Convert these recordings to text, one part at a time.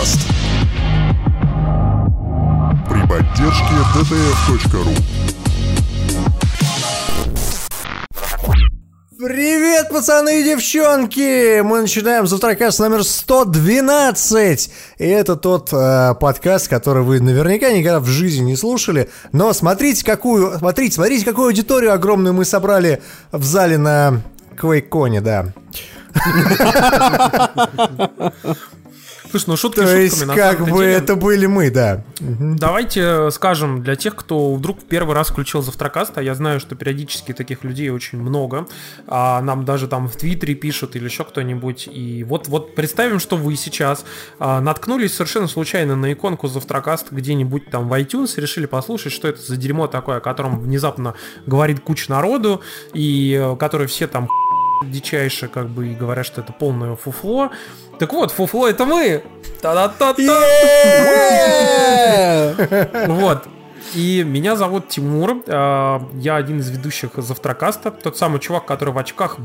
Завтракаст. При поддержке dtf.ru Привет, пацаны и девчонки! Мы начинаем завтракаст номер 112. И это тот э, подкаст, который вы наверняка никогда в жизни не слушали. Но смотрите, какую, смотрите, смотрите, какую аудиторию огромную мы собрали в зале на Квейконе, да. Слушай, ну шутки То шутками, есть, на как бы деле. это были мы, да. Давайте скажем для тех, кто вдруг в первый раз включил Завтракаст, а я знаю, что периодически таких людей очень много, а нам даже там в Твиттере пишут или еще кто-нибудь, и вот, вот представим, что вы сейчас а, наткнулись совершенно случайно на иконку Завтракаст где-нибудь там в iTunes, решили послушать, что это за дерьмо такое, о котором внезапно говорит куча народу, и э, которое все там дичайше как бы и говорят, что это полное фуфло. Так вот, фуфло это мы! Та-да-та-та! Вот. И меня зовут Тимур. э, Я один из ведущих Завтракаста. Тот самый чувак, который в очках.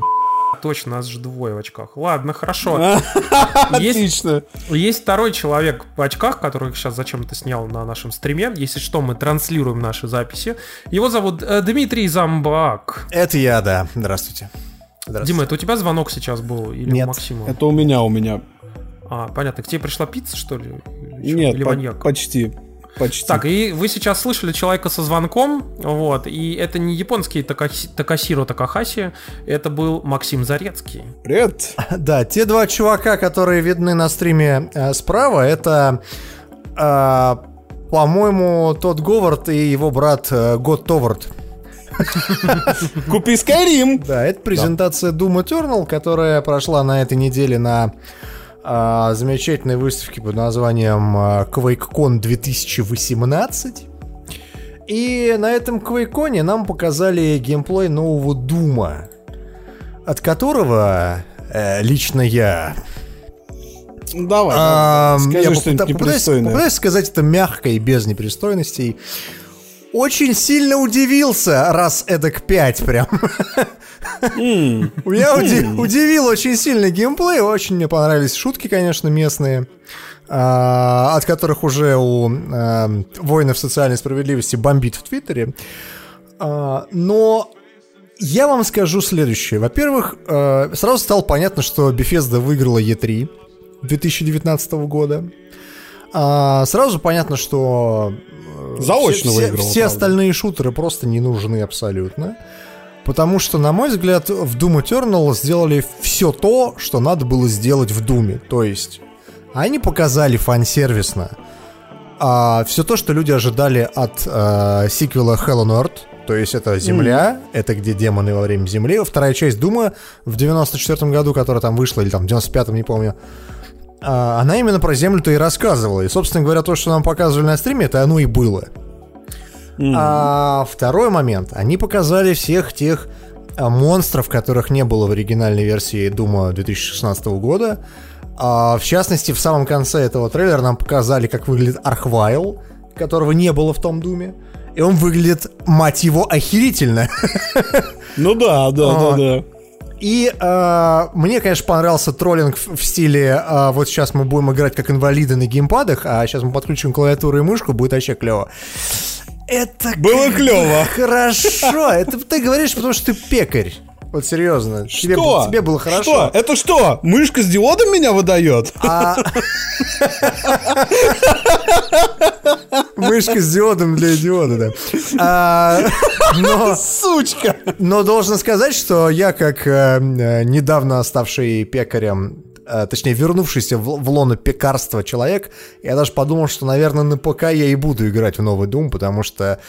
Точно, нас же двое в очках. Ладно, хорошо. Есть, Отлично. есть второй человек в очках, который сейчас зачем-то снял на нашем стриме. Если что, мы транслируем наши записи. Его зовут э, Дмитрий Замбак. Это я, да. Здравствуйте. Дима, это у тебя звонок сейчас был или Нет. у Максима? Это у меня, у меня. А, понятно. К тебе пришла пицца, что ли? Нет, Или по- маньяк? почти. Почти. Так, и вы сейчас слышали человека со звонком, вот, и это не японский Такахи- Такасиро Такахаси, это был Максим Зарецкий. Привет. Да, те два чувака, которые видны на стриме э, справа, это, э, по-моему, тот Говард и его брат э, Год Товард. Купи Skyrim. Да, это презентация Doom Eternal, которая прошла на этой неделе на э, замечательной выставке под названием э, QuakeCon 2018. И на этом QuakeCon нам показали геймплей нового Дума, от которого э, лично я Давай. А, давай. я Скажи попыта- что-нибудь попытаюсь, попытаюсь сказать это мягко и без непристойностей. Очень сильно удивился, раз эдак 5 прям. Меня уди- удивил очень сильно геймплей, очень мне понравились шутки, конечно, местные, а, от которых уже у а, воинов социальной справедливости бомбит в Твиттере. А, Но я вам скажу следующее. Во-первых, э, сразу стало понятно, что Bethesda выиграла E3 2019 года. Сразу понятно, что Заочно все, все- выиграла, все правда. остальные шутеры просто не нужны абсолютно. Потому что, на мой взгляд, в Doom Eternal сделали все то, что надо было сделать в Думе. То есть, они показали фан-сервисно все то, что люди ожидали от э, сиквела Hell on Earth. То есть это Земля, это где демоны во время Земли. Вторая часть Дума в 94 году, которая там вышла, или там в 95-м, не помню. А, она именно про Землю-то и рассказывала. И, собственно говоря, то, что нам показывали на стриме, это оно и было. А второй момент. Они показали всех тех а, монстров, которых не было в оригинальной версии Дума 2016 года. А, в частности, в самом конце этого трейлера нам показали, как выглядит Архвайл, которого не было в том Думе. И он выглядит, мать его, охерительно. Ну да, да, да, да. И э, мне, конечно, понравился троллинг в, стиле э, вот сейчас мы будем играть как инвалиды на геймпадах, а сейчас мы подключим клавиатуру и мышку, будет вообще клево. Это Было клёво. Хорошо. Это ты говоришь, потому что ты пекарь. Вот серьезно. Тебе, Что? было- тебе было хорошо. Что? Это что? Мышка с диодом меня выдает? А- Мышка с диодом для идиота, да. А, но, Сучка. но должен сказать, что я, как э, недавно ставший пекарем, точнее, вернувшийся в, в лоно пекарства человек, я даже подумал, что, наверное, на ПК я и буду играть в новый Doom, потому что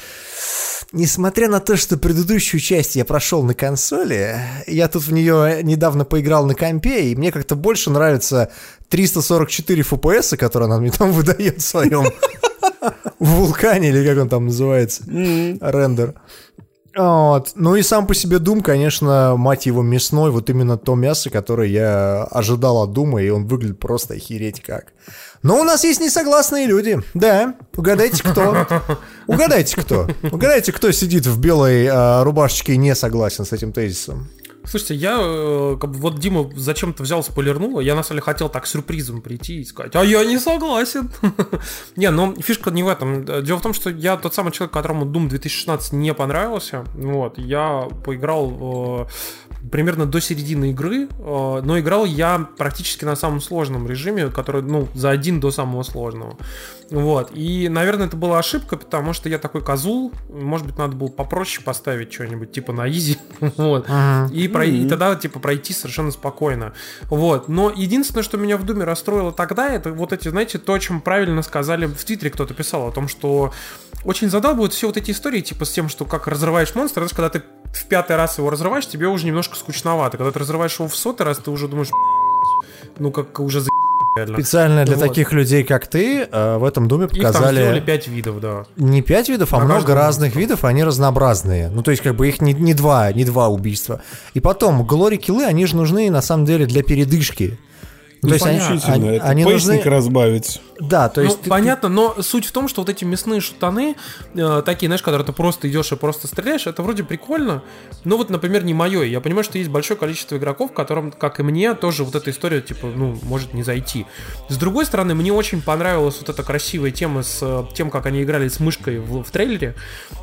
Несмотря на то, что предыдущую часть я прошел на консоли, я тут в нее недавно поиграл на компе, и мне как-то больше нравится 344 FPS, которые она мне там выдает в своем вулкане, или как он там называется, рендер. Вот. Ну и сам по себе Дум, конечно, мать его мясной, вот именно то мясо, которое я ожидал от Дума, и он выглядит просто охереть как. Но у нас есть несогласные люди. Да, угадайте кто. Угадайте кто. Угадайте, кто сидит в белой а, рубашечке и не согласен с этим тезисом. Слушайте, я э, как бы вот Дима зачем-то взял, спойлернул, я на самом деле хотел так сюрпризом прийти и сказать, а я не согласен. не, но фишка не в этом. Дело в том, что я тот самый человек, которому Doom 2016 не понравился. Вот, я поиграл э, примерно до середины игры, э, но играл я практически на самом сложном режиме, который, ну, за один до самого сложного. Вот. И, наверное, это была ошибка, потому что я такой козул. Может быть, надо было попроще поставить что-нибудь, типа на изи. вот. Ага. И, про... и тогда, типа, пройти совершенно спокойно. Вот. Но единственное, что меня в Думе расстроило тогда, это вот эти, знаете, то, о чем правильно сказали в Твиттере кто-то писал, о том, что очень задалбывают все вот эти истории, типа, с тем, что как разрываешь монстра, знаешь, когда ты в пятый раз его разрываешь, тебе уже немножко скучновато. Когда ты разрываешь его в сотый раз, ты уже думаешь, ну как уже за реально. Специально для вот. таких людей, как ты, э, в этом доме показали... Их там 5 видов, да. Не 5 видов, а На много разных видов. видов, они разнообразные. Ну, то есть, как бы их не, не два, не два убийства. И потом, глори-киллы, они же нужны, на самом деле, для передышки. Ну, то есть они, они, это они нужны... разбавить. Да, то есть... Ну, ты, понятно, но суть в том, что вот эти мясные шутаны, э, такие, знаешь, которые ты просто идешь и просто стреляешь, это вроде прикольно, но вот, например, не мое. Я понимаю, что есть большое количество игроков, которым, как и мне, тоже вот эта история, типа, ну, может не зайти. С другой стороны, мне очень понравилась вот эта красивая тема с э, тем, как они играли с мышкой в, в трейлере.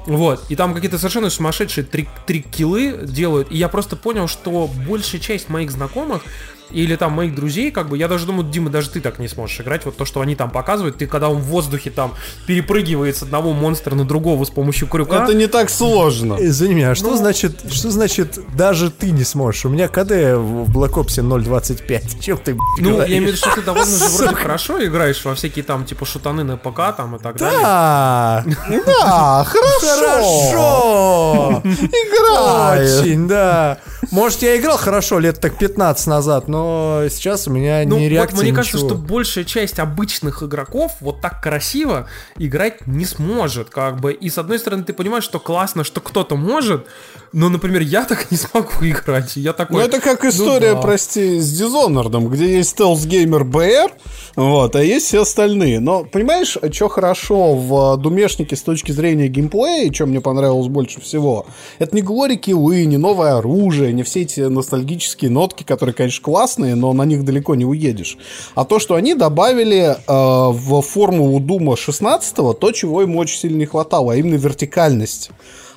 Вот. И там какие-то совершенно сумасшедшие три, три киллы делают. И я просто понял, что большая часть моих знакомых или там моих друзей, как бы, я даже думаю, Дима, даже ты так не сможешь играть, вот то, что они там показывают, ты когда он в воздухе там перепрыгивает с одного монстра на другого с помощью крюка. Это не так сложно. Извини меня, а что ну... значит, что значит даже ты не сможешь? У меня КД в Black Ops 0.25, чем ты, Ну, говоришь? я имею в виду, что ты довольно же вроде хорошо играешь во всякие там, типа, шутаны на ПК там и так далее. Да, да, хорошо. Играешь. Очень, да. Может, я играл хорошо лет так 15 назад, но сейчас у меня ну, не реакция. Вот мне ничего. кажется, что большая часть обычных игроков вот так красиво играть не сможет, как бы. И с одной стороны, ты понимаешь, что классно, что кто-то может, но, например, я так не смогу играть. Я такой. Ну, это как ну история, ну, да. прости, с Dishonored, где есть Stealth Gamer BR, вот, а есть все остальные. Но, понимаешь, что хорошо в Думешнике с точки зрения геймплея, и что мне понравилось больше всего, это не глори киллы, не новое оружие, не все эти ностальгические нотки, которые, конечно, классные, но на них далеко не уедешь. А то, что они добавили э, в формулу Дума 16 то, чего ему очень сильно не хватало, а именно вертикальность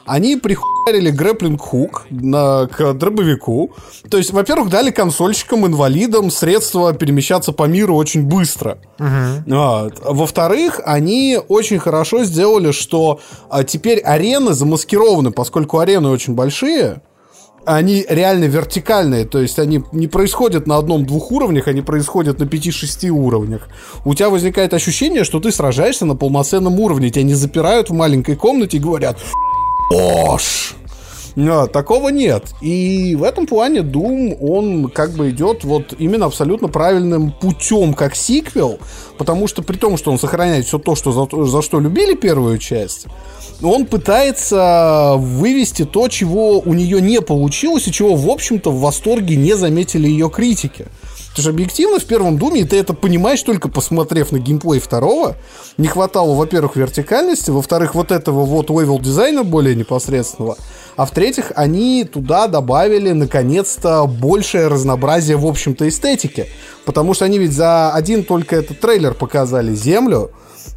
они прихуярили грэплинг хук на, к дробовику. То есть, во-первых, дали консольщикам, инвалидам средства перемещаться по миру очень быстро. Uh-huh. Вот. Во-вторых, они очень хорошо сделали, что а, теперь арены замаскированы, поскольку арены очень большие они реально вертикальные, то есть они не происходят на одном-двух уровнях, они происходят на 5-6 уровнях. У тебя возникает ощущение, что ты сражаешься на полноценном уровне, тебя не запирают в маленькой комнате и говорят «Ош!» Нет, такого нет. И в этом плане Doom, он как бы идет вот именно абсолютно правильным путем, как сиквел, потому что при том, что он сохраняет все то, что за, за что любили первую часть, он пытается вывести то, чего у нее не получилось, и чего, в общем-то, в восторге не заметили ее критики. Потому что объективно в первом Doom е, ты это понимаешь только посмотрев на геймплей второго, не хватало, во-первых, вертикальности, во-вторых, вот этого вот level дизайна более непосредственного, а в-третьих, они туда добавили, наконец-то, большее разнообразие, в общем-то, эстетики. Потому что они ведь за один только этот трейлер показали Землю,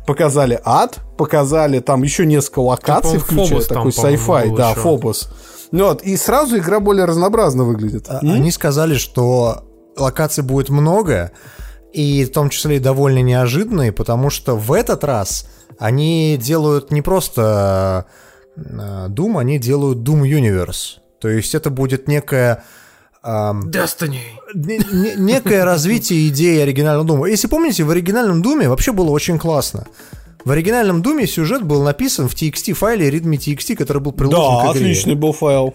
показали ад, показали там еще несколько локаций, Типа включая такой sci-fi, да, еще. Фобос. Вот, и сразу игра более разнообразно выглядит. А, они сказали, что локаций будет много, и в том числе и довольно неожиданные, потому что в этот раз они делают не просто э, Doom, они делают Doom Universe. То есть это будет некая... Эм, Destiny. Не, не, некое развитие идеи оригинального Дума. Если помните, в оригинальном Думе вообще было очень классно. В оригинальном Думе сюжет был написан в TXT файле readme TXT, который был приложен да, к игре. отличный был файл.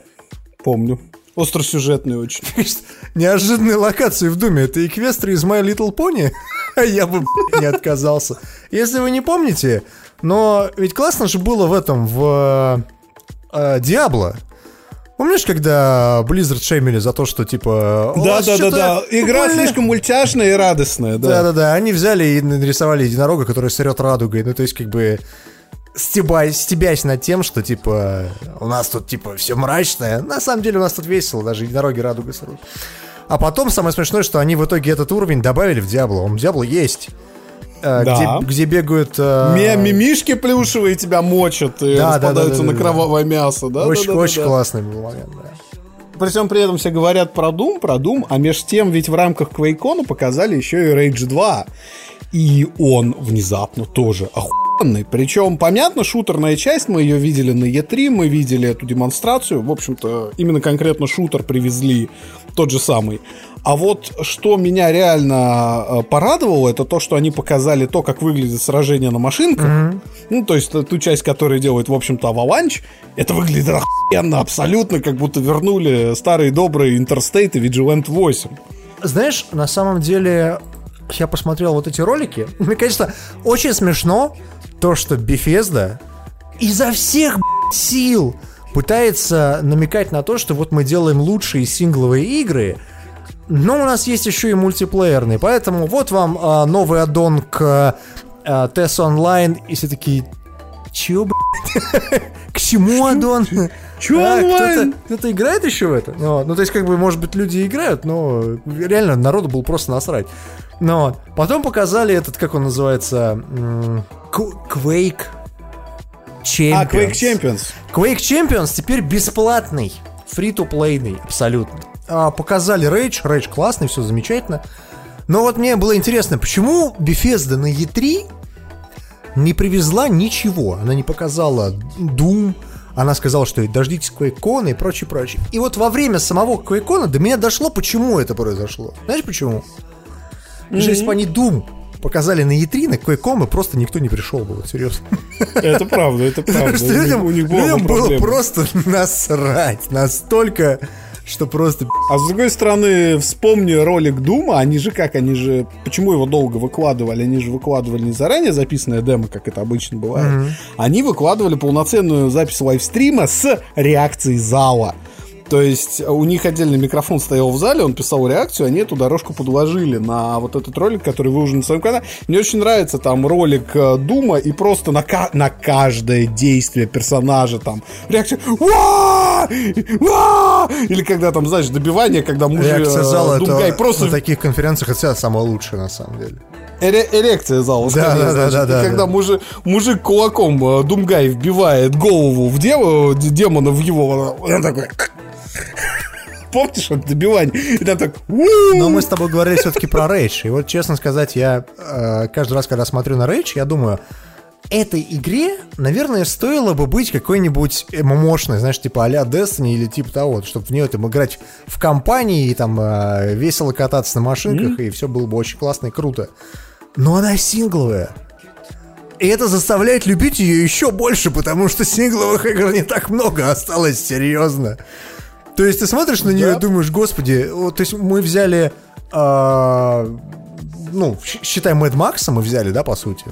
Помню. Остросюжетный очень. Неожиданные локации в Думе. Это Эквестры из My Little Pony? Я бы не отказался. Если вы не помните, но ведь классно же было в этом, в Диабло. Э, Помнишь, когда Blizzard шеймили за то, что типа... Да, да, да, да. Игра буквально... слишком мультяшная и радостная, да. Да, да, да. Они взяли и нарисовали единорога, который сырет радугой. Ну, то есть, как бы стебаясь, стебясь над тем, что, типа, у нас тут, типа, все мрачное. На самом деле у нас тут весело, даже дороги радуга срут. А потом самое смешное, что они в итоге этот уровень добавили в Диабло. Он в Диабло есть. Э, Да. Где, где бегают... э, Ми- Мимишки плюшевые тебя мочат и Да, да, распадаются да, да, на да. кровавое мясо, да? Очень, да, да, очень да. классный был момент, да. При всем при этом все говорят про Doom, про Doom, а между тем ведь в рамках Quake'она показали еще и Rage 2. И он внезапно тоже охуенный. Причем, понятно, шутерная часть, мы ее видели на E3, мы видели эту демонстрацию. В общем-то, именно конкретно шутер привезли тот же самый. А вот что меня реально э, порадовало, это то, что они показали то, как выглядит сражение на машинках. Ну, то есть э, ту часть, которую делает, в общем-то, Avalanche. Это выглядит охуенно, абсолютно, как будто вернули старые добрые Interstate и Vigilant 8. Знаешь, на самом деле, я посмотрел вот эти ролики. Мне, конечно, очень смешно то, что Bethesda изо всех сил пытается намекать на то, что вот мы делаем лучшие сингловые игры, но у нас есть еще и мультиплеерные. Поэтому вот вам а, новый аддон к а, TES Online. И все такие, чё, блядь? К чему аддон? Чё А, онлайн? Кто-то, кто-то играет еще в это? Ну, ну, то есть, как бы, может быть, люди играют, но реально народу было просто насрать. Но вот. потом показали этот, как он называется, Quake Champions. А, Quake Champions. Quake Champions теперь бесплатный, фри-то-плейный, абсолютно. А, показали Rage, Rage классный, все замечательно. Но вот мне было интересно, почему Bethesda на E3 не привезла ничего. Она не показала Doom, она сказала, что дождитесь QuakeCon и прочее, прочее. И вот во время самого QuakeCon до меня дошло, почему это произошло. Знаешь почему? Потому что если бы они Doom показали на E3, на QuakeCon, и просто никто не пришел бы, вот серьезно. Это правда, это правда. Потому что людям, у них была бы людям было просто насрать. Настолько, что просто... А с другой стороны, вспомни ролик Дума, они же как, они же, почему его долго выкладывали? Они же выкладывали не заранее записанное демо, как это обычно бывает. Они выкладывали полноценную запись лайвстрима с реакцией зала. То есть у них отдельный микрофон стоял в зале, он писал реакцию, они эту дорожку подложили на вот этот ролик, который выложен на своем канале. Мне очень нравится там ролик э, Дума, и просто на, ка- на каждое действие персонажа там реакция «Уа! Уа!» Или когда там, знаешь, добивание, когда муж Реакция э, зала Думгай это просто на таких конференциях это всегда самое лучшее, на самом деле. Эре- эрекция зала, Да, скорее, да, да, значит. да, да, когда да. мужик, мужик кулаком э, Думгай вбивает голову в демо- д- демона в его, он такой... Помнишь это добивание? И там так... Но мы с тобой говорили все-таки про Rage. И вот, честно сказать, я э, каждый раз, когда смотрю на Rage, я думаю, этой игре, наверное, стоило бы быть какой-нибудь мощной, знаешь, типа а-ля Destiny или типа того, чтобы в нее там играть в компании и там э, весело кататься на машинках, и все было бы очень классно и круто. Но она сингловая. И это заставляет любить ее еще больше, потому что сингловых игр не так много осталось, серьезно. То есть ты смотришь на нее и думаешь, господи, вот, то есть мы взяли, а, ну, считай, Mad Max мы взяли, да, по сути.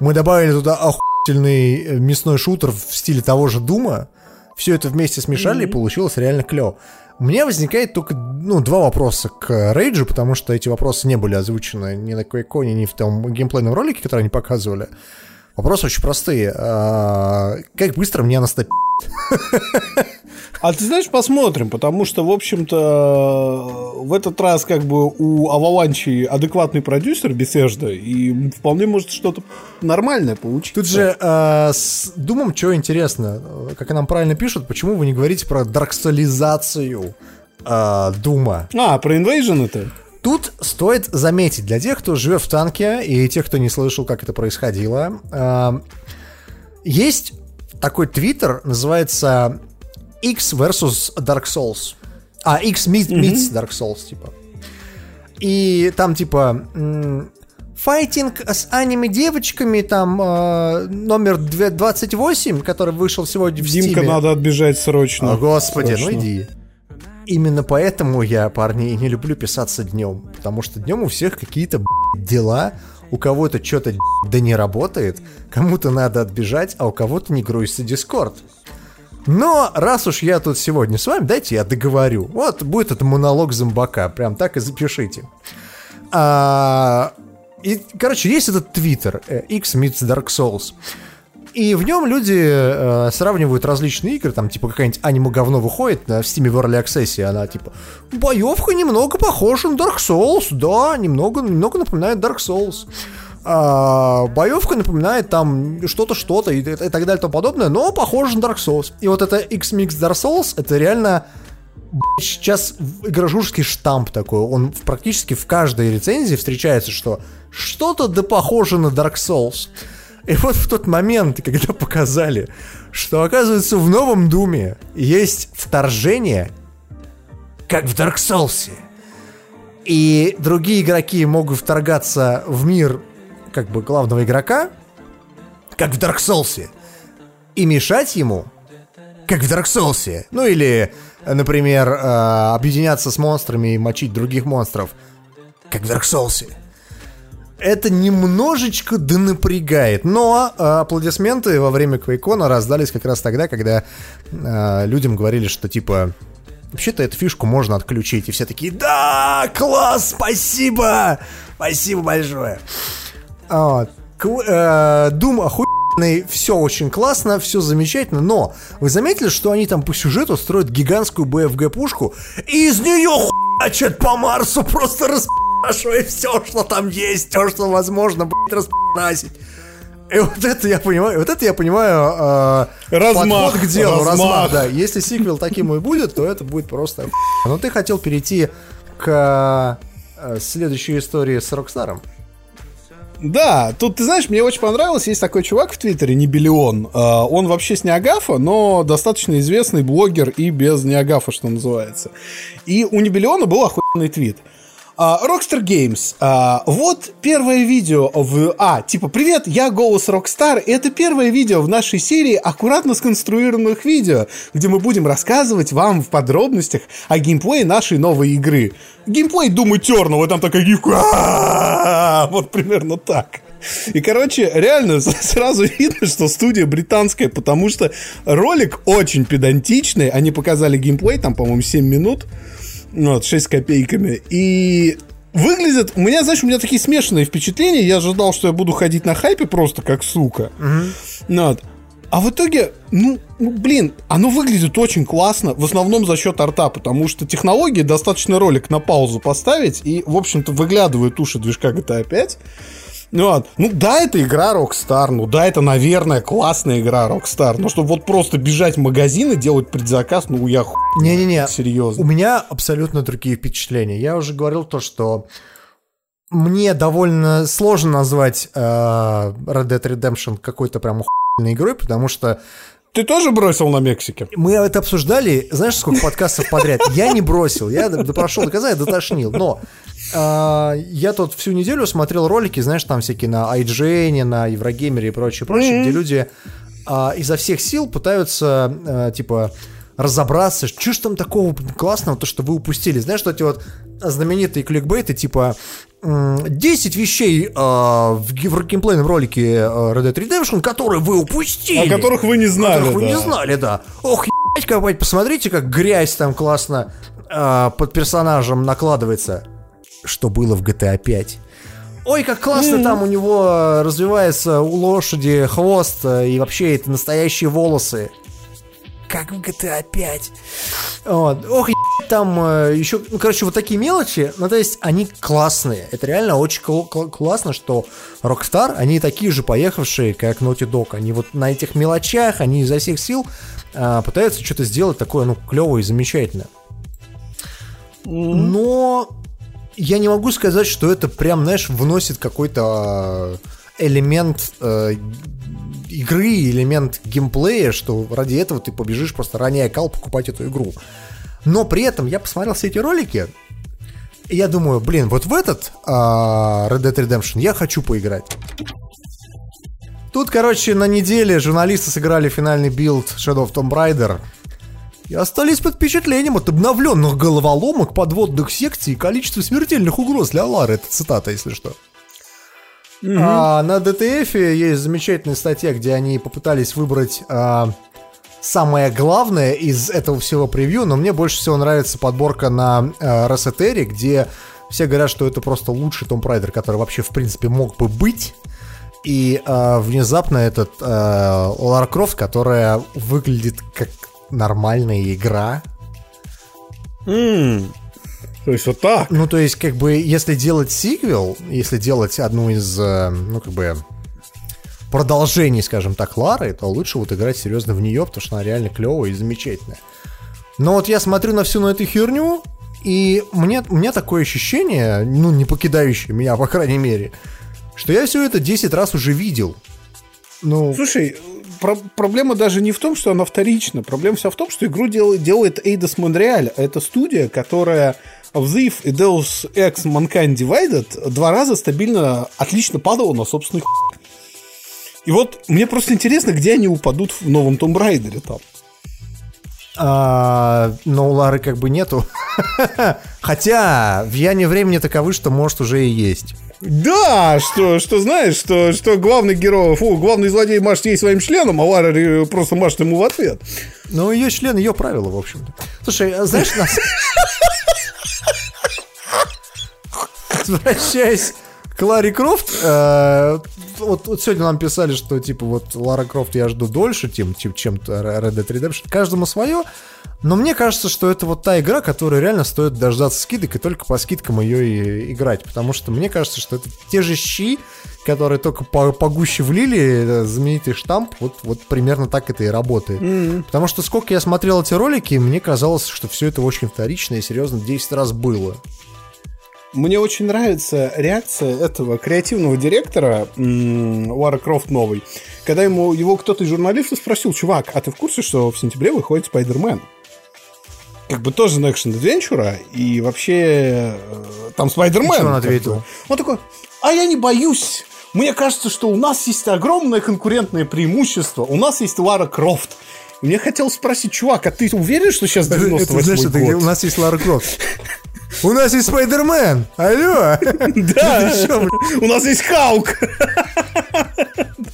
Мы добавили туда охуительный э, мясной шутер в стиле того же Дума. Все это вместе смешали, и получилось реально клево. У меня возникает только, ну, два вопроса к Рейджу, потому что эти вопросы не были озвучены ни на Quakecoin, ни в том геймплейном ролике, который они показывали. Вопросы очень простые. А, как быстро мне настопить? А ты знаешь, посмотрим, потому что, в общем-то, в этот раз как бы у Аваланчи адекватный продюсер Bethesda, и вполне может что-то нормальное получиться. Тут же э, с Думом что интересно, как нам правильно пишут, почему вы не говорите про даркстализацию э, Дума? А, про Invasion это? Тут стоит заметить, для тех, кто живет в танке, и тех, кто не слышал, как это происходило, э, есть такой твиттер, называется X versus Dark Souls. А, X meet- meets Dark Souls, типа. И там, типа, файтинг с аниме-девочками, там, э, номер две- 28, который вышел сегодня в Димка, Стиме. надо отбежать срочно. О, господи, Срочно. ну иди. Именно поэтому я, парни, не люблю писаться днем. Потому что днем у всех какие-то дела, у кого-то что-то да не работает, кому-то надо отбежать, а у кого-то не грузится Дискорд. Но раз уж я тут сегодня с вами, дайте я договорю. Вот будет это монолог зомбака, прям так и запишите. А, и, короче, есть этот твиттер, э, X meets Dark Souls. И в нем люди э, сравнивают различные игры, там, типа, какая-нибудь аниме-говно выходит на, в Steam в Early Access, и она, типа, боевка немного похожа на Dark Souls, да, немного, немного напоминает Dark Souls. А, боевка напоминает там что-то, что-то и, и так далее и тому подобное, но похоже на Dark Souls. И вот это X-Mix Dark Souls, это реально сейчас игрожурский штамп такой. Он в- практически в каждой рецензии встречается, что что-то да похоже на Dark Souls. И вот в тот момент, когда показали, что оказывается в новом Думе есть вторжение, как в Dark Souls. И другие игроки могут вторгаться в мир как бы главного игрока, как в Dark Souls, и мешать ему, как в Dark Souls. Ну или, например, э, объединяться с монстрами и мочить других монстров, как в Dark Souls. Это немножечко да напрягает, но э, аплодисменты во время Квейкона раздались как раз тогда, когда э, людям говорили, что типа Вообще-то эту фишку можно отключить, и все такие, да, класс, спасибо, спасибо большое. Вот. Кл- э, Doom охуенный, все очень классно, все замечательно, но вы заметили, что они там по сюжету строят гигантскую БФГ-пушку, и из нее хуячат по Марсу, просто распрашивая все, что там есть, все, что возможно, блядь, распрашивать. И вот это я понимаю, вот это я понимаю э, Размах, подход к делу, размах. размах. да. Если сиквел таким и будет, то это будет просто. Но ты хотел перейти к э, следующей истории с Rockstar ом. Да, тут, ты знаешь, мне очень понравилось, есть такой чувак в Твиттере, Nibellion. А, Он вообще с NeoGAF а, но достаточно известный блогер и без NeoGAF а, что называется. И у Nibellion а был охуенный твит. А, Rockstar Games. а, вот первое видео в... А, типа, привет, я голос Rockstar. и Это первое видео в нашей серии аккуратно сконструированных видео, где мы будем рассказывать вам в подробностях о геймплее нашей новой игры. Геймплей Eternal, и там такая гифка. Вот примерно так. И, короче, реально сразу видно, что студия британская, потому что ролик очень педантичный. Они показали геймплей, там, по-моему, 7 минут. Ну, Вот, 6 копейками. И выглядит... У меня, знаешь, у меня такие смешанные впечатления. Я ожидал, что я буду ходить на хайпе просто как сука. Ну, вот. А в итоге, ну, ну, блин, оно выглядит очень классно, в основном за счет арта, потому что технологии достаточно ролик на паузу поставить, и, в общем-то, выглядывают уши движка GTA 5. Ну, вот. ну да, это игра Rockstar, ну да, это, наверное, классная игра Rockstar, но чтобы вот просто бежать в магазин и делать предзаказ, ну я хуй Не-не-не, серьезно. у меня абсолютно другие впечатления. Я уже говорил то, что мне довольно сложно назвать э, Red Dead Redemption какой-то прям охуенной игрой, потому что Ты тоже бросил на Мексике? мы это обсуждали, знаешь, сколько подкастов подряд. Я не бросил, я прошел до конца, я дотошнил. Но э, я тут всю неделю смотрел ролики, знаешь, там всякие на IGN, на Еврогеймере и прочее, прочее, где люди э, изо всех сил пытаются, э, типа, разобраться, что ж там такого классного, то, что вы упустили. Знаешь, что эти вот знаменитые кликбейты, типа, м, 10 вещей э, в, в геймплейном ролике э, Red Dead Redemption, которые вы упустили. О которых вы не знали, Которых вы да. не знали, да. Ох, ебать, как, посмотрите, как грязь там классно э, под персонажем накладывается. Что было в GTA 5. Ой, как классно там у него э, развивается у лошади хвост, э, и вообще это настоящие волосы. Как в GTA 5. Вот. Ох, там э, еще, ну, короче, вот такие мелочи, ну, то есть они классные. Это реально очень кл- кл- классно, что Rockstar, они такие же поехавшие, как Naughty Dog. Они вот на этих мелочах, они изо всех сил э, пытаются что-то сделать такое, ну, клевое и замечательное. Но я не могу сказать, что это прям, знаешь, вносит какой-то э, элемент э, игры, элемент геймплея, что ради этого ты побежишь просто роняя кал покупать эту игру. Но при этом я посмотрел все эти ролики, и я думаю, блин, вот в этот а, Red Dead Redemption я хочу поиграть. Тут, короче, на неделе журналисты сыграли финальный билд Shadow of Tomb Raider. И остались под впечатлением от обновленных головоломок, подводных секций и количества смертельных угроз для Лары. Это цитата, если что. А, на DTF есть замечательная статья, где они попытались выбрать а, самое главное из этого всего превью, но мне больше всего нравится подборка на а, Росетере, где все говорят, что это просто лучший Том Райдер, который вообще в принципе мог бы быть. И э, внезапно этот э, Лара Крофт, которая выглядит как нормальная игра. М, То есть вот так. Ну, то есть, как бы, если делать сиквел, если делать одну из, э, ну, как бы, продолжений, скажем так, Лары, то лучше вот играть серьезно в нее, потому что она реально клевая и замечательная. Но вот я смотрю на всю на эту херню, и мне, у меня такое ощущение, ну, не покидающее меня, по крайней мере, что я все это 10 раз уже видел. Ну, Слушай, про- проблема даже не в том, что она вторична. Проблема вся в том, что игру делает, делает Eidos Montreal. Это студия, которая в Thief и Deus Ex Mankind Divided два раза стабильно отлично падала на собственных И вот мне просто интересно, где они упадут в новом Tomb Raider там. А, но у Лары как бы нету. Хотя, в Яне времени таковы, что может уже и есть. Да, что, что знаешь, что, что главный герой, фу, главный злодей машет ей своим членом, а Лара э, просто машет ему в ответ. Ну, ее член, ее правила, в общем-то. Слушай, а знаешь, нас... Возвращаясь к Ларе Крофт, э, вот, вот сегодня нам писали, что типа вот Лара Крофт я жду дольше, тем, чем, чем Red Dead Redemption. Каждому свое. Но мне кажется, что это вот та игра, которая реально стоит дождаться скидок и только по скидкам ее и играть. Потому что мне кажется, что это те же щи, которые только по- погуще влили, э, знаменитый штамп, вот, вот примерно так это и работает. Потому что сколько я смотрел эти ролики, мне казалось, что все это очень вторично и серьезно 10 раз было. Мне очень нравится реакция этого креативного директора Лара Крофт новый, когда ему его кто-то из журналистов спросил, чувак, а ты в курсе, что в сентябре выходит Spider-Man? Как бы тоже на action adventure а, и вообще э, там Spider-Man. Он ответил? Он такой, а я не боюсь. Мне кажется, что у нас есть огромное конкурентное преимущество. У нас есть Лара Крофт. И мне хотелось спросить, чувак, а ты уверен, что сейчас 98 Это, знаешь, это год? у нас есть Лара Крофт. У нас есть Спайдермен! Алло! Да, у нас есть Хаук.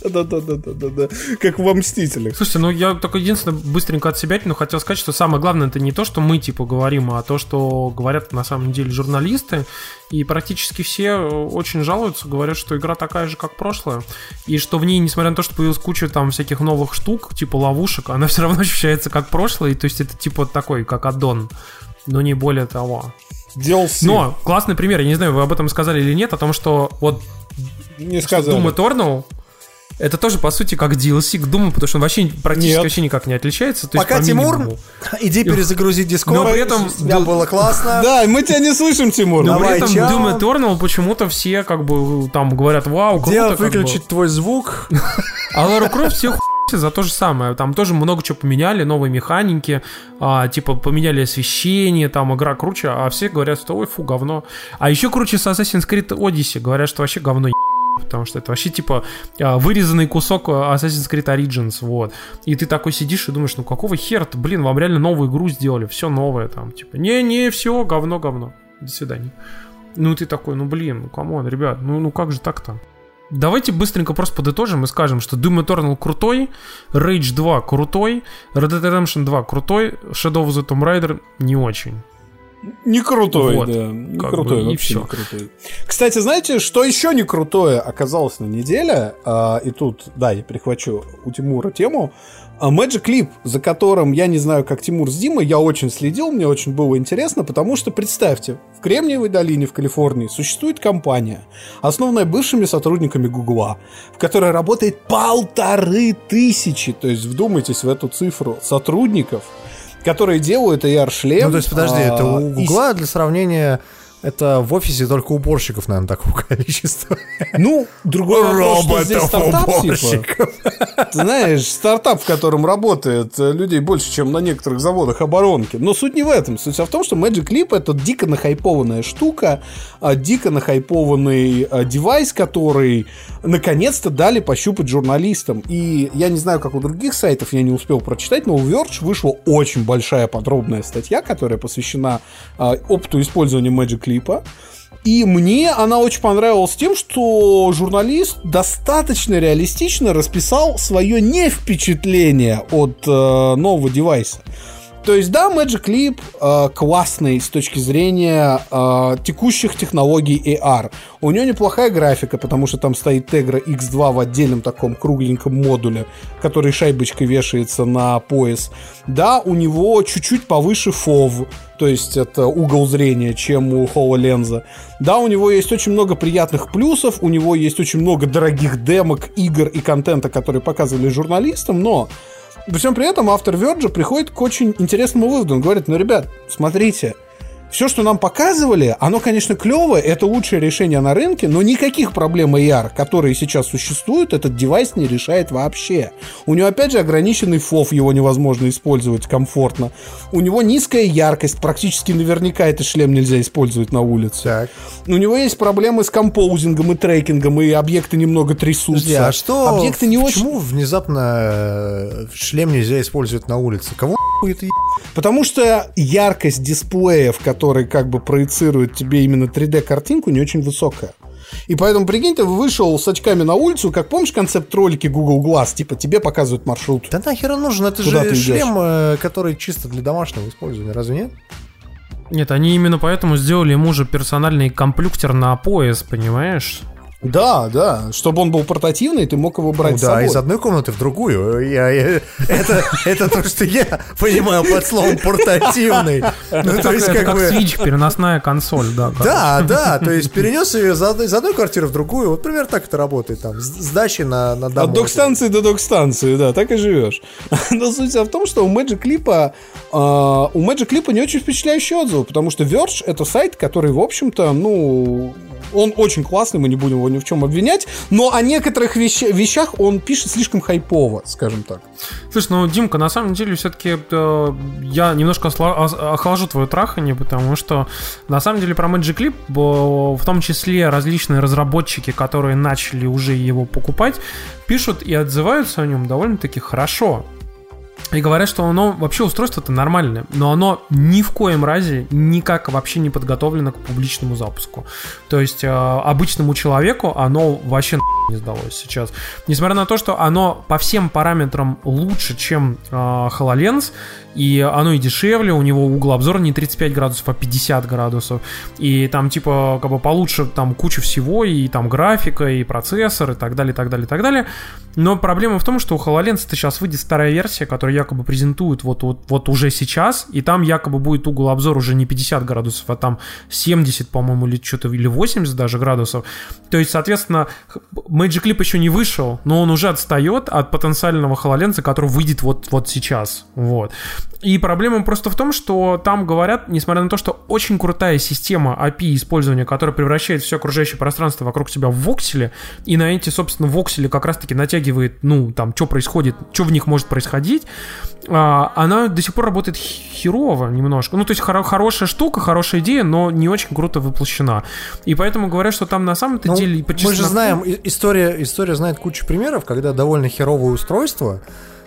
Да-да-да-да-да-да. Как во Мстителях. Слушайте, ну я только единственное быстренько от себя, но хотел сказать, что самое главное это не то, что мы типа говорим, а то, что говорят на самом деле журналисты. И практически все очень жалуются, говорят, что игра такая же, как прошлая. И что в ней, несмотря на то, что появилась куча там всяких новых штук, типа ловушек, она все равно ощущается как прошлое. И то есть это типа такой, как аддон. Но не более того. DLC. Но классный пример, я не знаю, вы об этом сказали или нет, о том, что вот не сказали. Doom Eternal это тоже, по сути, как DLC к Doom, потому что он вообще практически Нет. вообще никак не отличается. То есть Пока, по Тимур, минимуму. иди перезагрузи Discord. Но при этом- Тебя было классно. Да, мы тебя не слышим, Тимур. Но Давай, при этом чао. Doom Eternal почему-то все как бы там говорят, вау, круто. Бы». выключить твой звук? А Лара Крофт все хуйся за то же самое. Там тоже много чего поменяли, новые механики, а, типа поменяли освещение, там игра круче, а все говорят, что ой, фу, говно. А еще круче с Assassin's Creed Odyssey. Говорят, что вообще говно Потому что это вообще типа а, вырезанный кусок а, Assassin's Creed Origins, вот. И ты такой сидишь и думаешь, ну какого хера-то, блин, вам реально новую игру сделали, все новое там, типа, не-не, все, говно, говно, до свидания. Ну ты такой, ну блин, ну come on, ребят, ну, ну как же так-то? Давайте быстренько просто подытожим и скажем, что Doom Eternal крутой, Rage 2 крутой, Red Dead Redemption 2 крутой, Shadow of the Tomb Raider не очень. Не крутой, Вот, да. Не крутой, бы, вообще всё. не крутой. Кстати, знаете, что еще не крутое оказалось на неделе? А, и тут, да, я перехвачу у Тимура тему. А, Magic Leap, за которым я не знаю, как Тимур с Димой, я очень следил, мне очень было интересно, потому что, представьте, в Кремниевой долине в Калифорнии существует компания, основанная бывшими сотрудниками Гугла, в которой работает полторы тысячи, то есть вдумайтесь в эту цифру, сотрудников, которые делают AR-шлем. Ну, то есть, подожди, а, это у и Гугла для сравнения, это в офисе только уборщиков, наверное, такого количества. Ну, другой стартап, типа. Роботов-уборщиков. Ты знаешь, стартап, в котором работает э, людей больше, чем на некоторых заводах оборонки. Но суть не в этом. Суть в том, что Magic Leap это дико нахайпованная штука, а, дико нахайпованный а, девайс, который наконец-то дали пощупать журналистам. И я не знаю, как у других сайтов, я не успел прочитать, но у Verge вышла очень большая подробная статья, которая посвящена а, опыту использования Magic Leap. И мне она очень понравилась тем, что журналист достаточно реалистично расписал свое не впечатление от э, нового девайса. То есть, да, Magic Leap э, классный с точки зрения э, текущих технологий AR. У него неплохая графика, потому что там стоит Tegra X2 в отдельном таком кругленьком модуле, который шайбочкой вешается на пояс. Да, у него чуть-чуть повыше FOV, то есть это угол зрения, чем у HoloLens. Да, у него есть очень много приятных плюсов, у него есть очень много дорогих демок, игр и контента, которые показывали журналистам, но при всем при этом автор Верджа приходит к очень интересному выводу. Он говорит, ну, ребят, смотрите, все, что нам показывали, оно, конечно, клевое, это лучшее решение на рынке, но никаких проблем AR, которые сейчас существуют, этот девайс не решает вообще. У него, опять же, ограниченный фов, его невозможно использовать комфортно. У него низкая яркость, практически наверняка этот шлем нельзя использовать на улице. Так. У него есть проблемы с компоузингом и трекингом, и объекты немного трясутся. Подожди, а что? Объекты не очень... Почему внезапно э, шлем нельзя использовать на улице? Кого это Потому что яркость дисплея, в который как бы проецирует тебе именно 3D-картинку, не очень высокая. И поэтому, прикинь, ты вышел с очками на улицу, как помнишь концепт ролики Google Glass, типа тебе показывают маршрут. Да нахер он нужен? Это Куда же ты идешь? шлем, э, который чисто для домашнего использования, разве нет? Нет, они именно поэтому сделали ему же персональный комплюктер на пояс, понимаешь? Да, да. Чтобы он был портативный, ты мог его брать Ну с да, собой. из одной комнаты в другую. Я- я- это, это то, что я понимаю под словом портативный. Ну, Это то как, есть, это как как бы... Switch, переносная консоль, да. Да, да, то есть перенес ее из одной, из одной квартиры в другую. Вот примерно так это работает. Там, с с дачи на, на От домой. док-станции до док-станции, да, так и живешь. Но суть вся в том, что у Magic Clip, а, у Magic Clip не очень впечатляющие отзывы, потому что Verge — это сайт, который, в общем-то, ну, он очень классный, мы не будем его ни в чем обвинять, но о некоторых вещ- вещах он пишет слишком хайпово, скажем так. Слушай, ну, Димка, на самом деле, все-таки я немножко охлажу твое трахание, потому что, на самом деле, про Magic Leap, э, в том числе различные разработчики, которые начали уже его покупать, пишут и отзываются о нем довольно-таки хорошо. И говорят, что оно вообще устройство-то нормальное, но оно ни в коем разе никак вообще не подготовлено к публичному запуску. То есть э, обычному человеку оно вообще не сдалось сейчас. Несмотря на то, что оно по всем параметрам лучше, чем э, HoloLens, и оно и дешевле, у него угол обзора не 35 градусов, а 50 градусов, и там типа как бы получше там куча всего, и там графика, и процессор, и так далее, и так далее, и так далее. Но проблема в том, что у HoloLens это сейчас выйдет старая версия, которую якобы презентуют вот, вот, вот уже сейчас, и там якобы будет угол обзора уже не 50 градусов, а там 70, по-моему, или что-то, или 80 даже градусов. То есть, соответственно, Magic Leap еще не вышел, но он уже отстает от потенциального HoloLens, который выйдет вот, вот сейчас. Вот. И проблема просто в том, что там говорят, несмотря на то, что очень крутая система API использования, которая превращает все окружающее пространство вокруг себя в вокселе, и на эти, собственно, воксели как раз-таки натягивает, ну, там, что происходит, что в них может происходить, а, она до сих пор работает херово немножко. Ну, то есть хоро- хорошая штука, хорошая идея, но не очень круто воплощена. И поэтому говорят, что там на самом-то Ну, деле... мы же знаем, история, история знает кучу примеров, когда довольно херовые устройства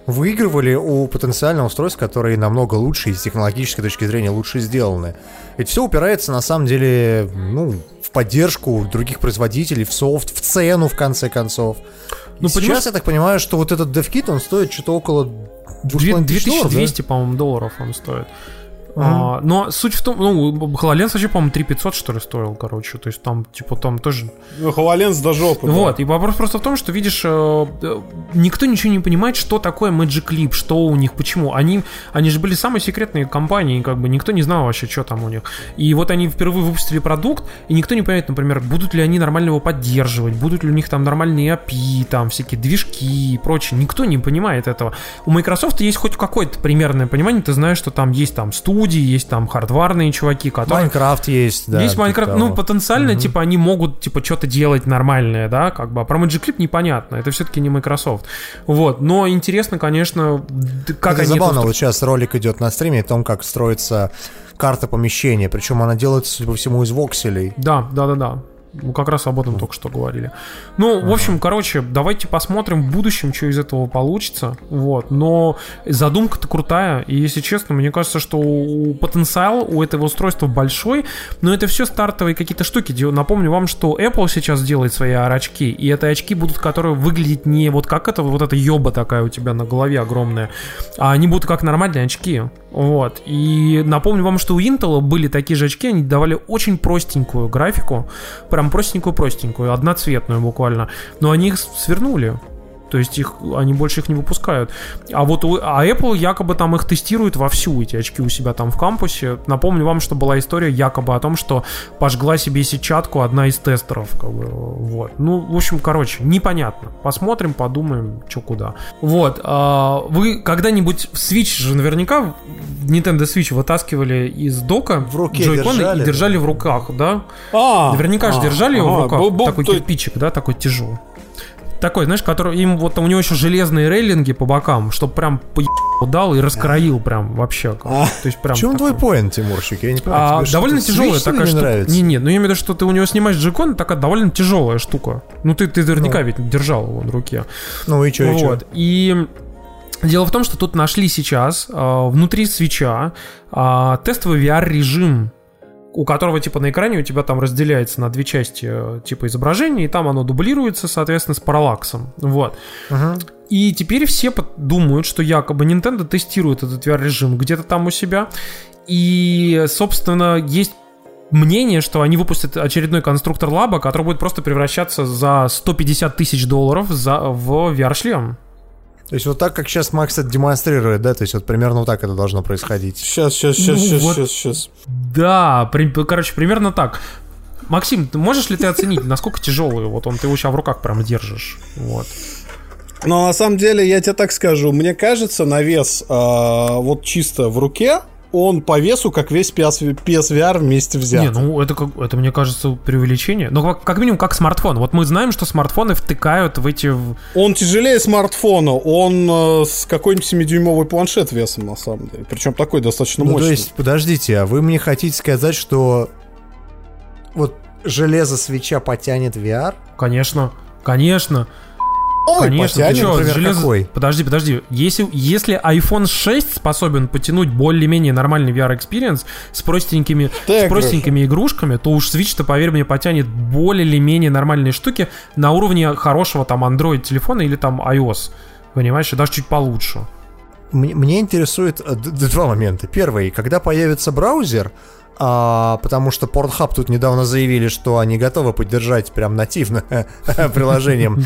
выигрывали у потенциального устройства, которые намного лучше и с технологической точки зрения лучше сделаны. Ведь все упирается на самом деле ну, в поддержку других производителей, в софт, в цену в конце концов. Ну, сейчас понимаешь- я так понимаю, что вот этот DevKit, он стоит что-то около Две- 2,5 тысяч долларов, да? 2200, по-моему, долларов он стоит. А, но суть в том, ну, HoloLens вообще, по-моему, 3500, что ли, стоил, короче. То есть там, типа, там тоже... Ну, HoloLens до жопы. да. Вот, и вопрос просто в том, что, видишь, э, э, никто ничего не понимает, что такое Magic Leap, что у них, почему. Они, они же были самые секретные компании, как бы никто не знал вообще, что там у них. И вот они впервые выпустили продукт, и никто не понимает, например, будут ли они нормально его поддерживать, будут ли у них там нормальные API, там всякие движки и прочее. Никто не понимает этого. У Microsoft есть хоть какое-то примерное понимание, ты знаешь, что там есть там студии, есть там хардварные чуваки, которые... Майнкрафт есть, да. Есть типа Майнкрафт, ну, потенциально, типа, они могут, типа, что-то делать нормальное, да, как бы. А про Magic Leap непонятно, это все-таки не Microsoft. Вот, но интересно, конечно, как это они это забавно, устро- вот сейчас ролик идет на стриме о том, как строится карта помещения, причем она делается, судя по всему, из вокселей. Да, да, да, да. Ну, как раз об этом только что говорили. Ну, в общем, короче, давайте посмотрим в будущем, что из этого получится. Вот. Но задумка-то крутая. И, если честно, мне кажется, что потенциал у этого устройства большой. Но это все стартовые какие-то штуки. Напомню вам, что Apple сейчас делает свои очки. И это очки будут, которые выглядеть не вот как это, вот эта ёба такая у тебя на голове огромная. А они будут как нормальные очки. Вот. И напомню вам, что у Intel были такие же очки, они давали очень простенькую графику, прям простенькую-простенькую, одноцветную буквально, но они их свернули. То есть их, они больше их не выпускают. А вот у, а Apple якобы там их тестирует вовсю, эти очки у себя там в кампусе. Напомню вам, что была история якобы о том, что пожгла себе сетчатку одна из тестеров. Как бы, вот. Ну, в общем, короче, непонятно. Посмотрим, подумаем, что куда. Вот. А, вы когда-нибудь Switch же наверняка Nintendo Switch вытаскивали из дока в руке джойконы держали, и держали да. в руках, да? А, Наверняка же а, держали его в руках. был- был такой то- кирпичик, да, такой тяжелый. Такой, знаешь, который им вот у него еще железные рейлинги по бокам, чтобы прям дал и раскроил прям вообще. А. То есть прям. В чем такой. твой поинт, Тимурчик? Я не понимаю. А, что, довольно тяжелая такая не штука. нравится? Не, не, ну я имею в виду, что ты у него снимаешь джекон, такая довольно тяжелая штука. Ну ты, ты наверняка ведь держал его в руке. Ну и что, и чё? Вот. И дело в том, что тут нашли сейчас э, внутри свеча э, тестовый VR-режим, у которого типа на экране у тебя там разделяется на две части э, типа изображения, и там оно дублируется, соответственно, с параллаксом. Вот. Мгм. И теперь все думают, что якобы Nintendo тестирует этот VR-режим где-то там у себя. И, собственно, есть мнение, что они выпустят очередной конструктор лаба, который будет просто превращаться за 150 тысяч долларов за, в VR-шлем. То есть вот так, как сейчас Макс это демонстрирует, да? То есть вот примерно вот так это должно происходить. Сейчас, сейчас, сейчас, Ну, сейчас, вот. сейчас, сейчас. Да, при- короче, примерно так. Максим, ты можешь ли ты оценить, насколько тяжелый вот он, ты его сейчас в руках прям держишь? Вот. Но на самом деле, я тебе так скажу, мне кажется, на вес а, вот чисто в руке, он по весу, как весь PS, PSVR вместе взят. Не, ну это, это мне кажется преувеличение. Ну, как, как минимум, как смартфон. Вот мы знаем, что смартфоны втыкают в эти... в- Он тяжелее смартфона, он э, с какой-нибудь 7-дюймовый планшет весом, на самом деле. Причем такой достаточно Ну, мощный. то есть, подождите, а вы мне хотите сказать, что вот железо Switch а потянет VR? Конечно, конечно. Ой, Конечно, потянет. ты чё, например, железо- какой? Подожди, подожди. Если, если iPhone 6 способен потянуть более-менее нормальный VR- experience с простенькими, с простенькими игрушками, то уж Switch-то, поверь мне, потянет более или менее нормальные штуки на уровне хорошего там Android-телефона или там iOS. Понимаешь, и даже чуть получше. Мне, мне интересует э, два момента. Первый, когда появится браузер, а, потому что Pornhub тут недавно заявили, что они готовы поддержать прям нативно приложением,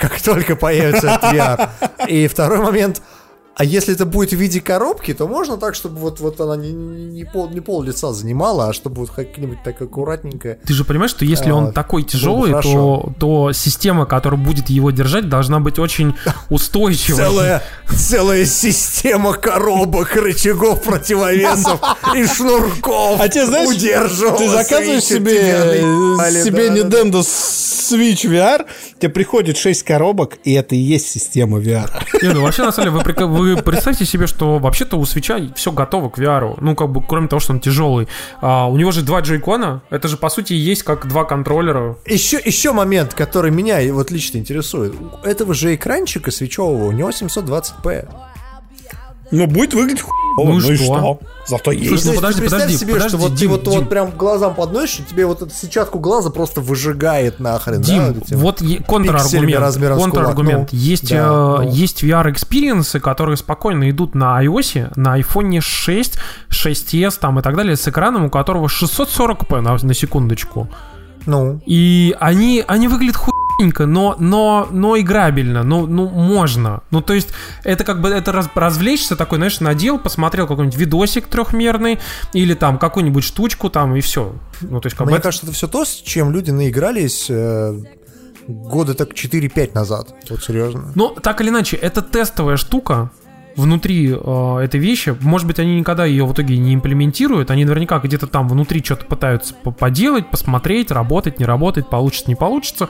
как только появится VR. И второй момент, а если это будет в виде коробки, то можно так, чтобы вот, вот она не, не, пол, не пол лица занимала, а чтобы вот как-нибудь так аккуратненько. Ты же понимаешь, что если А, он такой тяжелый, то, то система, которая будет его держать, должна быть очень устойчивой. Целая, целая система коробок, рычагов, противовесов и шнурков А тебе, знаешь, удерживала ты заказываешь себе, себе да, да, да. Nintendo Switch VR, тебе приходит 6 коробок, и это и есть система VR. Не, ну вообще, на самом деле, вы, представьте себе, что вообще-то у свеча все готово к VR. Ну, как бы, кроме того, что он тяжелый. А, у него же два Joy-Con а. Это же, по сути, есть как два контроллера. Еще, еще момент, который меня вот лично интересует. У этого же экранчика Switch евого, у него 720p. Ну, будет выглядеть хуй. Ну и и что? что? Зато Слушай, есть. ну То есть подожди, ты представь подожди, себе, подожди, что вот Дим, ты вот, Дим. вот прям глазам подносишь, и тебе вот эту сетчатку глаза просто выжигает нахрен. Дим, да, вот вот контраргумент. контраргумент. Ну, есть, да, э, ну. есть VR- experience ы, которые спокойно идут на iOS, на iPhone 6, 6s там и так далее, с экраном, у которого 640p на, на секундочку. Ну, И они, они выглядят хуйненько, но, но, но играбельно, ну, ну, можно. Ну, то есть, это как бы, это раз- развлечься такой, знаешь, надел, посмотрел какой-нибудь видосик трехмерный, или там какую-нибудь штучку там, и все. Ну, то есть, как бы мне это- кажется, это все то, с чем люди наигрались э, года так 4-5 назад. Вот серьезно. Но так или иначе, это тестовая штука внутри э, этой вещи. Может быть, они никогда ее в итоге не имплементируют. Они наверняка где-то там внутри что-то пытаются по- поделать, посмотреть, работать, не работать, получится, не получится.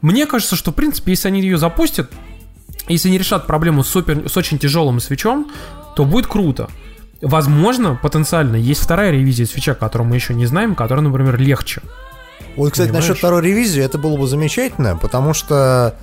Мне кажется, что, в принципе, если они ее запустят, если они решат проблему с, супер, с очень тяжелым свечом, то будет круто. Возможно, потенциально, есть вторая ревизия свеча, которую мы еще не знаем, которая, например, легче. Вот, кстати, Понимаешь? насчет второй ревизии, это было бы замечательно, потому что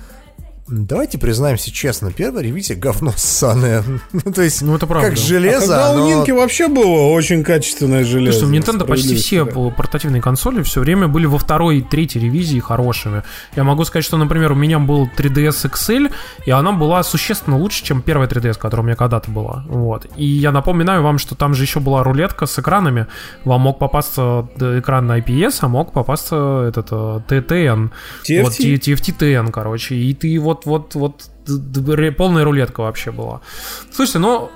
Давайте признаемся честно, первая ревизия говно ссаное. Ну, то есть, Ну, это правда. как А железо, когда у оно- Нинки вообще было очень качественное железо. Слушай, у Nintendo почти все портативные консоли все время были во второй и третьей ревизии хорошими. Я могу сказать, что, например, у меня был 3DS XL, и она была существенно лучше, чем первая 3DS, которая у меня когда-то была. Вот. И я напоминаю вам, что там же еще была рулетка с экранами. Вам мог попасться э, экран на IPS, а мог попасться этот э, TTN. TFT? Вот, TFT-TN, короче. И ты вот, вот, вот ре- полная рулетка вообще была. Слушайте, ну,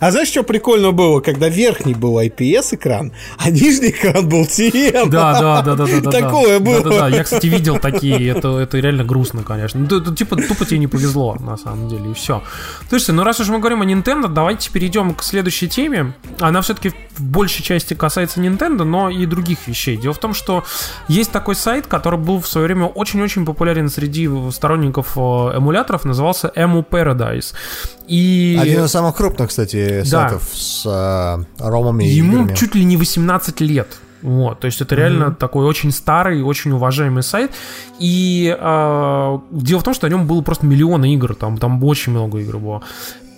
А знаешь, что прикольно было, когда верхний был IPS-экран, а нижний экран был TN? Да, да, да, да, да. Такое было. Да, да, да. Я, кстати, видел такие. Это, это реально грустно, конечно. Ну, типа тупо тебе не повезло, на самом деле, и все. Слушайте, ну раз уж мы говорим о Nintendo, давайте перейдем к следующей теме. Она все-таки в большей части касается Nintendo, но и других вещей. Дело в том, что есть такой сайт, который был в свое время очень-очень популярен среди сторонников э, эмуляторов, назывался Emu Paradise. И Один из самых крупных, кстати, Да. сайтов с э, ромами и Ему играми. чуть ли не 18 лет. Вот, то есть это реально такой очень старый, очень уважаемый сайт. И э, дело в том, что о нем было просто миллионы игр, там, там очень много игр было.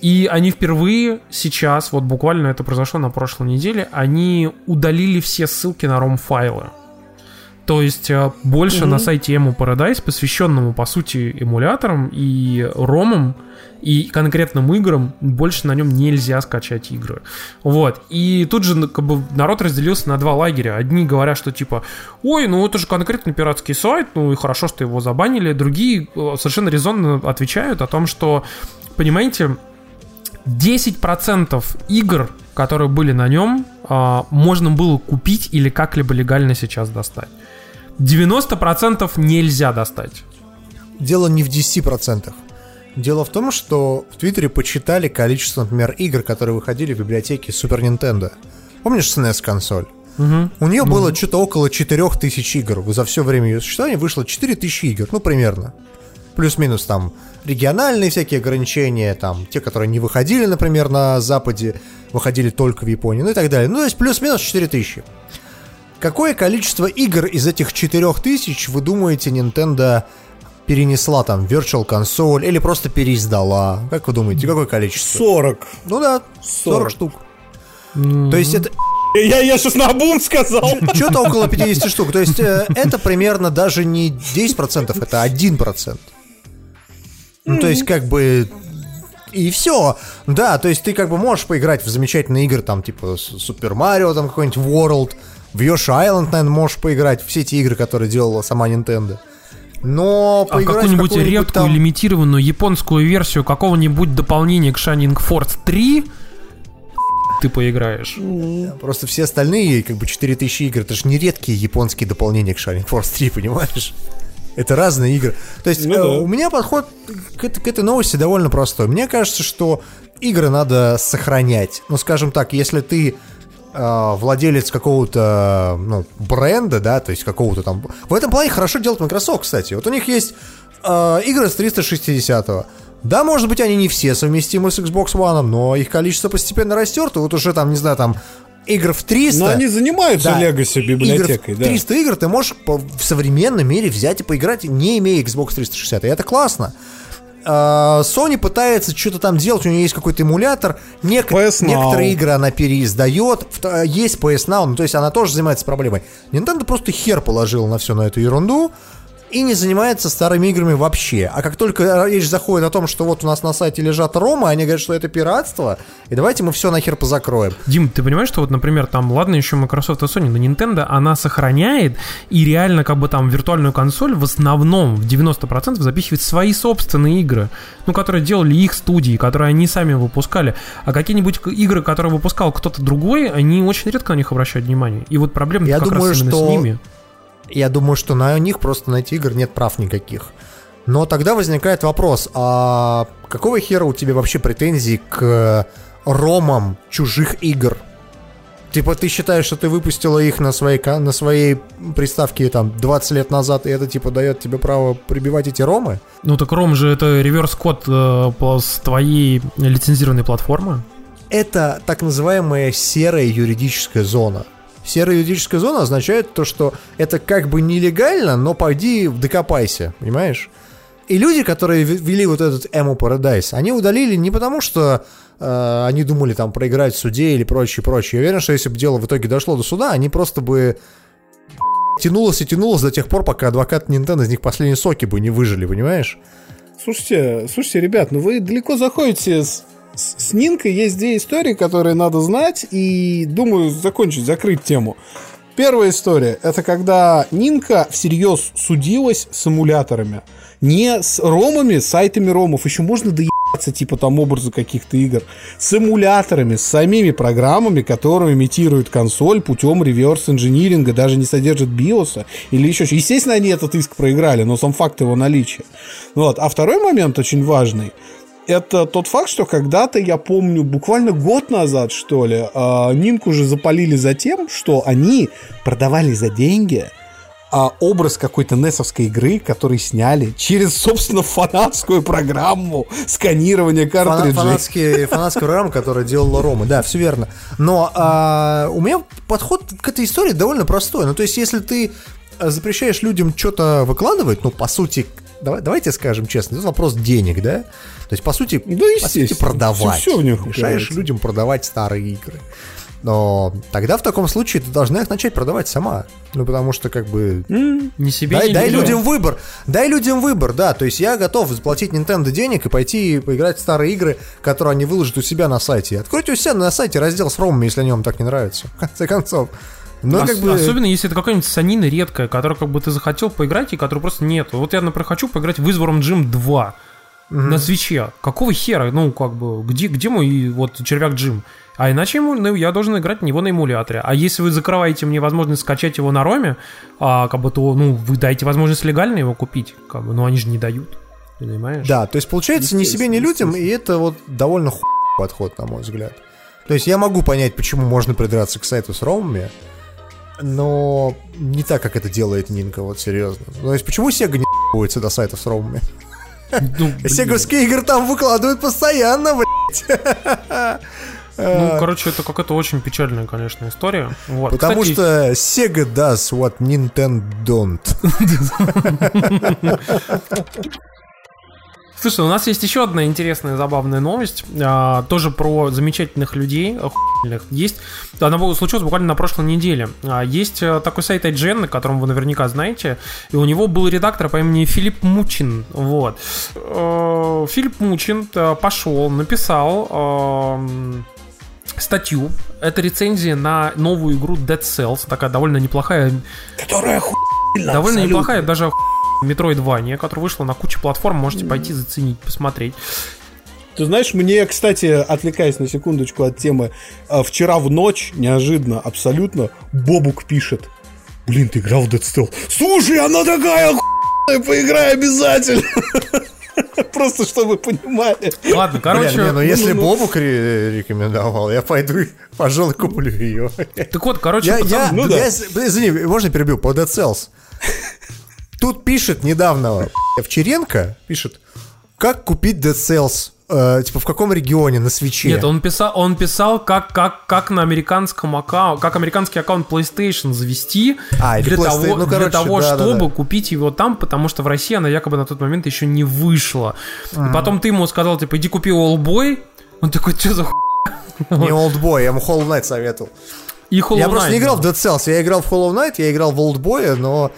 И они впервые сейчас, вот буквально это произошло на прошлой неделе, они удалили все ссылки на ROM-файлы. То есть э, больше на сайте Emu Paradise, посвященному по сути эмуляторам и ромам и конкретным играм, больше на нем нельзя скачать игры. Вот. И тут же как бы, народ разделился на два лагеря. Одни говорят, что типа, ой, ну это же конкретно пиратский сайт, ну и хорошо, что его забанили. Другие э, совершенно резонно отвечают о том, что, понимаете, 10% игр, которые были на нем, а, можно было купить или как-либо легально сейчас достать. 90% нельзя достать. Дело не в 10%. Дело в том, что в Твиттере почитали количество, например, игр, которые выходили в библиотеке Super Nintendo. Помнишь SNES консоль? У нее было что-то около 4000 игр. За все время ее существования вышло 4000 игр, ну, примерно. Плюс-минус там региональные всякие ограничения, там, те, которые не выходили, например, на Западе, выходили только в Японии, ну и так далее. Ну, то есть плюс-минус 4000. Какое количество игр из этих 4000 вы думаете Nintendo перенесла там Virtual Console или просто переиздала? Как вы думаете, какое количество? 40. Ну да, 40, 40. штук. То есть это Я, я сейчас на бум сказал. что-то около 50 штук. То есть э, это примерно даже не 10%, это 1%. Ну, то есть как бы... И все. Да, то есть ты как бы можешь поиграть в замечательные игры, там, типа Супер Марио, там какой-нибудь World, в Yoshi Island, наверное, можешь поиграть, все эти игры, которые делала сама Nintendo. Но А какую-нибудь какой-нибудь редкую там- лимитированную японскую версию какого-нибудь дополнения к Shining Force 3 ты поиграешь. Просто все остальные, как бы 4000 игр, это же не редкие японские дополнения к Shining Force 3, понимаешь? Это разные игры. То есть Ну э, да. у меня подход к, к этой новости довольно простой. Мне кажется, что игры надо сохранять. Ну, скажем так, если ты э, владелец какого-то ну, бренда, да, то есть какого-то там... В этом плане хорошо делает Microsoft, кстати. Вот у них есть э, игры с 360-го. Да, может быть, они не все совместимы с Xbox One, но их количество постепенно растет, и вот уже там, не знаю, там игр в 300... Но они занимаются Да. Legacy библиотекой, игр, да. 300 игр ты можешь по- в современном мире взять и поиграть, не имея Xbox 360. И это классно. А, Sony пытается что-то там делать, у нее есть какой-то эмулятор. Нек-. Некоторые игры она переиздает. А, Есть PS Now, ну, то есть она тоже занимается проблемой. Nintendo просто хер положил на все на эту ерунду и не занимается старыми играми вообще. А как только речь заходит о том, что вот у нас на сайте лежат ромы, они говорят, что это пиратство, и давайте мы все нахер позакроем. Дим, ты понимаешь, что вот, например, там, ладно, еще Microsoft и Sony, но Nintendo, она сохраняет и реально как бы там виртуальную консоль в основном в 90% запихивает свои собственные игры, ну, которые делали их студии, которые они сами выпускали. А какие-нибудь игры, которые выпускал кто-то другой, они очень редко на них обращают внимание. И вот проблема Я как думаю, раз именно что- с ними. Я думаю, что на них просто на эти игры нет прав никаких. Но тогда возникает вопрос, а какого хера у тебя вообще претензий к ромам чужих игр? Типа ты считаешь, что ты выпустила их на своей, на своей приставке там 20 лет назад, и это типа дает тебе право прибивать эти ромы? Ну, так Ром же это реверс-код э, с твоей лицензированной платформы. Это так называемая серая юридическая зона. Серая юридическая зона означает то, что это как бы нелегально, но пойди докопайся, понимаешь? И люди, которые вели вот этот Emo Paradise, они удалили не потому, что э, они думали там проиграть в суде или прочее, прочее. Я уверен, что если бы дело в итоге дошло до суда, они просто бы тянулось и тянулось до тех пор, пока адвокат Nintendo из них последние соки бы не выжили, понимаешь? Слушайте, слушайте, ребят, ну вы далеко заходите с, с, Нинкой. Есть две истории, которые надо знать, и думаю закончить, закрыть тему. Первая история — это когда Нинка всерьез судилась с эмуляторами. Не с ромами, сайтами ромов. Еще можно доебаться, типа там образы каких-то игр. С эмуляторами, с самими программами, которые имитируют консоль путем реверс-инжиниринга, даже не содержат биоса или еще что Естественно, они этот иск проиграли, но сам факт его наличия. Вот. А второй момент очень важный это тот факт, что когда-то, я помню, буквально год назад, что ли, э, Нинку уже запалили за тем, что они продавали за деньги а, образ какой-то несовской игры, который сняли через, собственно, фанатскую программу сканирования Фана- картриджей. фанатский, фанатская программа, которая делала Рома, да, все верно. Но а, у меня подход к этой истории довольно простой. Ну, то есть, если ты а, запрещаешь людям что-то выкладывать, ну, по сути, давайте скажем честно, это вопрос денег, да? То есть, по сути, Да, по сути продавать. Всё- всё в них Мешаешь людям продавать старые игры. Но тогда в таком случае ты должна их начать продавать сама. Ну, потому что, как бы, Не себе, Дай, не дай людям. людям выбор. Дай людям выбор, да. То есть я готов заплатить Nintendo денег и пойти поиграть в старые игры, которые они выложат у себя на сайте. Откройте у себя на сайте раздел с ромами, если они вам так не нравятся. В конце концов. Ну, Ос- как бы... Особенно если это какая-нибудь санина редкая, которую как бы ты захотел поиграть и которой просто нет. Вот я, например, хочу поиграть в Извором Джим 2 на свече. Какого хера? Ну, как бы, где, где мой вот червяк Джим? А иначе ему, ну, я должен играть в него на эмуляторе. А если вы закрываете мне возможность скачать его на роме, а, как бы, то, ну, вы дайте возможность легально его купить. Как бы, но они же не дают. Понимаешь? Да, то есть получается ни себе, ни людям, и это вот довольно хуй подход, на мой взгляд. То есть я могу понять, почему можно придраться к сайту с ромами, но не так, как это делает Нинка, вот серьезно. То есть почему Sega не ебывается до сайтов с ромами? Ну. Сеговские игры там выкладывают постоянно, блядь. Ну, короче, это какая-то очень печальная, конечно, история. Вот. Потому Кстати, что Sega does what Nintendo don't. Слушай, у нас есть еще одна интересная, забавная новость, а, тоже про замечательных людей, охуительных. Есть, она случилась буквально на прошлой неделе. А, есть э, такой сайт IGN, на котором вы наверняка знаете, и у него был редактор по имени Филипп Мучин. Вот. Э, Филипп Мучин э, пошел, написал статью. Это рецензия на новую игру Dead Cells, такая довольно неплохая Которая охуительна Довольно абсолютно. неплохая, даже Metroidvania, которая вышла на куче платформ, можете пойти заценить, посмотреть. Ты знаешь, мне, кстати, отвлекаясь на секундочку от темы, а, вчера в ночь, неожиданно, абсолютно, Бобук пишет. Блин, ты играл в Dead Cell? Слушай, она такая охуенная, поиграй обязательно. Просто чтобы понимали. Ладно, короче, Бля, не, ну если ну, ну. Бобук ре- рекомендовал, я пойду, пожалуй, куплю ее. так вот, короче, Я, пацан- я, ну да. я извини, можно я перебью? По Dead Cells. Тут пишет недавно Овчаренко, пишет, как купить Dead Cells, э, типа в каком регионе, на свече. Нет, он писал, он писал, как, как, как на американском аккаунт, как американский аккаунт PlayStation завести А, для, PlayStation, того, ну, для короче, того, да, да, чтобы да. купить его там, потому что в России она якобы на тот момент еще не вышла. И потом ты ему сказал, типа, иди купи Allboy. Он такой, что за ху... Не Oldboy, я ему Hollow Knight советовал. И Hollow Я просто Knight, не играл да. в Dead Cells, я играл в Hollow Knight, я играл в Oldboy, но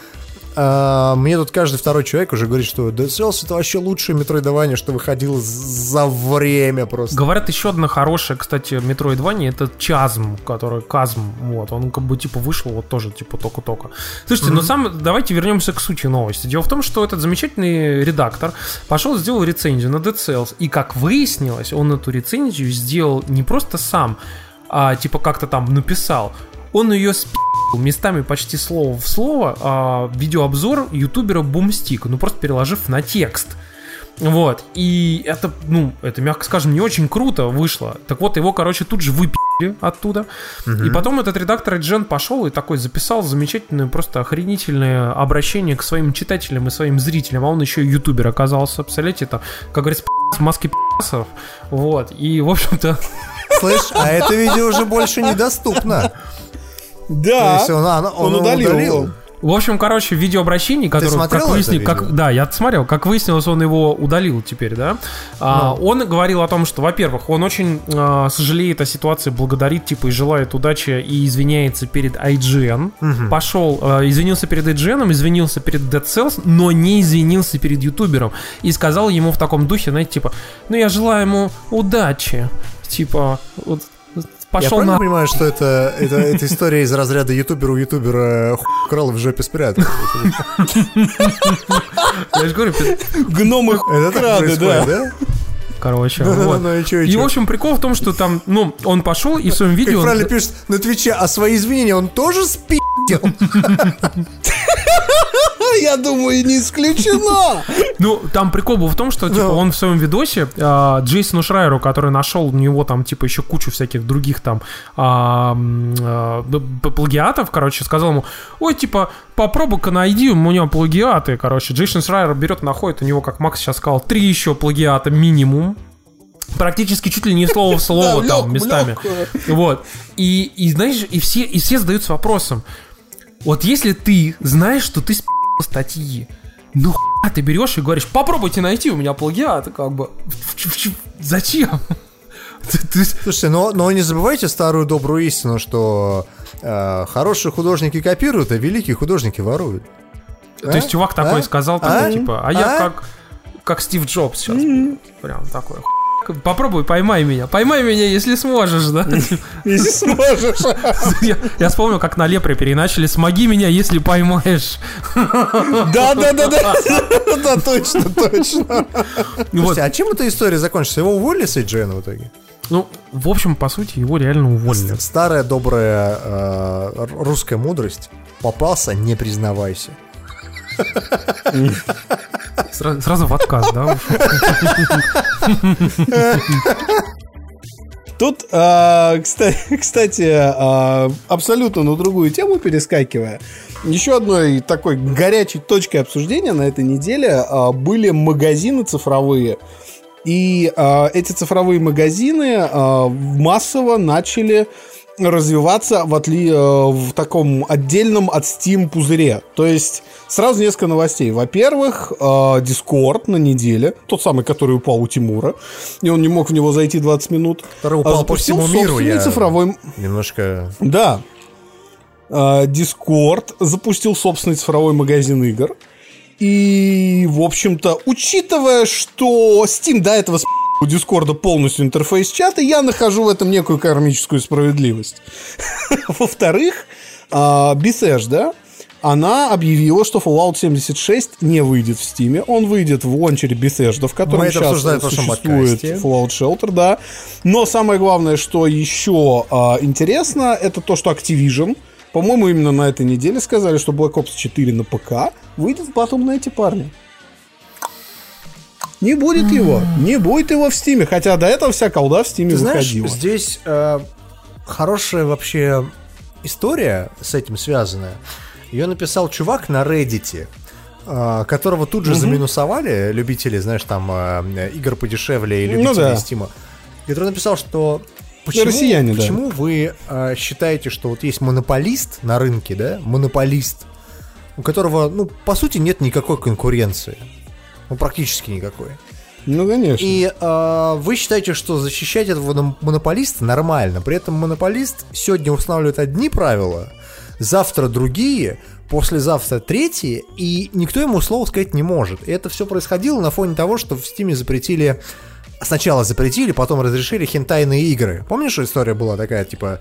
э, мне тут каждый второй человек уже говорит, что Dead Cells это вообще лучшее метроидование, что выходило за время просто. Говорят, еще одна хорошая, кстати, Metroidvania, это Чазм, который Казм, вот, он как бы типа вышел вот тоже типа только-только. Слушайте, ну сам, давайте вернемся к сути новости. Дело в том, что этот замечательный редактор пошел сделал рецензию на Dead Cells, и как выяснилось, он эту рецензию сделал не просто сам, а типа как-то там написал, он ее спи***л местами почти слово в слово а, видеообзор ютубера Бумстик, ну просто переложив на текст. Вот, и это, ну, это, мягко скажем, не очень круто вышло. Так вот, его, короче, тут же выпили оттуда. И потом этот редактор Джен пошел и такой записал замечательное, просто охренительное обращение к своим читателям и своим зрителям. А он еще и ютубер оказался. Представляете, это, как говорится, в маске пи***сов. Вот, и, в общем-то, Слышь, а это видео уже больше недоступно. Да, есть он, он он удалил удалил. В общем, короче, видеообращение, которое, смотрел как видео? как, да, я смотрел, как выяснилось, он его удалил теперь, да. А, Ну. Он говорил о том, что, во-первых, он очень а, сожалеет о ситуации, благодарит, типа, и желает удачи и извиняется перед IGN. Пошел, а, извинился перед IGN, извинился перед Dead Cells, но не извинился перед ютубером. И сказал ему в таком духе, знаете, типа, ну я желаю ему удачи. Типа, вот, пошел правильно на... понимаю, что это, это, это история из разряда ютубера у ютубера хуй украл и в жопе спрятал? Я же говорю, Гномы крады, да. да? короче, вот. ну, и чё, и И, чё? в общем, прикол в том, что там, ну, он пошел и в своем Как видео... он- правильно пишет на Твиче, а свои извинения он тоже спи***ил? Я думаю, не исключено. Ну, там прикол был в том, что, типа, он в своем видосе а, Джейсону Шрайеру, который нашел у него там, типа, еще кучу всяких других там а, а, плагиатов, короче, сказал ему, ой, типа, попробуй-ка найди, у меня плагиаты, короче. Джейсон Шрайер берет, находит у него, как Макс сейчас сказал, три еще плагиата минимум. Практически чуть ли не слово в слово там местами. Вот. И, и знаешь, и все, и все задаются вопросом. Вот если ты знаешь, что ты спи***л статьи, ну хуя ты берешь и говоришь, попробуйте найти у меня плагиат, как бы. Зачем? Слушайте, но, но не забывайте старую добрую истину, что э, хорошие художники копируют, а великие художники воруют. То есть чувак такой А? сказал, такой, А? типа, а я А? как, как Стив Джобс сейчас. Прям такой. «Хуй, Попробуй, поймай меня. Поймай меня, если сможешь, да? Если сможешь. Я, вспомнил, как на Лепре переначали «Смоги меня, если поймаешь». Да, да, да, да. Да, точно, точно. Вот. Слушайте, а чем эта история закончится? Его уволили с IGN в итоге? Ну, в общем, по сути, его реально уволили. Старая добрая э, русская мудрость. Попался, не признавайся. Сра- Сразу в отказ, да? Тут, а, кста- кстати, а, абсолютно на другую тему перескакивая, еще одной такой горячей точкой обсуждения на этой неделе а, были магазины цифровые. И а, эти цифровые магазины массово начали развиваться в, отли... э, в таком отдельном от Steam пузыре. То есть сразу несколько новостей. Во-первых, э, Discord на неделе, тот самый, который упал у Тимура, и он не мог в него зайти 20 минут. Который а, упал по запустил всему миру. собственный Я цифровой... немножко... Да. А, Discord запустил собственный цифровой магазин игр. И, в общем-то, учитывая, что Steam до этого с*** у Дискорда полностью интерфейс чата, я нахожу в этом некую кармическую справедливость. Во-вторых, а, Bethesda, она объявила, что Fallout 76 не выйдет в Steam. Он выйдет в лончере Bethesda, в котором сейчас существует подкасте. Fallout Shelter, да. Но самое главное, что еще а, интересно, это то, что Activision, по-моему, именно на этой неделе сказали, что Black Ops 4 на ПК выйдет в Battle.net, парни. Не будет его. Не будет его в Стиме. Хотя до этого вся колда в Стиме знаешь, выходила. здесь э, хорошая вообще история с этим связанная. Ее написал чувак на Reddit, э, которого тут же заминусовали любители, знаешь, там э, игр подешевле и любители Ну да. Стима. Который написал, что почему, россияне, да. почему вы э, считаете, что вот есть монополист на рынке, да, монополист, у которого, ну, по сути, нет никакой конкуренции. Ну, практически никакой. Ну, конечно. И э, вы считаете, что защищать этого моно- монополиста нормально. При этом монополист сегодня устанавливает одни правила, завтра другие, послезавтра третьи, и никто ему слова сказать не может. И это все происходило на фоне того, что в Стиме запретили... Сначала запретили, потом разрешили хентайные игры. Помнишь, что история была такая, типа...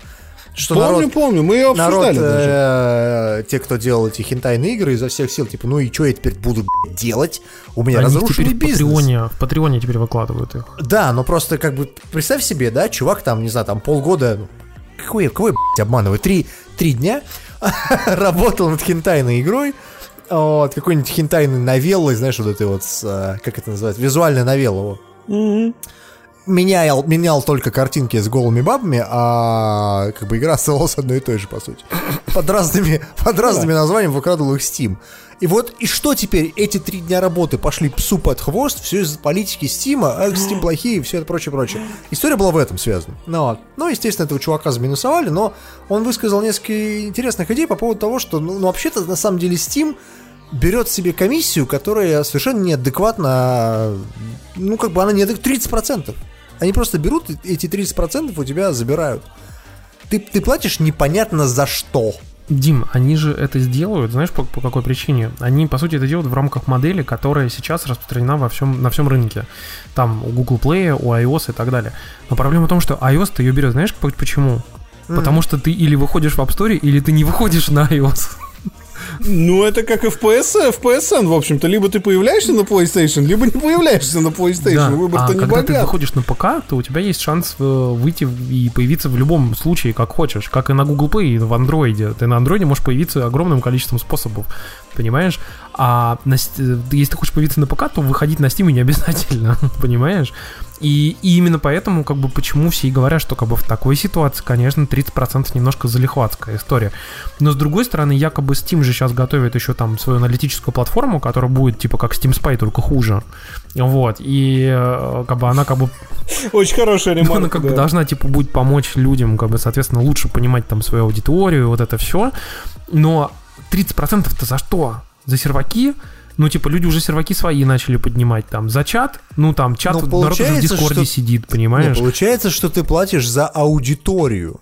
Что помню, народ, помню. Мы ее народ, обсуждали даже. э, те, кто делал эти хентайные игры, изо всех сил, типа, ну и что я теперь буду делать? У меня Они разрушенный теперь в бизнес. Патреоне, в Патреоне теперь выкладывают их. Да, но просто как бы представь себе, да, чувак там, не знаю, там полгода, ну, какой, какой блядь, обманываю, три, три дня работал над хентайной игрой, вот, какой-нибудь хентайной новеллой, знаешь, вот этой вот, с, э, как это называется, визуальная новелла, вот. Мгм. Менял, менял только картинки с голыми бабами, а как бы игра оставалась одной и той же, по сути. Под разными, под разными названиями выкрадывал их Steam. И вот, и что теперь? Эти три дня работы пошли псу под хвост, все из-за политики Стима, а Steam плохие, все это прочее, прочее. История была в этом связана. Ну, ну, естественно, этого чувака заминусовали, но он высказал несколько интересных идей по поводу того, что, ну, ну вообще-то, на самом деле, Steam берет себе комиссию, которая совершенно неадекватна, ну, как бы она не 30%. Они просто берут эти 30% у тебя забирают. Ты, ты платишь непонятно за что. Дим, они же это сделают, знаешь, по, по какой причине? Они, по сути, это делают в рамках модели, которая сейчас распространена во всем, на всем рынке. Там у Google Play, у iOS и так далее. Но проблема в том, что iOS ты ее берет, знаешь, почему? Mm-hmm. Потому что ты или выходишь в App Store, или ты не выходишь на iOS. Ну, это как FPS, FPSN, в общем-то. Либо ты появляешься на PlayStation, либо не появляешься на PlayStation. Да. Выбор-то а не когда богат. ты выходишь на ПК, то у тебя есть шанс э, выйти и появиться в любом случае, как хочешь. Как и на Google Play, и в Android. Ты на Android можешь появиться огромным количеством способов. Понимаешь? А на, э, если ты хочешь появиться на ПК, то выходить на Steam не обязательно. Понимаешь? И, и именно поэтому, как бы, почему все и говорят, что как бы в такой ситуации, конечно, 30% немножко залихватская история. Но с другой стороны, якобы Steam же сейчас готовит еще там свою аналитическую платформу, которая будет типа как Steam Spy, только хуже. Вот. И э, как бы она как бы... Очень хорошая ремарка. Она как да. бы должна типа будет помочь людям, как бы, соответственно, лучше понимать там свою аудиторию, вот это все. Но 30%-то за что? За серваки? ну, типа, люди уже серваки свои начали поднимать там за чат, ну, там, чат, Но народ уже в Дискорде что... сидит, понимаешь? Не, получается, что ты платишь за аудиторию.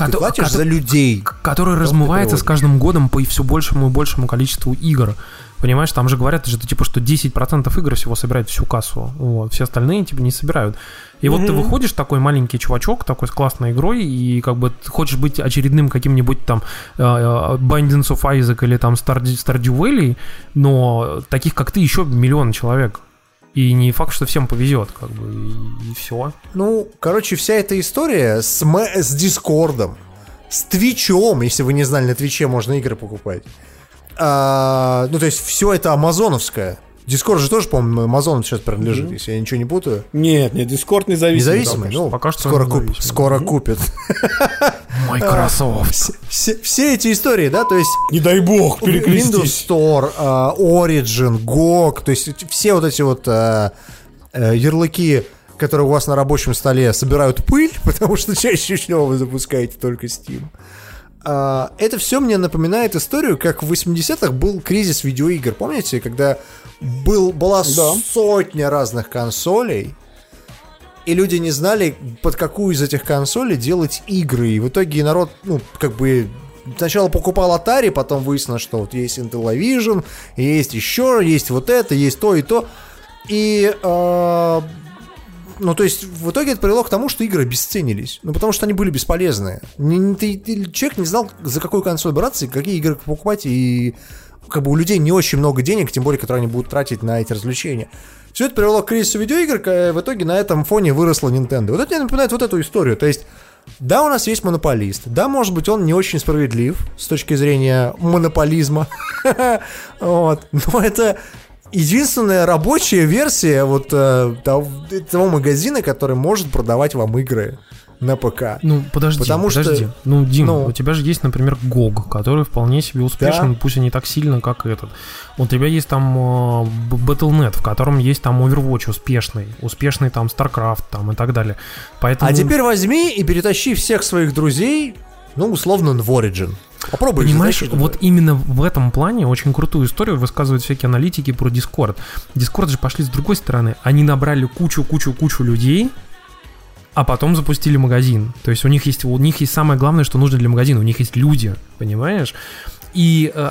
Кото- ты платишь кото- за людей. Который размывается с каждым годом по все большему и большему количеству игр. Понимаешь, там же говорят, что типа, что 10% игр всего собирают всю кассу. Вот, все остальные типа не собирают. И mm-hmm. вот ты выходишь такой маленький чувачок, такой с классной игрой, и как бы хочешь быть очередным каким-нибудь там uh, Bindings of Isaac или там Stardew Valley, но таких как ты еще миллион человек. И не факт, что всем повезет, как бы, и, и все. Ну, короче, вся эта история с, с Дискордом, с Твичом, если вы не знали, на Твиче можно игры покупать. А, ну, то есть, все это амазоновское. Дискорд же тоже, по-моему, Amazon сейчас принадлежит, mm-hmm. если я ничего не путаю. Нет, нет, Дискорд независимый. Независимый? Ну, пока что скоро, куп, скоро купят. Microsoft. все, все эти истории, да, то есть... Не дай бог, перекрестись. Windows Store, uh, Origin, GOG, то есть все вот эти вот uh, uh, ярлыки, которые у вас на рабочем столе собирают пыль, потому что чаще всего вы запускаете только Steam. Uh, это все мне напоминает историю, как в 80-х был кризис видеоигр. Помните, когда был, была да. сотня разных консолей, и люди не знали, под какую из этих консолей делать игры. И в итоге народ, ну, как бы сначала покупал Atari, потом выяснилось, что вот есть Intellivision, есть еще, есть вот это, есть то и то. И, э, ну, то есть, в итоге это привело к тому, что игры обесценились. Ну, потому что они были бесполезные. Не, ты, ты, человек не знал, за какой консоль браться, и какие игры покупать, и как бы у людей не очень много денег, тем более, которые они будут тратить на эти развлечения. Все это привело к кризису видеоигр, в итоге на этом фоне выросла Nintendo. Вот это мне напоминает вот эту историю. То есть, да, у нас есть монополист. Да, может быть, он не очень справедлив с точки зрения монополизма. вот. Но это единственная рабочая версия вот э, того магазина, который может продавать вам игры на ПК. Ну, подожди, Потому подожди. Что, ну, Дим, ну, у тебя же есть, например, GOG, который вполне себе успешен, да. пусть и не так сильно, как этот. У тебя есть там э, Battle.net, в котором есть там Overwatch успешный, успешный там StarCraft там и так далее. Поэтому... А теперь возьми и перетащи всех своих друзей, ну, условно, в Origin. Попробуй. Понимаешь, знаешь, вот именно в этом плане очень крутую историю высказывают всякие аналитики про Discord. Discord же пошли с другой стороны. Они набрали кучу-кучу-кучу людей, а потом запустили магазин. То есть у них есть у них есть самое главное, что нужно для магазина. У них есть люди, понимаешь? И э,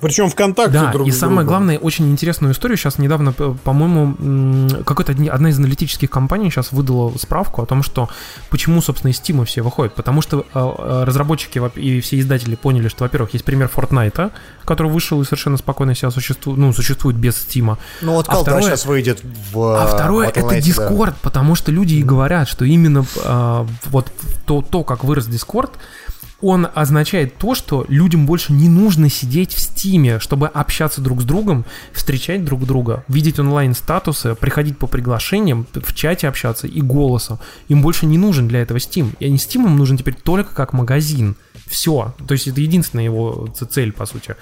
причем ВКонтакте Да, друг и самое другу. главное, очень интересную историю. Сейчас недавно, по-моему, какая-то одна из аналитических компаний сейчас выдала справку о том, что почему, собственно, из Steam все выходят. Потому что э, разработчики и все издатели поняли, что, во-первых, есть пример Fortnite, который вышел и совершенно спокойно себя существует, ну, существует без Steam. Ну вот а второе, сейчас выйдет в А второе, это Discord, да. потому что люди и говорят, что именно э, вот то, то, как вырос Discord, он означает то, что людям больше не нужно сидеть в стиме, чтобы общаться друг с другом, встречать друг друга, видеть онлайн-статусы, приходить по приглашениям, в чате общаться и голосом. Им больше не нужен для этого Steam. И они Steam им нужен теперь только как магазин. Все. То есть это единственная его цель, по сути.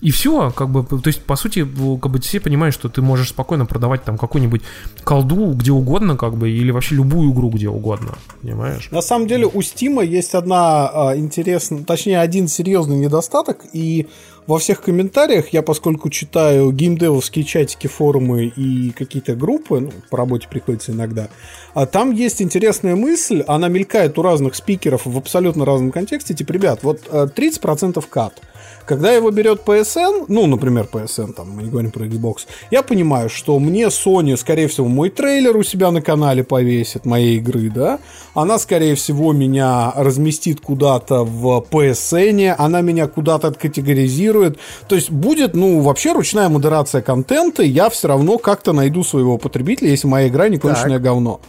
И все, как бы, то есть, по сути, как бы все понимают, что ты можешь спокойно продавать там какую-нибудь колду где угодно, как бы, или вообще любую игру где угодно, понимаешь? На самом деле у Стима есть одна а, интересная, точнее, один серьезный недостаток, и во всех комментариях я, поскольку читаю геймдевовские чатики, форумы и какие-то группы, ну, по работе приходится иногда, а там есть интересная мысль, она мелькает у разных спикеров в абсолютно разном контексте, типа, ребят, вот 30% кат – когда его берет PSN, ну, например, PSN, там, мы не говорим про Xbox, я понимаю, что мне Sony, скорее всего, мой трейлер у себя на канале повесит моей игры, да, она, скорее всего, меня разместит куда-то в PSN, она меня куда-то откатегоризирует, то есть будет, ну, вообще ручная модерация контента, я все равно как-то найду своего потребителя, если моя игра не конченое говно.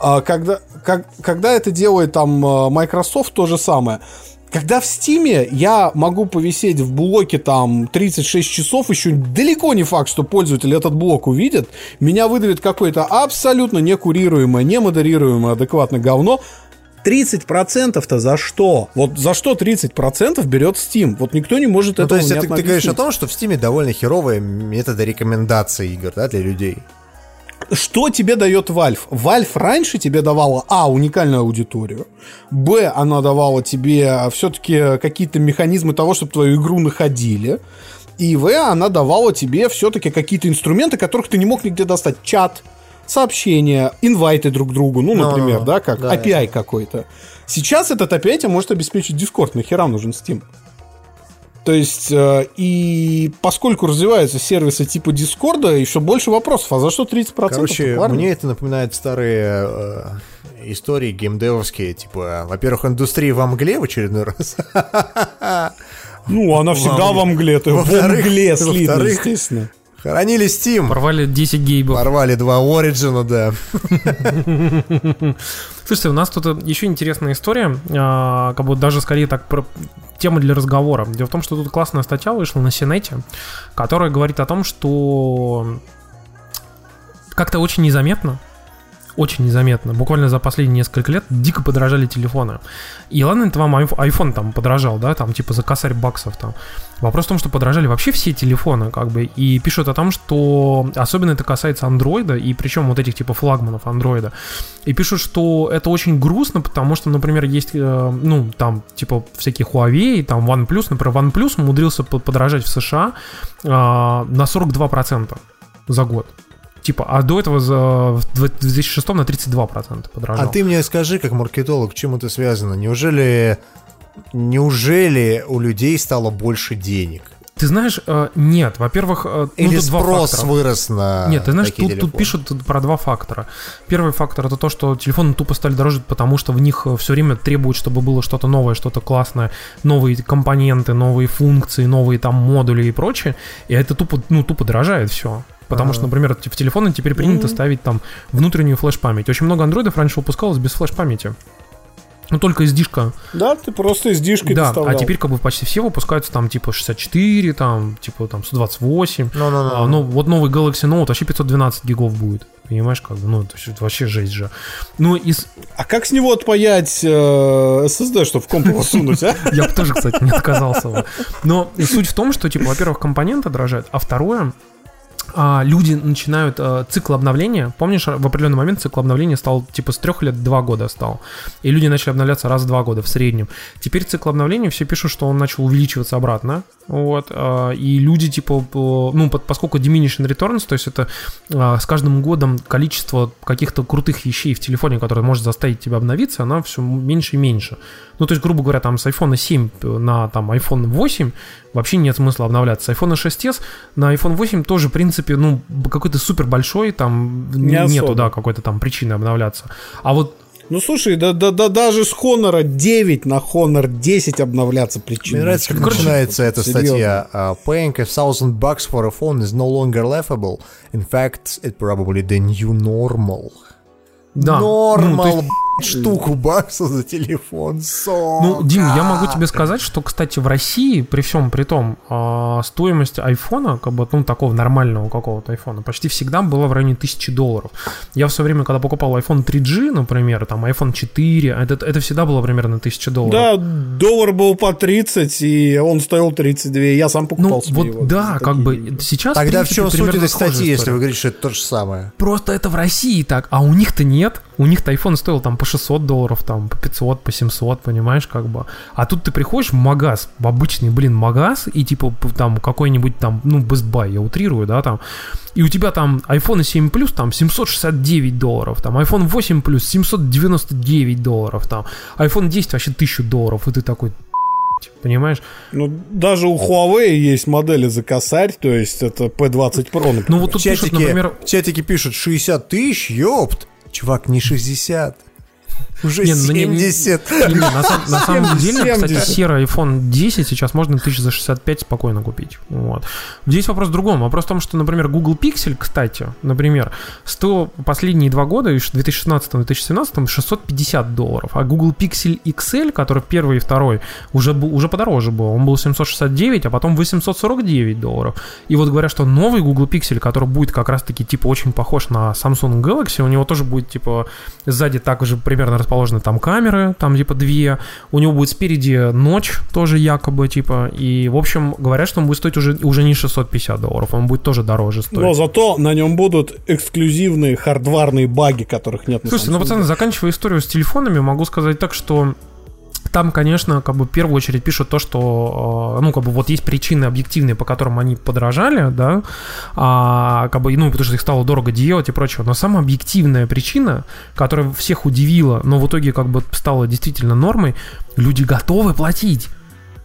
А когда, как, когда это делает там э, Microsoft, то же самое. Когда в Стиме я могу повисеть в блоке там 36 часов, еще далеко не факт, что пользователь этот блок увидит, меня выдавит какое-то абсолютно некурируемое, немодерируемое адекватное говно, 30%-то за что? Вот за что 30% берет Steam? Вот никто не может ну, этого то есть это, ты говоришь о том, что в Steam довольно херовые методы рекомендации игр, да, для людей? Что тебе дает Valve? Valve раньше тебе давала, а, уникальную аудиторию, б, она давала тебе все-таки какие-то механизмы того, чтобы твою игру находили, и в, она давала тебе все-таки какие-то инструменты, которых ты не мог нигде достать. Чат, сообщения, инвайты друг другу, ну, например, no, no, no. да, как да, API это. какой-то. Сейчас этот API тебе может обеспечить Discord, нахера нужен Steam? То есть, э, и поскольку развиваются сервисы типа Дискорда, еще больше вопросов. А за что 30%? Короче, мне это напоминает старые э, истории геймдевовские. Типа, во-первых, индустрия во мгле в очередной раз. Ну, она всегда во мгле. Во мгле слитно, естественно. Хоронили Steam. Порвали 10 гейбов. Порвали два Origin, да. Слушайте, у нас тут еще интересная история, а, как бы даже скорее так про тема для разговора. Дело в том, что тут классная статья вышла на Синете, которая говорит о том, что как-то очень незаметно очень незаметно. Буквально за последние несколько лет дико подорожали телефоны. И ладно, это вам iPhone там подорожал, да, там типа за косарь баксов там. Вопрос в том, что подорожали вообще все телефоны, как бы, и пишут о том, что особенно это касается андроида, и причем вот этих типа флагманов андроида. И пишут, что это очень грустно, потому что, например, есть, э, ну, там, типа, всякие Huawei, там OnePlus, например, OnePlus умудрился подорожать в США э, на 42% за год. Типа, а до этого за, в 2006 на 32% подорожал. А ты мне скажи, как маркетолог, к чему это связано? Неужели, неужели у людей стало больше денег? Ты знаешь, э, нет, во-первых, э, ну, Или спрос вырос на Нет, ты знаешь, тут, тут пишут про два фактора. Первый фактор это то, что телефоны тупо стали дороже, потому что в них э, все время требуют, чтобы было что-то новое, что-то классное, новые компоненты, новые функции, новые там модули и прочее. И это тупо, ну, тупо дорожает все. Потому что, например, в телефоны теперь принято ставить там внутреннюю флеш-память. Очень много андроидов раньше выпускалось без флеш-памяти. Ну, только SD-шка. Да, ты просто SD-шкой Да, доставлял. а теперь как бы почти все выпускаются там типа 64, там типа там 128. No, no, no. А, ну, вот новый Galaxy Note вообще 512 гигов будет. Понимаешь, как бы, ну, это, это вообще жесть же. Ну, из... А как с него отпаять э, SSD, чтобы в комп его сунуть, а? Я бы тоже, кстати, не отказался. Но суть в том, что, типа, во-первых, компоненты дрожат, а второе, люди начинают а, цикл обновления. Помнишь, в определенный момент цикл обновления стал типа с трех лет два года стал. И люди начали обновляться раз в два года в среднем. Теперь цикл обновления все пишут, что он начал увеличиваться обратно. Вот. А, и люди типа, ну, поскольку diminishing returns, то есть это а, с каждым годом количество каких-то крутых вещей в телефоне, которые может заставить тебя обновиться, она все меньше и меньше. Ну, то есть, грубо говоря, там с iPhone 7 на там iPhone 8 вообще нет смысла обновляться. С iPhone 6s на iPhone 8 тоже, в принципе, ну, какой-то супер большой, там Не нету, особо. да, какой-то там причины обновляться. А вот ну слушай, да, да, да даже с Honor 9 на Honor 10 обновляться причина. Мне нравится, как начинается эта статья. Uh, paying a thousand bucks for a phone is no longer laughable. In fact, it probably the new normal. Да. Normal, ну, штуку баксов за телефон. Сука. Ну, Дим, я могу тебе сказать, что, кстати, в России, при всем при том, а, стоимость айфона, как бы, ну, такого нормального какого-то айфона, почти всегда была в районе 1000 долларов. Я в свое время, когда покупал iPhone 3G, например, там, iPhone 4, это, это всегда было примерно 1000 долларов. Да, доллар был по 30, и он стоил 32. Я сам покупал Ну, себе вот его. да, как бы деньги. сейчас. Тогда в принципе, чем суть этой статьи, если вы говорите, что это то же самое? Просто это в России так, а у них-то нет. У них-то iPhone стоил там по 600 долларов, там по 500, по 700, понимаешь, как бы. А тут ты приходишь в магаз, в обычный, блин, магаз, и типа там какой-нибудь там, ну, Best Buy, я утрирую, да, там, и у тебя там iPhone 7 Plus там 769 долларов, там iPhone 8 Plus 799 долларов, там iPhone 10 вообще 1000 долларов, и ты такой, понимаешь? Ну, даже у Huawei есть модели за косарь, то есть это P20 Pro, например. Ну вот тут пишут, чатике, например, в чатике пишут 60 тысяч, ёпт. Чувак, не 60. Уже Не, ну, не- не- 70. Не, на, на самом 70. деле, кстати, серый iPhone 10 сейчас можно тысяч за 65 спокойно купить. Вот. Здесь вопрос в другом. Вопрос в том, что, например, Google Pixel, кстати, например, стоил последние два года, в 2016-2017, 650 долларов. А Google Pixel XL, который первый и второй, уже, уже подороже был. Он был 769, а потом 849 долларов. И вот говорят, что новый Google Pixel, который будет как раз-таки типа очень похож на Samsung Galaxy, у него тоже будет типа сзади также примерно расположены там камеры, там типа две, у него будет спереди ночь тоже якобы типа, и в общем говорят, что он будет стоить уже, уже не 650 долларов, он будет тоже дороже стоить. Но зато на нем будут эксклюзивные хардварные баги, которых нет на Слушайте, ну, пацаны, заканчивая историю с телефонами, могу сказать так, что там, конечно, как бы в первую очередь пишут то, что, э, ну, как бы вот есть причины объективные, по которым они подорожали, да, а, как бы, ну, потому что их стало дорого делать и прочего. Но самая объективная причина, которая всех удивила, но в итоге как бы стала действительно нормой, люди готовы платить.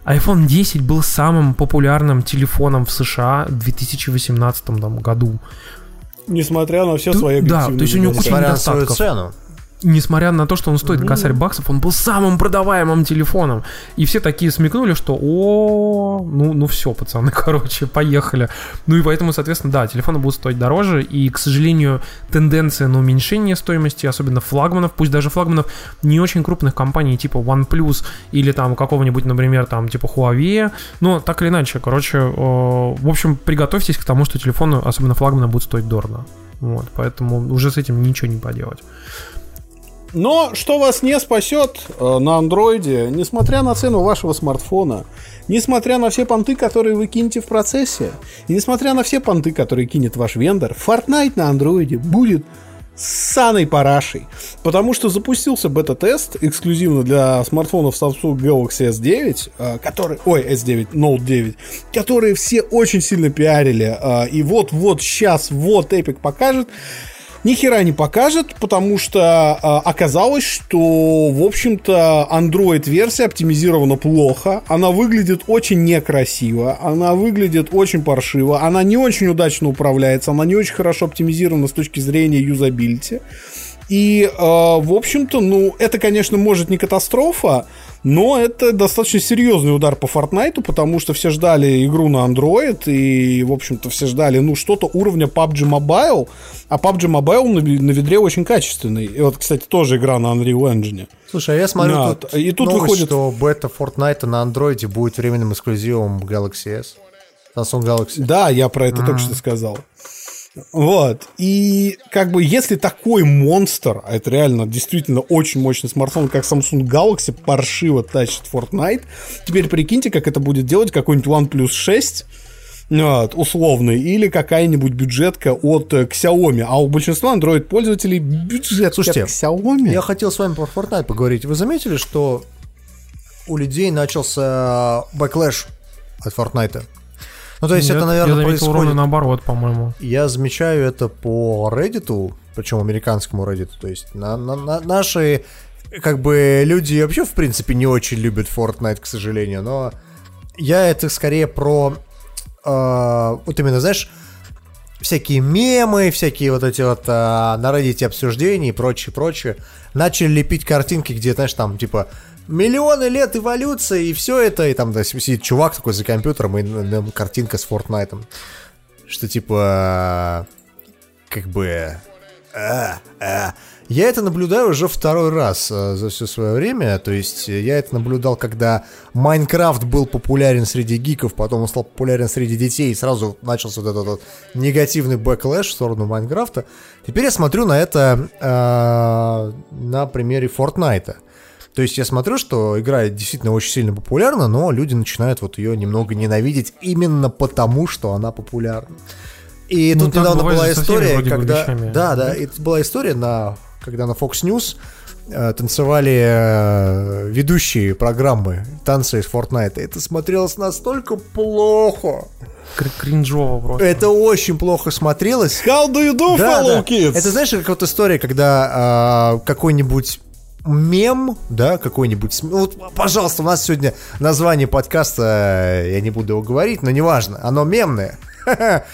iPhone 10 был самым популярным телефоном в США в 2018 там, году. Несмотря на все Тут- свои да, то есть у него куча Несмотря на свою цену. Несмотря на то, что он стоит косарь баксов, он был самым продаваемым телефоном. И все такие смекнули, что о, ну, ну все, пацаны, короче, поехали. Ну и поэтому, соответственно, да, телефоны будут стоить дороже. И, к сожалению, тенденция на уменьшение стоимости, особенно флагманов, пусть даже флагманов не очень крупных компаний, типа OnePlus или там какого-нибудь, например, там типа Huawei. Но так или иначе, короче, э, в общем, приготовьтесь к тому, что телефоны, особенно флагманы, будут стоить дорого. Вот, поэтому уже с этим ничего не поделать. Но что вас не спасет э, на андроиде, несмотря на цену вашего смартфона, несмотря на все понты, которые вы кинете в процессе, и несмотря на все понты, которые кинет ваш вендор, Fortnite на андроиде будет саной парашей. Потому что запустился бета-тест эксклюзивно для смартфонов Samsung Galaxy S9, э, который, ой, S9, Note 9, которые все очень сильно пиарили. э, И вот-вот сейчас, вот Epic покажет. Ни хера не покажет, потому что а, оказалось, что, в общем-то, Android-версия оптимизирована плохо. Она выглядит очень некрасиво, она выглядит очень паршиво, она не очень удачно управляется, она не очень хорошо оптимизирована с точки зрения юзабилити. И, э, в общем-то, ну, это, конечно, может не катастрофа, но это достаточно серьезный удар по Fortnite, потому что все ждали игру на Android, и, в общем-то, все ждали, ну, что-то уровня PUBG Mobile, а PUBG Mobile на, на ведре очень качественный. И вот, кстати, тоже игра на Unreal Engine. Слушай, а я смотрю, Да, тут, и тут новость, выходит- что бета Fortnite на андроиде будет временным эксклюзивом Galaxy S. Samsung Galaxy. Да, я про это только что сказал. Вот. И как бы если такой монстр, а это реально действительно очень мощный смартфон, как Samsung Galaxy, паршиво тащит Fortnite, теперь прикиньте, как это будет делать какой-нибудь OnePlus 6, вот, условный, или какая-нибудь бюджетка от э, Xiaomi. А у большинства Android-пользователей бюджетка Слушайте, от Xiaomi. Я хотел с вами про Fortnite поговорить. Вы заметили, что у людей начался backlash от Fortnite? Ну, то есть Нет, это, я наверное, заметил происходит... ровно наоборот, по-моему. Я замечаю это по Reddit, причем американскому Reddit. То есть на, на- на- наши как бы люди вообще в принципе не очень любят Fortnite, к сожалению, но я это скорее про э, вот именно, знаешь, всякие мемы, всякие вот эти вот а, на Reddit обсуждения и прочее, прочее. Начали лепить картинки, где, знаешь, там, типа, миллионы лет эволюции, и все это, и там да, сидит чувак такой за компьютером, и на нем картинка с Fortnite. Что, типа, как бы... а, а, Я это наблюдаю уже второй раз э, за все свое время. То есть э, я это наблюдал, когда Майнкрафт был популярен среди гиков, потом он стал популярен среди детей, и сразу начался вот этот вот негативный backlash в сторону Майнкрафта. Теперь я смотрю на это э, на примере Фортнайта. То есть я смотрю, что игра действительно очень сильно популярна, но люди начинают вот ее немного ненавидеть именно потому, что она популярна. И Ну, тут недавно была история, когда... вещами. Да, да, это была история, на, когда на Fox News э, танцевали э, ведущие программы танцы из Fortnite. Это смотрелось настолько плохо. Кр- Кринжово просто. Это очень плохо смотрелось. How do you do, Да, fellow да. kids? Это знаешь, как вот история, когда а, какой-нибудь мем, да, какой-нибудь... Вот, пожалуйста, у нас сегодня название подкаста, э, я не буду его говорить, но неважно, оно мемное.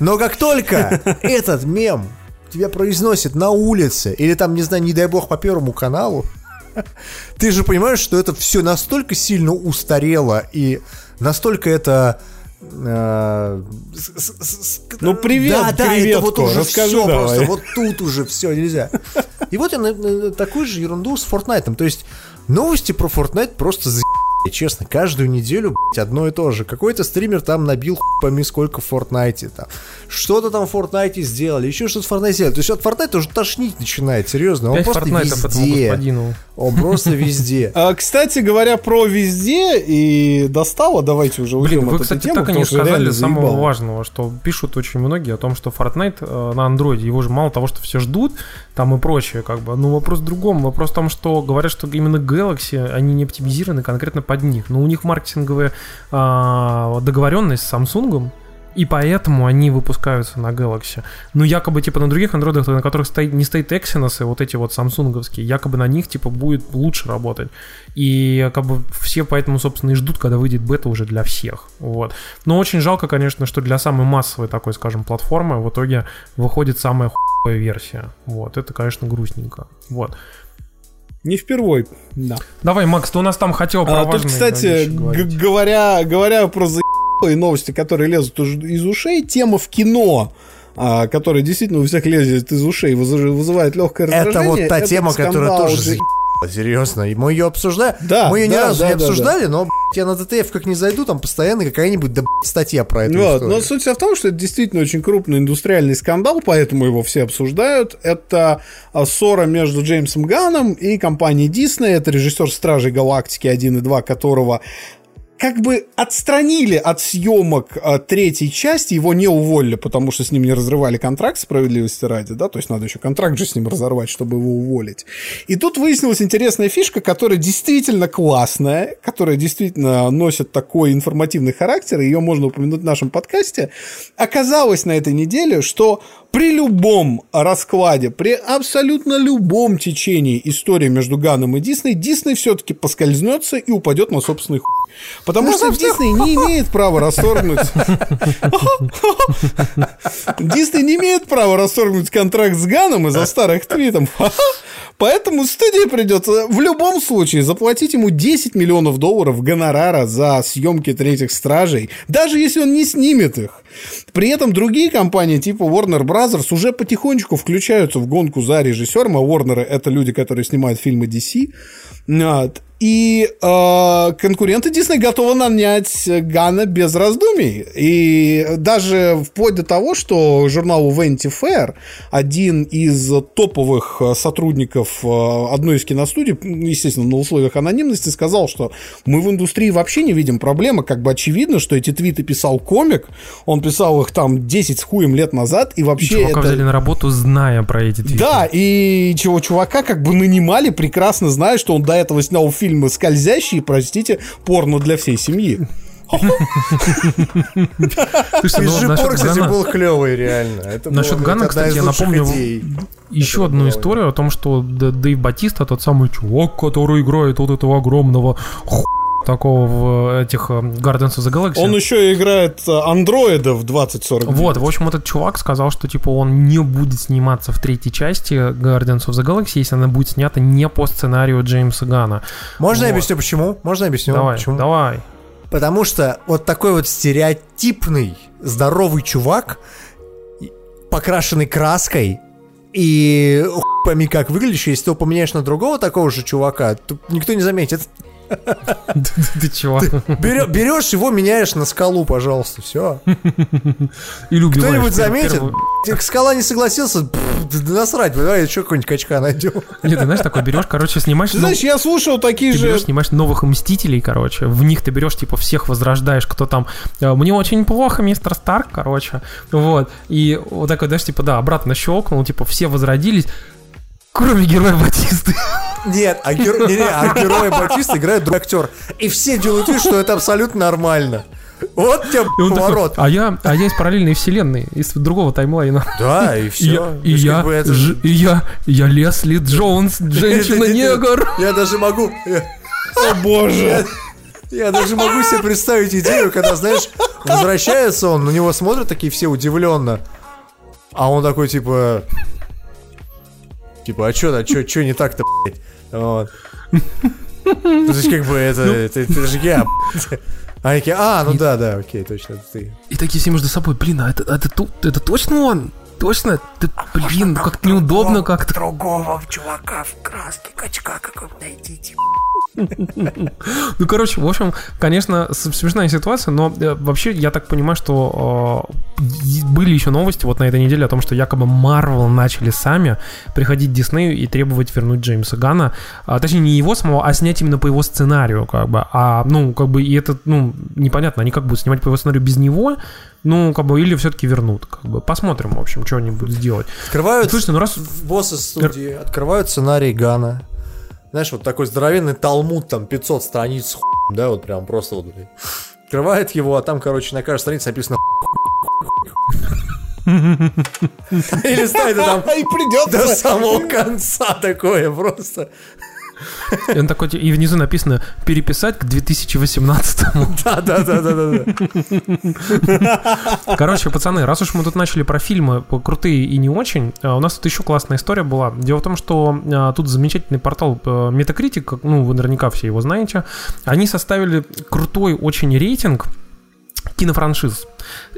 Но как только этот мем тебя произносит на улице, или там, не знаю, не дай бог, по Первому каналу, ты же понимаешь, что это все настолько сильно устарело и настолько это... с- Ну, привет, да, да, это вот уже расскажи все давай. просто, вот тут уже все нельзя. И вот я на- на- такую же ерунду с Fortnite. То есть новости про Fortnite просто за честно, каждую неделю, блядь, одно и то же. Какой-то стример там набил хуй пойми сколько в Fortnite там. Что-то там в Fortnite сделали, еще что-то в Fortnite сделали. То есть от Fortnite уже тошнить начинает, серьезно. Он Пять просто фортнайтов везде. Он просто везде. А, кстати говоря, про везде и достало, давайте уже Блин, уйдем вы, от этой кстати, темы, так и не сказали самого важного, что пишут очень многие о том, что Fortnite э, на андроиде, его же мало того, что все ждут, там и прочее, как бы. Ну, вопрос в другом. Вопрос в том, что говорят, что именно Galaxy, они не оптимизированы конкретно под них. Но у них маркетинговая а, договоренность с Samsung, и поэтому они выпускаются на Galaxy. Ну, якобы, типа, на других андроидах, на которых стоит, не стоит Exynos, и вот эти вот самсунговские, якобы на них, типа, будет лучше работать. И, как бы, все поэтому, собственно, и ждут, когда выйдет бета уже для всех. Вот. Но очень жалко, конечно, что для самой массовой такой, скажем, платформы в итоге выходит самая хуевая версия. Вот. Это, конечно, грустненько. Вот. Не впервой, да. Давай, Макс, ты у нас там хотел про А, тут, важные кстати, говоря, говоря про заебалые новости, которые лезут из ушей, тема в кино, а, которая действительно у всех лезет из ушей, выз- вызывает легкое Это раздражение. вот та этот тема, которая тоже серьезно. И мы ее обсуждаем. Да, мы ее ни да, разу да, не да, да. обсуждали, но, блядь, я на ТТФ как не зайду, там постоянно какая-нибудь да, блядь, статья про эту Вот, историю. но суть в том, что это действительно очень крупный индустриальный скандал, поэтому его все обсуждают. Это а, ссора между Джеймсом Ганном и компанией Дисней. Это режиссер «Стражей Галактики» 1 и 2, которого как бы отстранили от съемок а, третьей части, его не уволили, потому что с ним не разрывали контракт справедливости ради, да, то есть надо еще контракт же с ним разорвать, чтобы его уволить. И тут выяснилась интересная фишка, которая действительно классная, которая действительно носит такой информативный характер, ее можно упомянуть в нашем подкасте. Оказалось на этой неделе, что при любом раскладе, при абсолютно любом течении истории между Ганом и Дисней, Дисней все-таки поскользнется и упадет на собственный хуй. Потому что Дисней не имеет права расторгнуть... Дисней не имеет права расторгнуть контракт с Ганом из-за старых твитов. Поэтому студии придется в любом случае заплатить ему 10 миллионов долларов гонорара за съемки третьих стражей, даже если он не снимет их. При этом другие компании типа Warner Brothers уже потихонечку включаются в гонку за режиссером, а Warner это люди, которые снимают фильмы DC. Вот. И э, конкуренты Дисней готовы нанять Гана без раздумий. И даже вплоть до того, что журналу Vanity Fair один из топовых э, сотрудников э, одной из киностудий, естественно, на условиях анонимности, сказал, что мы в индустрии вообще не видим проблемы. Как бы очевидно, что эти твиты писал комик, он писал их там 10 с хуем лет назад, и И вообще чувака это... взяли на работу, зная про эти твиты. Да, и чего чувака как бы нанимали, прекрасно зная, что он до этого снял фильмы скользящие, простите, порно для всей семьи. Слушай, ну, Жипор, кстати, Гана- был клевый, реально. Насчет Гана, кстати, я напомню. Еще одну историю о том, что Дэйв Батиста, тот самый чувак, который играет вот этого огромного ху... такого в этих э, Guardians of the Galaxy. Он еще и играет э, андроида в 2049. Вот, в общем, этот чувак сказал, что типа он не будет сниматься в третьей части Guardians of the Galaxy, если она будет снята не по сценарию Джеймса Гана. Можно я Вот. объясню, почему? Можно я объясню? Давай, почему? давай. Потому что вот такой вот стереотипный, здоровый чувак, покрашенный краской, И хуй пойми как выглядишь, если ты его поменяешь на другого такого же чувака, то никто не заметит. Ты чего? Берешь его, меняешь на скалу, пожалуйста, все. Или убиваешь. Кто-нибудь заметит? Скала не согласился, насрать, давай еще какой-нибудь качка найдем. Нет, ты знаешь, такой берешь, короче, снимаешь... Знаешь, я слушал такие же... берешь, снимаешь новых Мстителей, короче, в них ты берешь, типа, всех возрождаешь, кто там, э, мне очень плохо, мистер Старк, короче, вот, и вот такой, знаешь, типа, да, обратно щелкнул, типа, все возродились, кроме героя Батисты. Нет, а, геро- не, не, а героя Батиста играет другой актер. И все делают вид, что это абсолютно нормально. Вот тебе И он такой, поворот. а я, а я из параллельной вселенной, из другого таймлайна. Да, и И все. я, и я, ж- и я, я Лесли Джонс, женщина-негр. Я даже могу... О боже! я даже могу себе представить идею, когда, знаешь, возвращается он, на него смотрят такие все удивленно. А он такой, типа... Типа, а чё, а чё, чё не так-то, блядь? Вот. Ну, То есть, как бы, это, это, это же я, блядь. А они такие, а, ну да, да, окей, точно, это ты. И такие все между собой, блин, а это, а это, ту- это точно он? Точно? Ты, блин, ну как-то неудобно как-то. Другого чувака в краске качка какого-то найдите. Ну, короче, в общем, конечно, смешная ситуация, но э, вообще я так понимаю, что э, были еще новости вот на этой неделе о том, что якобы Marvel начали сами приходить Диснею и требовать вернуть Джеймса Гана, а, точнее не его самого, а снять именно по его сценарию, как бы, а, ну, как бы, и это, ну, непонятно, они как будут снимать по его сценарию без него, ну, как бы, или все-таки вернут, как бы, посмотрим, в общем, что они будут сделать. Открывают Слушайте, ну раз... боссы студии, открывают сценарий Гана. Знаешь, вот такой здоровенный талмуд, там 500 страниц, да, вот прям просто вот. Открывает его, а там, короче, на каждой странице написано Или ставит там И до придется... самого конца такое просто. И он такой, и внизу написано «Переписать к 2018-му». Да, да, да, да, да. да. Короче, пацаны, раз уж мы тут начали про фильмы крутые и не очень, а, у нас тут еще классная история была. Дело в том, что а, тут замечательный портал э, Metacritic, ну, вы наверняка все его знаете, они составили крутой очень рейтинг кинофраншиз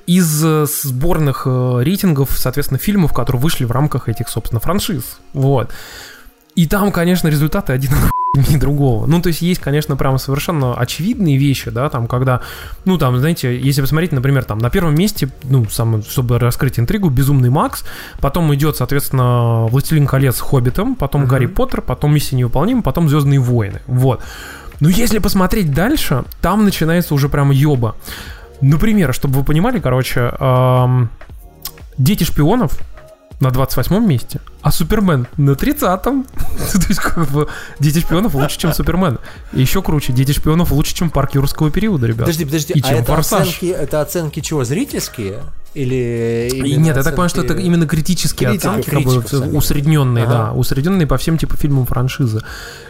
из э, сборных э, рейтингов, соответственно, фильмов, которые вышли в рамках этих, собственно, франшиз. Вот. И там, конечно, результаты один не другого. Ну, то есть есть, конечно, прям совершенно очевидные вещи, да, там, когда, ну, там, знаете, если посмотреть, например, там, на первом месте, ну, сам, чтобы раскрыть интригу, «Безумный Макс», потом идет, соответственно, «Властелин колец» с «Хоббитом», потом «Гарри Поттер», потом «Миссия невыполнима», потом «Звездные войны». Вот. Но если посмотреть дальше, там начинается уже прям ёба. Например, чтобы вы понимали, короче, эм, «Дети шпионов» на 28 месте, а Супермен на 30-м. То есть, как бы, Дети шпионов лучше, чем Супермен. И еще круче, Дети шпионов лучше, чем Парк юрского периода, ребят. Подожди, подожди, И а чем это «Форсаж». оценки, это оценки чего, зрительские? Или... Нет, я так понимаю, что это именно критические Критика, оценки, как бы, усредненные, Ага. да, усредненные по всем типа фильмам франшизы.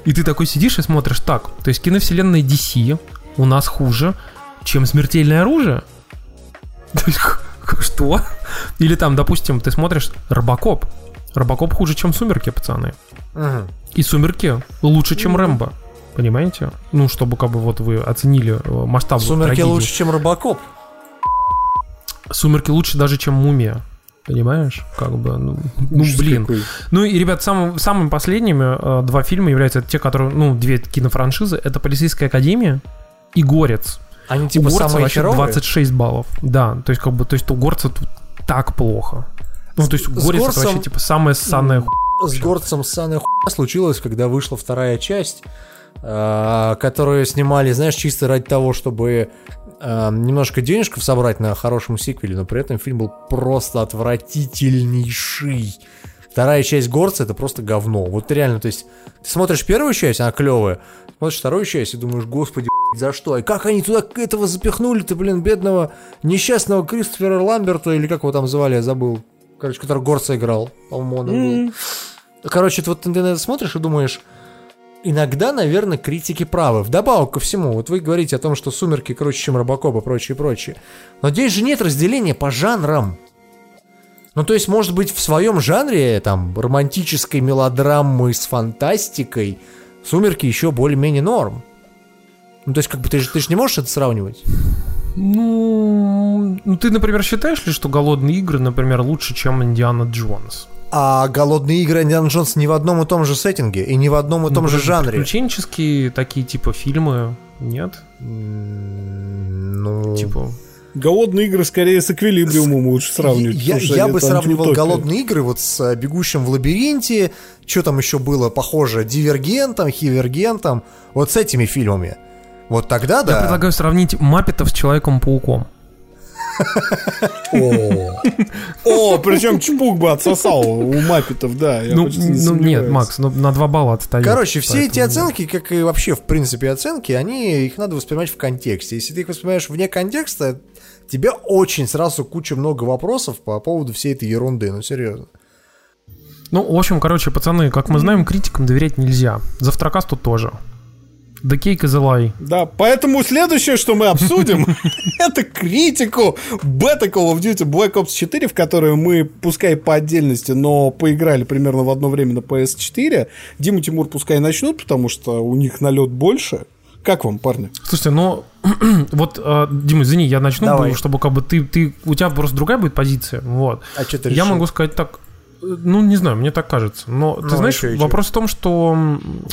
И ты такой сидишь и смотришь, так, то есть киновселенная DC у нас хуже, чем смертельное оружие. То есть, что? Или там, допустим, ты смотришь Робокоп. Робокоп хуже, чем Сумерки, пацаны. Мгм. И Сумерки лучше, чем Рэмбо. Понимаете? Ну, чтобы как бы вот вы оценили э, масштаб Сумерки трагедии. лучше, чем Робокоп. Сумерки лучше даже, чем Мумия. Понимаешь? Как бы, ну, ну, блин. Какой. Ну и, ребят, самым, самыми последними э, два фильма являются те, которые, ну, две кинофраншизы. Это «Полицейская академия» и «Горец». Они у типа «Горца» самые вообще херовые? 26 баллов. Да, то есть как бы, то есть у «Горца» тут так плохо. Ну, то есть «Горец» это «Горцем» вообще типа самая ссаная ху- С горцем ссаная хуйня случилось, когда вышла вторая часть, а, которую снимали, знаешь, чисто ради того, чтобы а, немножко денежков собрать на хорошем сиквеле, но при этом фильм был просто отвратительнейший. Вторая часть Горца это просто говно. Вот реально, то есть, ты смотришь первую часть, она клевая, смотришь вторую часть и думаешь, господи, за что? И как они туда этого запихнули-то, блин, бедного несчастного Кристофера Ламберта, или как его там звали, я забыл. Короче, который Горца играл, по-моему, он и был. Короче, вот ты на это смотришь и думаешь, иногда, наверное, критики правы. Вдобавок ко всему, вот вы говорите о том, что «Сумерки» круче, чем «Робокоп» и прочее, прочее. Но здесь же нет разделения по жанрам. Ну, то есть, может быть, в своем жанре, там, романтической мелодрамы с фантастикой, «Сумерки» еще более-менее норм. Ну, то есть, как бы, ты же, ты же не можешь это сравнивать? Ну, ну, ты, например, считаешь ли, что «Голодные игры», например, лучше, чем «Индиана Джонс»? А голодные игры Индиана Джонс не в одном и том же сеттинге и не в одном и том Ну, же жанре. Приключенческие такие типа фильмы, нет? Ну, Типа... Голодные игры скорее с эквилибриумом лучше сравнивать. Я, я бы сравнивал голодные игры вот с э, бегущим в лабиринте, что там еще было похоже, дивергентом, хивергентом, вот с этими фильмами. Вот тогда да. Я предлагаю сравнить Маппетов с Человеком-пауком. О, О, причем чпук бы отсосал у маппетов, да. Ну, ну нет. Макс, ну, на 2 балла отстает. Короче, все эти оценки, как и вообще в принципе оценки, они их надо воспринимать в контексте. Если ты их воспринимаешь вне контекста, тебе очень сразу куча много вопросов по поводу всей этой ерунды. Ну серьезно. Ну, в общем, короче, пацаны, как мы знаем, критикам доверять нельзя. Завтракасту тоже. The Cake is a lie. Да, поэтому следующее, что мы обсудим, это критику бета Call of Duty Black Ops 4, в которую мы, пускай по отдельности, но поиграли примерно в одно время на PS4. Дима Тимур пускай начнут, потому что у них налет больше. Как вам, парни? Слушайте, ну, вот, э, Дима, извини, я начну, Давай. чтобы как бы ты, ты, у тебя просто другая будет позиция, вот. А что ты Я решил? могу сказать так, ну, не знаю, мне так кажется. Но, Ну, ты знаешь, и чё, и чё? вопрос в том, что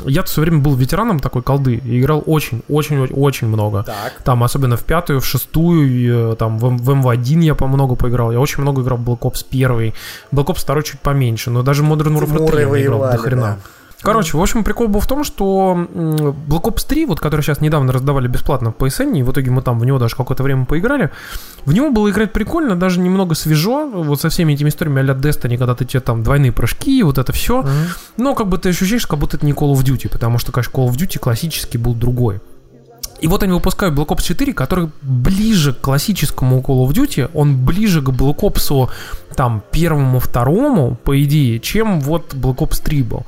я все время был ветераном такой колды и играл очень, очень, очень, много. Так. Там, особенно в пятую, в шестую, и, э, там, в, в МВ-1 я по много поиграл. Я очень много играл в Black Ops 1. Black Ops 2 чуть поменьше, но даже Modern Warfare 3 Тимуры я играл воевали, до хрена. да. Короче, в общем, прикол был в том, что Black Ops 3, вот который сейчас недавно раздавали бесплатно в PSN, и в итоге мы там в него даже какое-то время поиграли, в него было играть прикольно, даже немного свежо, вот со всеми этими историями а-ля Destiny, когда ты тебе там двойные прыжки, вот это все. Но как бы ты ощущаешь, как будто это не Call of Duty, потому что, конечно, Call of Duty классический был другой. И вот они выпускают Black Ops 4, который ближе к классическому Call of Duty, он ближе к Black Ops там первому, второму, по идее, чем вот Black Ops 3 был.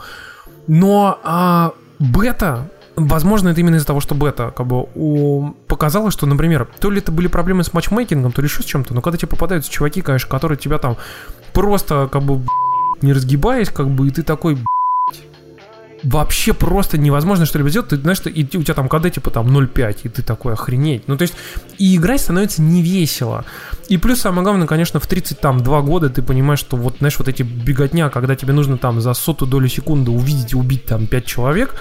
Но а, бета, возможно, это именно из-за того, что бета как бы у, показала, что, например, то ли это были проблемы с матчмейкингом, то ли еще с чем-то, но когда тебе попадаются чуваки, конечно, которые тебя там просто как бы не разгибаясь, как бы, и ты такой, вообще просто невозможно что-либо сделать. Ты знаешь, что и у тебя там КД типа там 0.5, и ты такой охренеть. Ну, то есть, и играть становится не весело. И плюс, самое главное, конечно, в 32 года ты понимаешь, что вот, знаешь, вот эти беготня, когда тебе нужно там за сотую долю секунды увидеть и убить там 5 человек,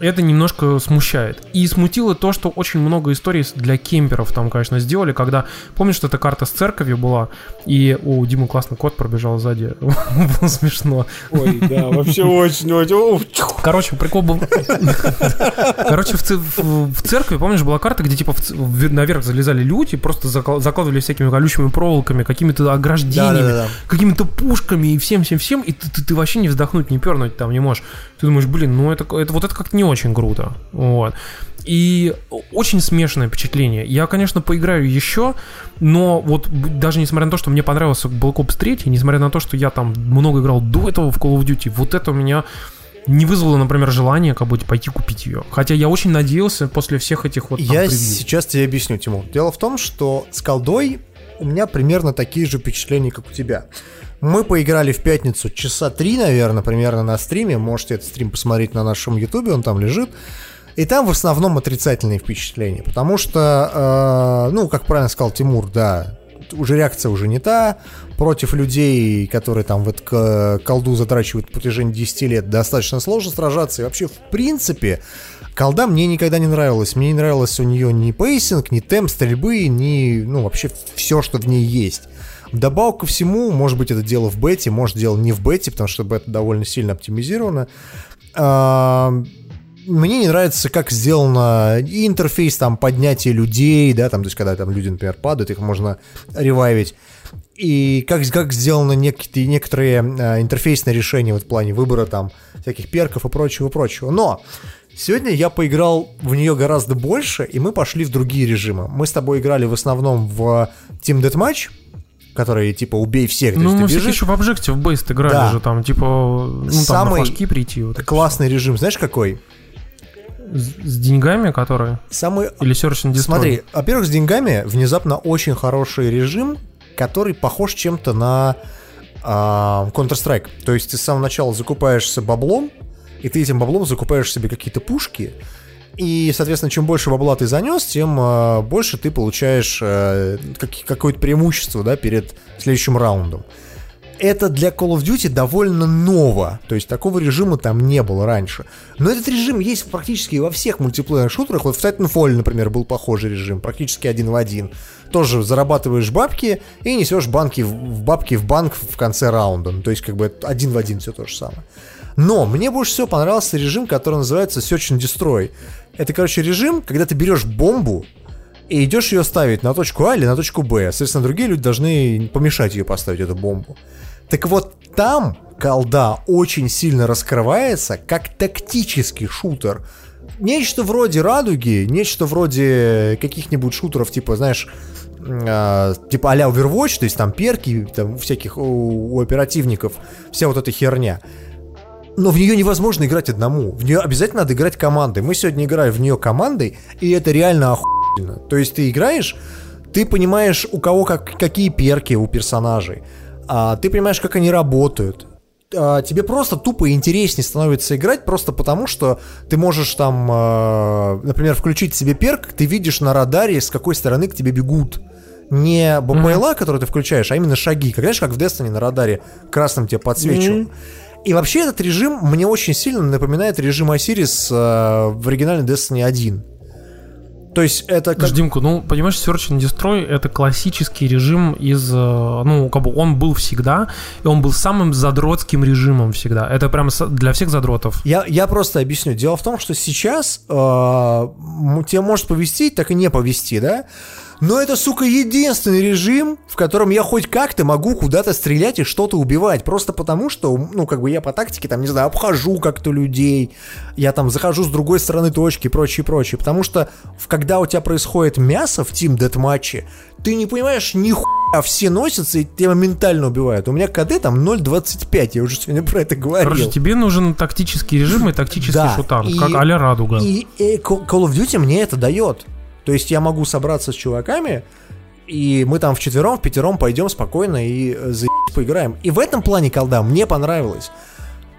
это немножко смущает. И смутило то, что очень много историй для кемперов там, конечно, сделали, когда, помнишь, что эта карта с церковью была, и у Димы классный кот пробежал сзади, было смешно. Ой, да, вообще очень-очень... Короче, прикол был... Короче, в, церкви, помнишь, была карта, где типа наверх залезали люди, просто закла- закладывали всякими колючими проволоками, какими-то ограждениями, какими-то пушками и всем-всем-всем, и ты, вообще не вздохнуть, не пернуть там не можешь. Ты думаешь, блин, ну это, вот это как-то не очень круто. Вот. И очень смешанное впечатление. Я, конечно, поиграю еще, но вот даже несмотря на то, что мне понравился Black Ops 3, несмотря на то, что я там много играл до этого в Call of Duty, вот это у меня не вызвало, например, желания как бы пойти купить ее. Хотя я очень надеялся после всех этих вот там Я превью. сейчас тебе объясню, Тимур. Дело в том, что с колдой у меня примерно такие же впечатления, как у тебя. Мы поиграли в пятницу часа три, наверное, примерно на стриме. Можете этот стрим посмотреть на нашем ютубе, он там лежит. И там в основном отрицательные впечатления, потому что, э, ну, как правильно сказал Тимур, да, уже реакция уже не та, против людей, которые там в эту к- колду затрачивают на протяжении 10 лет, достаточно сложно сражаться, и вообще, в принципе, колда мне никогда не нравилась, мне не нравилось у нее ни pacing, ни темп стрельбы, ни, ну, вообще все, что в ней есть. Вдобавок ко всему, может быть, это дело в бете, может, дело не в бете, потому что бета довольно сильно оптимизировано. А, Мне не нравится, как сделано и интерфейс там поднятия людей, да, там, то есть, когда там люди, например, падают, их можно ревайвить. И как, как сделаны некие, некоторые а, интерфейсные решения вот в плане выбора там всяких перков и прочего-прочего. Но сегодня я поиграл в нее гораздо больше, и мы пошли в другие режимы. Мы с тобой играли в основном в Team Deathmatch, который типа убей всех, Ну, мы все бежишь. еще в Objective Based играли Да. же, там, типа, ну, там Самый на флажки прийти. Вот Классный режим, знаешь какой? С, с деньгами, которые? Самый Или Search and Destroy? Смотри, во-первых, с деньгами внезапно очень хороший режим, который похож чем-то на а, Counter-Strike. То есть ты с самого начала закупаешься баблом, и ты этим баблом закупаешь себе какие-то пушки, и, соответственно, чем больше бабла ты занес, тем а, больше ты получаешь а, как- какое-то преимущество да, перед следующим раундом. это для Call of Duty довольно ново. То есть такого режима там не было раньше. Но этот режим есть практически во всех мультиплеерных шутерах. Вот в Titanfall, например, был похожий режим, практически один в один. Тоже зарабатываешь бабки и несешь банки в бабки в банк в конце раунда. Ну, то есть как бы один в один все то же самое. Но мне больше всего понравился режим, который называется Search and Destroy. Это, короче, режим, когда ты берешь бомбу, и идешь ее ставить на точку А или на точку Б. Соответственно, другие люди должны помешать ее поставить, эту бомбу. Так вот, там колда очень сильно раскрывается как тактический шутер. Нечто вроде радуги, нечто вроде каких-нибудь шутеров, типа, знаешь, э, типа а-ля Overwatch, то есть там перки, там всяких у, у оперативников, вся вот эта херня. Но в нее невозможно играть одному. В нее обязательно надо играть командой. Мы сегодня играли в нее командой, и это реально охуенно. То есть ты играешь, ты понимаешь, у кого как, какие перки у персонажей а, ты понимаешь, как они работают. А, тебе просто тупо интереснее становится играть, просто потому что ты можешь там, а, например, включить себе перк, ты видишь на радаре, с какой стороны к тебе бегут. Не БПЛА, mm-hmm. который ты включаешь, а именно шаги. Как, знаешь, как в Destiny на радаре красным тебе подсвечивают. Mm-hmm. И вообще этот режим мне очень сильно напоминает режим Осирис э, в оригинальной Destiny 1. То есть это как... Димку, ну, понимаешь, Search and Destroy — это классический режим из... Э, ну, как бы он был всегда, и он был самым задротским режимом всегда. Это прям для всех задротов. Я, я просто объясню. Дело в том, что сейчас э, тебе может повести, так и не повести, да? Но это, сука, единственный режим, в котором я хоть как-то могу куда-то стрелять и что-то убивать. Просто потому, что, ну, как бы я по тактике, там, не знаю, обхожу как-то людей, я там захожу с другой стороны точки и прочее, прочее. Потому что, когда у тебя происходит мясо в Team Deathmatch, ты не понимаешь ни а все носятся и тебя моментально убивают. У меня КД там 0.25, я уже сегодня про это говорил. Короче, тебе нужен тактический режим и тактический да, шутан, и, как а-ля Радуга. И, и Call of Duty мне это дает. То есть я могу собраться с чуваками, и мы там в четвером, в пятером пойдем спокойно и э, за поиграем. И в этом плане колда мне понравилось.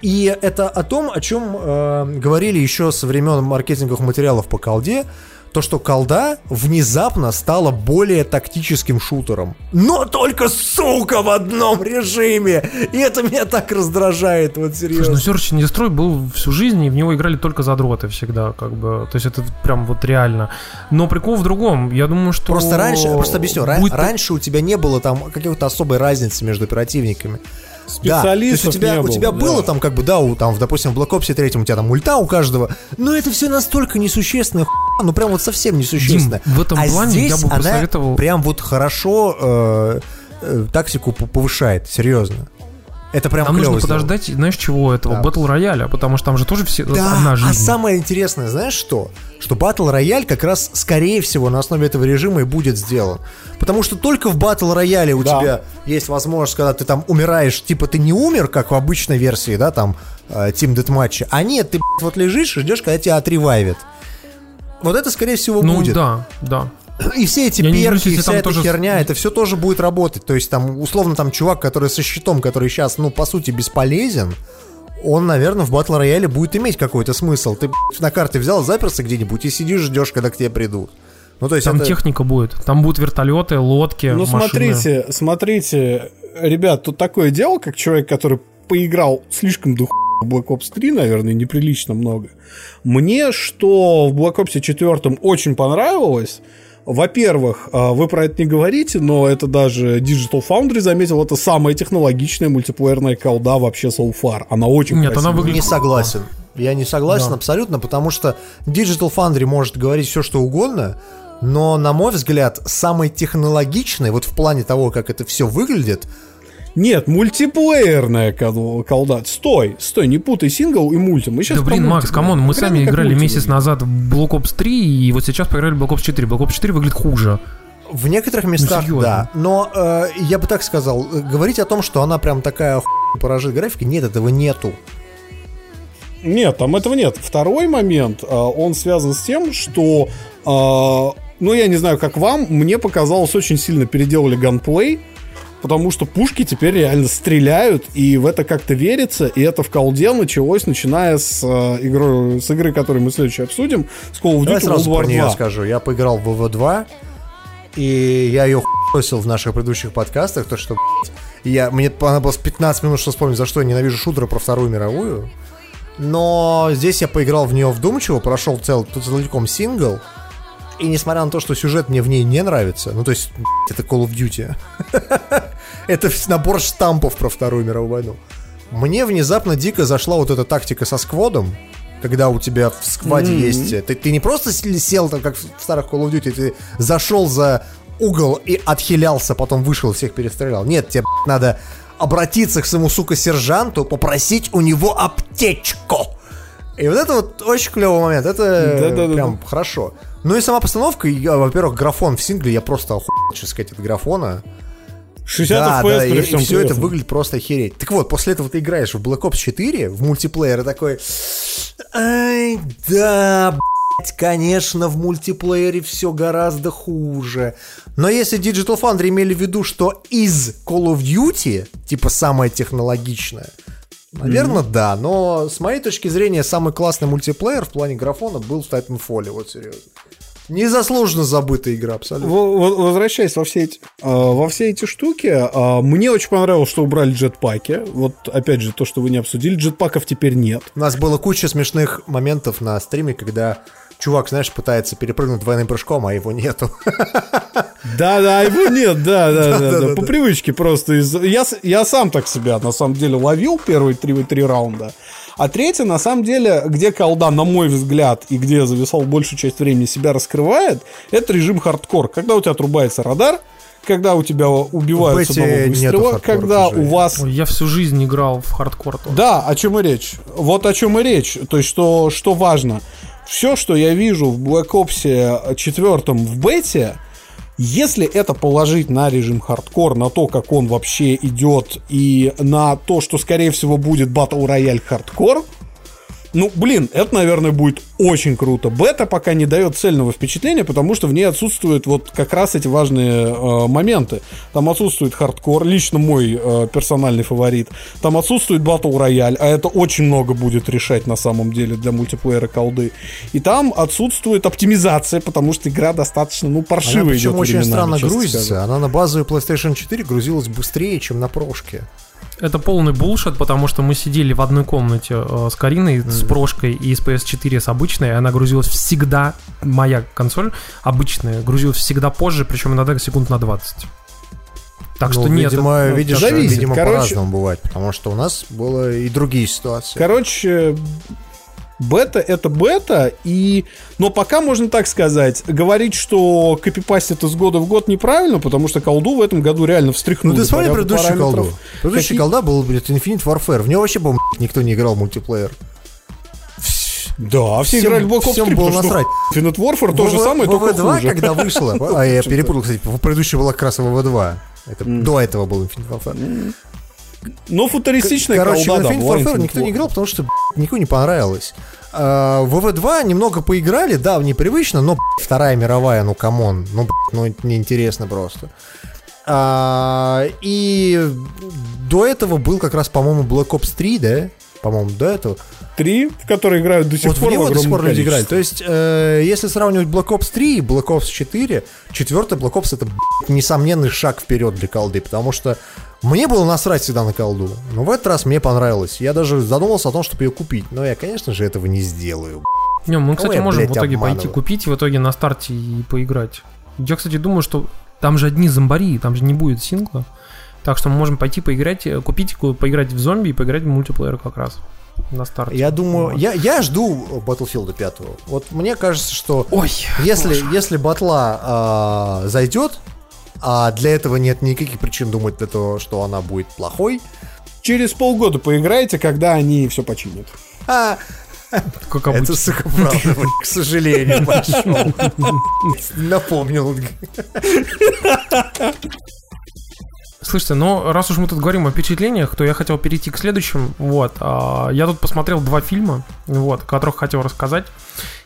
И это о том, о чем э, говорили еще со времен маркетинговых материалов по колде, то, что колда внезапно стала более тактическим шутером. Но только, сука, в одном режиме! И это меня так раздражает, вот серьезно. Слушай, ну Search and Destroy был всю жизнь, и в него играли только задроты всегда, как бы. То есть это прям вот реально. Но прикол в другом. Я думаю, что... Просто раньше, просто объясню, будет... раньше у тебя не было там какой-то особой разницы между оперативниками специалистов да, то есть у тебя, не у тебя да. было там как бы, да, у, там, допустим, в Black Ops 3 у тебя там ульта у каждого, но это все настолько несущественное ну прям вот совсем несущественно. Дим, в этом а плане здесь я бы посоветовал... она прям вот хорошо э, э, тактику повышает, серьезно. Это прям Нам нужно сделано. подождать, знаешь, чего этого? Да. Батл рояля, потому что там же тоже все да, одна жизнь. А самое интересное, знаешь что? Что батл рояль как раз, скорее всего, на основе этого режима и будет сделан. Потому что только в батл рояле у да. тебя есть возможность, когда ты там умираешь, типа ты не умер, как в обычной версии, да, там, э, Team Deathmatch, а нет, ты вот лежишь и ждешь, когда тебя отревайвят. Вот это, скорее всего, ну, будет. Ну да, да. И все эти Я перки, и вся эта тоже... херня, это все тоже будет работать. То есть там, условно, там чувак, который со щитом, который сейчас, ну, по сути, бесполезен, он, наверное, в батл рояле будет иметь какой-то смысл. Ты на карте взял, заперся где-нибудь и сидишь, ждешь, когда к тебе придут. Ну, то есть там это... техника будет. Там будут вертолеты, лодки. Ну, машины. смотрите, смотрите, ребят, тут такое дело, как человек, который поиграл слишком дух Black Ops 3, наверное, неприлично много. Мне, что в Black Ops 4 очень понравилось, во-первых, а, вы про это не говорите, но это даже Digital Foundry заметил, это самая технологичная мультиплеерная колда вообще so far. Она очень Нет, красивая. она выглядит... Не согласен. Я не согласен да. абсолютно, потому что Digital Foundry может говорить все, что угодно, но, на мой взгляд, самый технологичный, вот в плане того, как это все выглядит, нет, мультиплеерная колда. Стой, стой, не путай сингл и мульти. Мы сейчас да блин, Макс, come on, мы сами играли месяц назад в Black Ops 3, и вот сейчас поиграли в Black Ops 4. Black Ops 4 выглядит хуже. В некоторых местах, ну, да. Но э, я бы так сказал, э, говорить о том, что она прям такая поражит графика, нет, этого нету. Нет, там этого нет. Второй момент, э, он связан с тем, что, э, ну, я не знаю, как вам, мне показалось, очень сильно переделали ганплей потому что пушки теперь реально стреляют, и в это как-то верится, и это в колде началось, начиная с, э, игры, с игры, которую мы следующий обсудим, с Call of Duty Давай сразу World War про нее 2. скажу. Я поиграл в WW2, и я ее хуесил в наших предыдущих подкастах, то что Я, мне понадобилось 15 минут, чтобы вспомнить, за что я ненавижу шутеры про Вторую мировую. Но здесь я поиграл в нее вдумчиво, прошел цел, целиком сингл. И несмотря на то, что сюжет мне в ней не нравится, ну то есть, это Call of Duty. это набор штампов про Вторую мировую войну. Мне внезапно дико зашла вот эта тактика со скводом, когда у тебя в скваде mm-hmm. есть... Ты, ты не просто сел там, как в старых Call of Duty, ты зашел за угол и отхилялся, потом вышел, всех перестрелял. Нет, тебе надо обратиться к своему, сука, сержанту, попросить у него аптечку. И вот это вот очень клевый момент, это да, да, прям да. хорошо. Ну и сама постановка, я, во-первых, графон в сингле, я просто охуел, что сказать, от графона. 60 да, FPS да, и, и все это выглядит просто охереть. Так вот, после этого ты играешь в Black Ops 4 в мультиплеер и такой... Ай, да, конечно, в мультиплеере все гораздо хуже. Но если Digital Foundry имели в виду, что из Call of Duty, типа самое технологичное, Наверное, mm-hmm. да, но с моей точки зрения самый классный мультиплеер в плане графона был в Titanfall, вот серьезно. Незаслуженно забытая игра, абсолютно. Возвращаясь во все эти, э, во все эти штуки, э, мне очень понравилось, что убрали джетпаки. Вот, опять же, то, что вы не обсудили, джетпаков теперь нет. У нас было куча смешных моментов на стриме, когда чувак, знаешь, пытается перепрыгнуть двойным прыжком, а его нету. Да-да, его нет, да-да-да, по привычке просто. Я, я сам так себя, на самом деле, ловил первые три, раунда. А третье, на самом деле, где колда, на мой взгляд, и где я зависал большую часть времени себя раскрывает, это режим хардкор. Когда у тебя отрубается радар, когда у тебя убивают с одного выстрела, когда уже. у вас... Ой, я всю жизнь играл в хардкор. Тоже. Да, о чем и речь. Вот о чем и речь. То есть, что, что важно. Все, что я вижу в Black Ops 4 в бете, если это положить на режим хардкор, на то, как он вообще идет, и на то, что, скорее всего, будет Royale хардкор, ну, блин, это, наверное, будет очень круто. Бета пока не дает цельного впечатления, потому что в ней отсутствуют вот как раз эти важные э, моменты. Там отсутствует хардкор, лично мой э, персональный фаворит. Там отсутствует батл рояль, а это очень много будет решать на самом деле для мультиплеера колды. И там отсутствует оптимизация, потому что игра достаточно, ну, паршивая Она идет очень странно грузится. Она на базовую PlayStation 4 грузилась быстрее, чем на прошке. Это полный булшит, потому что мы сидели в одной комнате э, с Кариной, mm-hmm. с прошкой и с PS4 с обычной, и она грузилась всегда, моя консоль обычная, грузилась всегда позже, причем иногда секунд на 20. Так ну, что нет. Видимо, это, видишь, зависит. видимо Короче, по-разному бывает, потому что у нас было и другие ситуации. Короче, Бета это бета, и... но пока можно так сказать. Говорить, что копипастит из года в год неправильно, потому что колду в этом году реально встряхнули. Ну ты смотри предыдущую колду. Предыдущая Какие... колда был, блядь, Infinite Warfare. В него вообще, по никто не играл в мультиплеер. Да, все всем, играли в Black Ops 3, было насрать. Infinite Warfare то же самое, только хуже. когда вышло, а я перепутал, кстати, предыдущая была как раз ВВ2. Это, mm. До этого был Infinite Warfare. Но футуристичная Короче, колда, Infinite Warfare никто не играл, потому что никому не понравилось. Uh, в WW2 немного поиграли, да, непривычно, но Вторая мировая, ну come on, ну, ну неинтересно просто. Uh, и до этого был как раз, по-моему, Black Ops 3, да? По-моему, до этого. 3, в который играют до сих вот пор. В него до сих пор люди играют. То есть, э, если сравнивать Black Ops 3 и Black Ops 4, четвертый Black Ops это несомненный шаг вперед для колды, потому что мне было насрать всегда на колду, но в этот раз мне понравилось. Я даже задумался о том, чтобы ее купить, но я, конечно же, этого не сделаю. Не, мы, кстати, Ой, можем блядь, в итоге обманываю. пойти купить в итоге на старте и поиграть. Я, кстати, думаю, что там же одни зомбари, там же не будет сингла. Так что мы можем пойти поиграть, э, купить, поиграть в зомби и поиграть в мультиплеер как раз на старте. Я думаю, вот. я, я жду Battlefield 5. Вот мне кажется, что Ой, если, если батла э, зайдет, а для этого нет никаких причин думать, для того, что она будет плохой. Через полгода поиграйте, когда они все починят. А, как Это, сука, правда, к сожалению, большому. Напомнил. Слушайте, ну раз уж мы тут говорим о впечатлениях, то я хотел перейти к следующим. Вот, а, я тут посмотрел два фильма, вот, о которых хотел рассказать.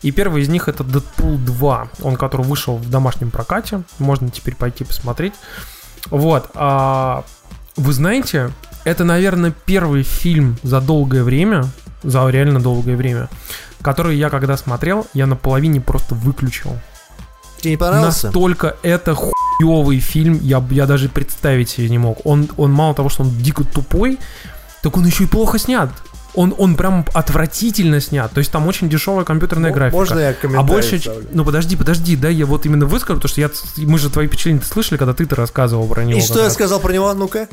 И первый из них это Дэдпул 2, он который вышел в домашнем прокате, можно теперь пойти посмотреть. Вот, а, вы знаете, это, наверное, первый фильм за долгое время, за реально долгое время, который я когда смотрел, я наполовине просто выключил. Тебе не понравился? Настолько это хуёвый фильм, я, я даже представить себе не мог. Он, он мало того, что он дико тупой, так он еще и плохо снят. Он, он прям отвратительно снят. То есть там очень дешевая компьютерная М- графика. можно я А комментарий больше... вставлю? Ну подожди, подожди, да, я вот именно выскажу, потому что я, мы же твои впечатления слышали, когда ты-то рассказывал про него. И что я сказал про него? Ну-ка.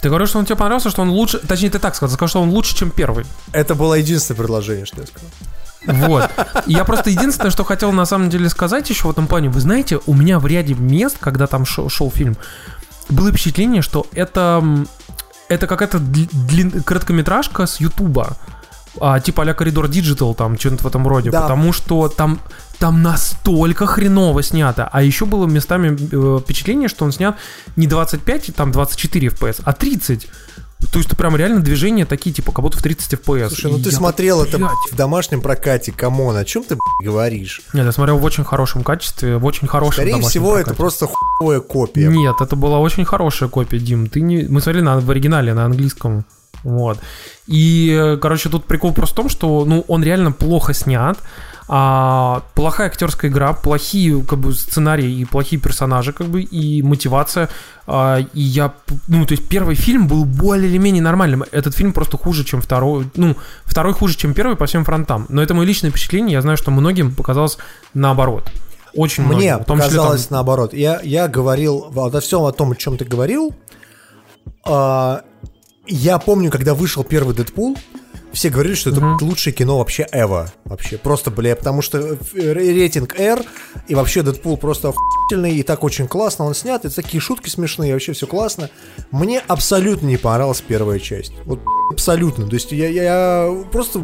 Ты говоришь, что он тебе понравился, что он лучше... Точнее, ты так сказал, сказал, что он лучше, чем первый. Это было единственное предложение, что я сказал. Вот. Я просто единственное, что хотел на самом деле сказать еще в этом плане. Вы знаете, у меня в ряде мест, когда там шел, шел фильм, было впечатление, что это, это какая-то дли- длин- короткометражка с Ютуба. А, типа а Corridor Digital, там, что-нибудь в этом роде. Да. Потому что там, там настолько хреново снято. А еще было местами э, впечатление, что он снят не 25, там 24 FPS, а 30. То есть, прям реально движения такие, типа, как будто в 30 FPS. Слушай, ну И ты смотрел так, это «Блядь». в домашнем прокате, come on, о чем ты блядь, говоришь? Нет, я смотрел в очень хорошем качестве, в очень хорошем Скорее всего, это прокате. просто хуевая копия. Нет, это была очень хорошая копия, Дим. Ты не... Мы смотрели на... в оригинале, на английском. Вот. И, э, короче, тут прикол просто в том, что ну, он реально плохо снят. А, плохая актерская игра, плохие как бы, сценарии и плохие персонажи, как бы, и мотивация. А, и я, ну, то есть первый фильм был более или менее нормальным. Этот фильм просто хуже, чем второй. Ну, второй хуже, чем первый по всем фронтам. Но это мое личное впечатление. Я знаю, что многим показалось наоборот. Очень Мне многим. В том числе, там, показалось наоборот. Я, я говорил во всем о том, о чем ты говорил. а, я помню, когда вышел первый Дэдпул, все говорили, что это лучшее кино вообще ever. Вообще, просто, бля, потому что э, рейтинг R, и вообще Дэдпул просто охуительный, и так очень классно он снят, и такие шутки смешные, вообще все классно. Мне абсолютно не понравилась первая часть. Вот абсолютно. То есть я, я просто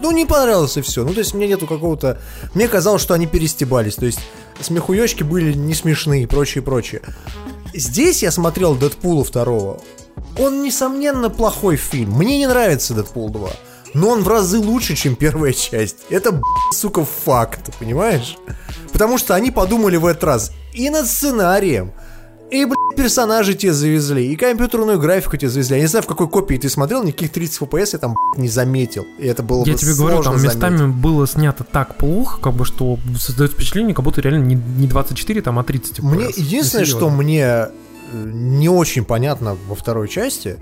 ну, не понравилось и все. Ну, то есть мне нету какого-то... Мне казалось, что они перестебались. То есть смехуёчки были не смешные и прочее, прочее. Здесь я смотрел Дэдпула второго. Он, несомненно, плохой фильм. Мне не нравится Дэдпул 2. Но он в разы лучше, чем первая часть. Это, сука, факт, понимаешь? Потому что они подумали в этот раз и над сценарием, и, блядь, персонажи тебе завезли, и компьютерную графику тебе завезли. Я не знаю, в какой копии ты смотрел, никаких 30 FPS я там, блядь, не заметил. И это было Я бы тебе говорю, там сложно местами заметить. было снято так плохо, как бы, что создает впечатление, как будто реально не, не 24, там, а 30 FPS. Мне единственное, что мне не очень понятно во второй части,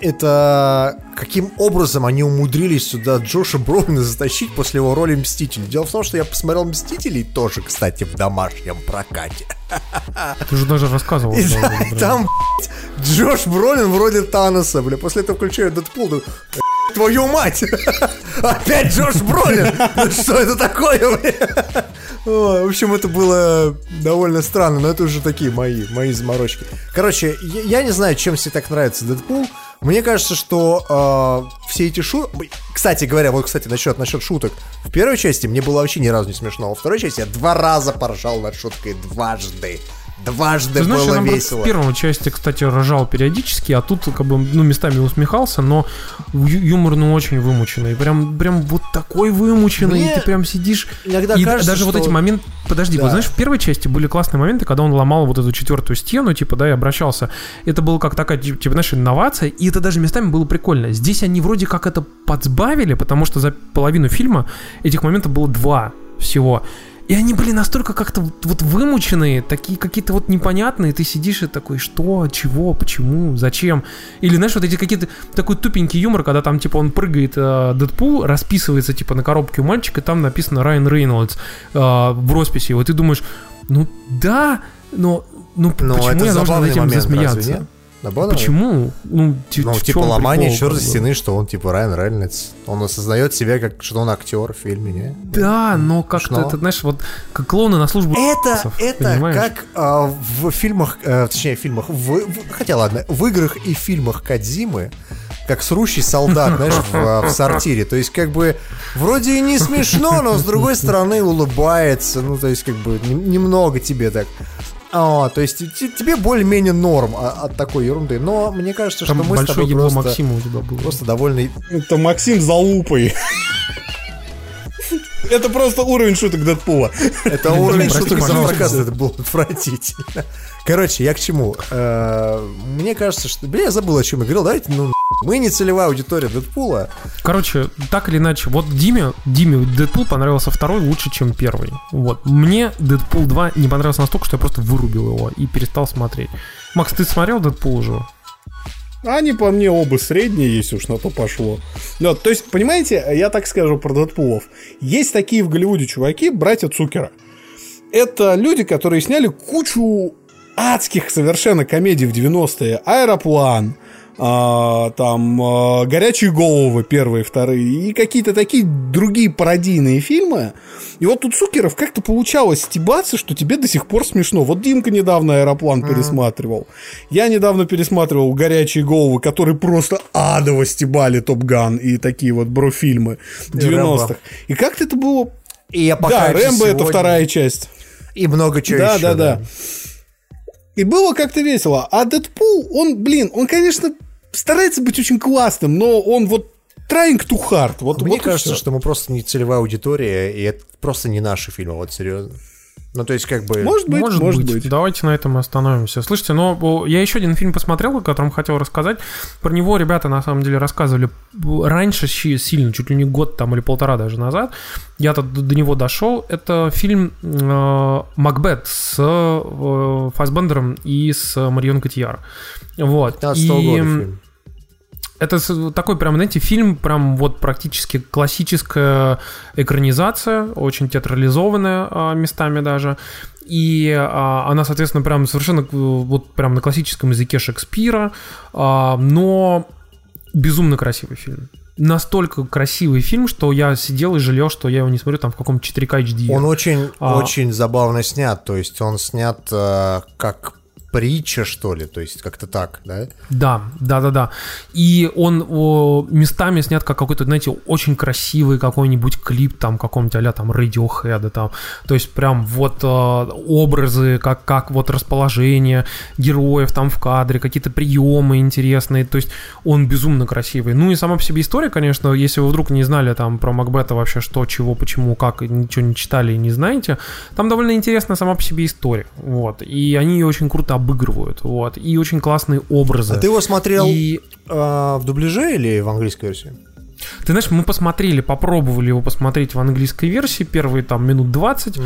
это каким образом они умудрились сюда Джоша Бролина затащить после его роли Мстителя. Дело в том, что я посмотрел Мстителей тоже, кстати, в домашнем прокате. Ты же даже рассказывал. И, да, там, блядь, Джош Бролин вроде Таноса, бля. После этого включаю Дэдпул, думаю, «Э, твою мать! Опять Джош Бролин! Ну Что это такое, В общем, это было довольно странно, но это уже такие мои, мои заморочки. Короче, я, не знаю, чем тебе так нравится Дэдпул. Мне кажется, что э, все эти шутки... Кстати говоря, вот, кстати, насчет, насчет шуток. В первой части мне было вообще ни разу не смешно. Во второй части я два раза поржал над шуткой. Дважды. Дважды Ты знаешь, я было наоборот, весело. в первой части, кстати, рожал периодически, а тут, как бы, ну, местами усмехался, но юмор, ну, очень вымученный. Прям, прям вот такой вымученный, Мне и ты прям сидишь... иногда и кажется, даже вот что- эти моменты... Подожди, Да. вот знаешь, в первой части были классные моменты, когда он ломал вот эту четвертую стену, типа, да, и обращался. Это было как такая, типа, знаешь, инновация, и это даже местами было прикольно. Здесь они вроде как это подсбавили, потому что за половину фильма этих моментов было два всего. И они были настолько как-то вот, вот вымученные, такие какие-то вот непонятные. Ты сидишь и такой, что, чего, почему, зачем? Или, знаешь, вот эти какие-то такой тупенький юмор, когда там, типа, он прыгает, э, Дэдпул, расписывается, типа, на коробке у мальчика, и там написано Райан Рейнольдс э, в росписи. Вот ты думаешь, ну да, но ну, Но почему это я должен над этим момент, засмеяться? Момент? Почему? Ну, ти- Ну, типа ломание черной стены, что он типа Райан Рейнольдс. Он осознает себя как, что он актер в фильме, не? Да, но как-то это, знаешь, вот как клоуны на службу Это, ужасов, это понимаешь? как а, в фильмах, э, точнее, в фильмах, в, в- хотя ладно, в играх и фильмах Кадзимы, как срущий солдат, знаешь, в, а, в сортире. То есть, как бы, вроде и не смешно, но с другой стороны улыбается. Ну, то есть, как бы, нем- немного тебе так. А, то есть, те- тебе более-менее норм а- от такой ерунды. Но мне кажется, Там что мы с тобой просто, Максима у тебя был. просто довольно Это Максим за лупой. Это просто уровень шуток Дэдпула. Это уровень шуток за проказ, это было отвратительно. Короче, я к чему? Э, Мне кажется, что... Бля, я забыл, о чем я говорил. Давайте, ну, мы не целевая аудитория Дэдпула. Короче, так или иначе, вот Диме, Диме Дэдпул понравился второй лучше, чем первый. Вот. Мне Дэдпул 2 не понравился настолько, что я просто вырубил его и перестал смотреть. Макс, ты смотрел Дэдпул уже? Они по мне оба средние, если уж на то пошло. Ну, то есть, понимаете, я так скажу про Дэдпулов. Есть такие в Голливуде чуваки, братья Цукера. Это люди, которые сняли кучу адских совершенно комедий в 90-е. Аэроплан, а, там а, Горячие головы первые, вторые и какие-то такие другие пародийные фильмы. И вот у Цукеров как-то получалось стебаться, что тебе до сих пор смешно. Вот Димка недавно Аэроплан пересматривал. Я недавно пересматривал Горячие головы, которые просто адово стебали Топ Ган и такие вот брофильмы 90-х. И как-то это было... И я Да, Рэмбо это сегодня. вторая часть. И много чего Да, еще. да, да. И было как-то весело. А Дэдпул, он, блин, он, конечно, старается быть очень классным, но он вот trying too hard. Вот, Мне вот кажется, что мы просто не целевая аудитория, и это просто не наши фильмы, вот серьезно. Ну, то есть, как бы... Может быть, может, быть. Давайте на этом остановимся. Слышите, но о, я еще один фильм посмотрел, о котором хотел рассказать. Про него ребята на самом деле рассказывали раньше сильно, чуть ли не год там или полтора даже назад. Я-то до него дошел. Это фильм э, «Макбет» с э, Фассбендером и с Марион Котияр. Вот. 15 И, года фильм. Это такой прям, знаете, фильм прям вот практически классическая экранизация, очень театрализованная а, местами даже. И а, она, соответственно, прям совершенно вот прям на классическом языке Шекспира, а, но безумно красивый фильм. Настолько красивый фильм, что я сидел и жалел, что я его не смотрю там в каком-то 4К HD. Он очень, А. очень забавно снят, то есть он снят э, как притча, что ли, то есть как-то так, да? Да, да, да, да. И он о, местами снят как какой-то, знаете, очень красивый какой-нибудь клип там каком-нибудь а там Radiohead там. То есть прям вот э, образы, как, как вот расположение героев там в кадре, какие-то приемы интересные. То есть он безумно красивый. Ну и сама по себе история, конечно, если вы вдруг не знали там про Макбета вообще что, чего, почему, как, ничего не читали и не знаете, там довольно интересная сама по себе история. Вот. И они ее очень круто обыгрывают. Вот. И очень классные образы. А ты его смотрел И э, в дубляже или в английской версии? ты знаешь, мы посмотрели, попробовали его посмотреть в английской версии, первые там минут 20,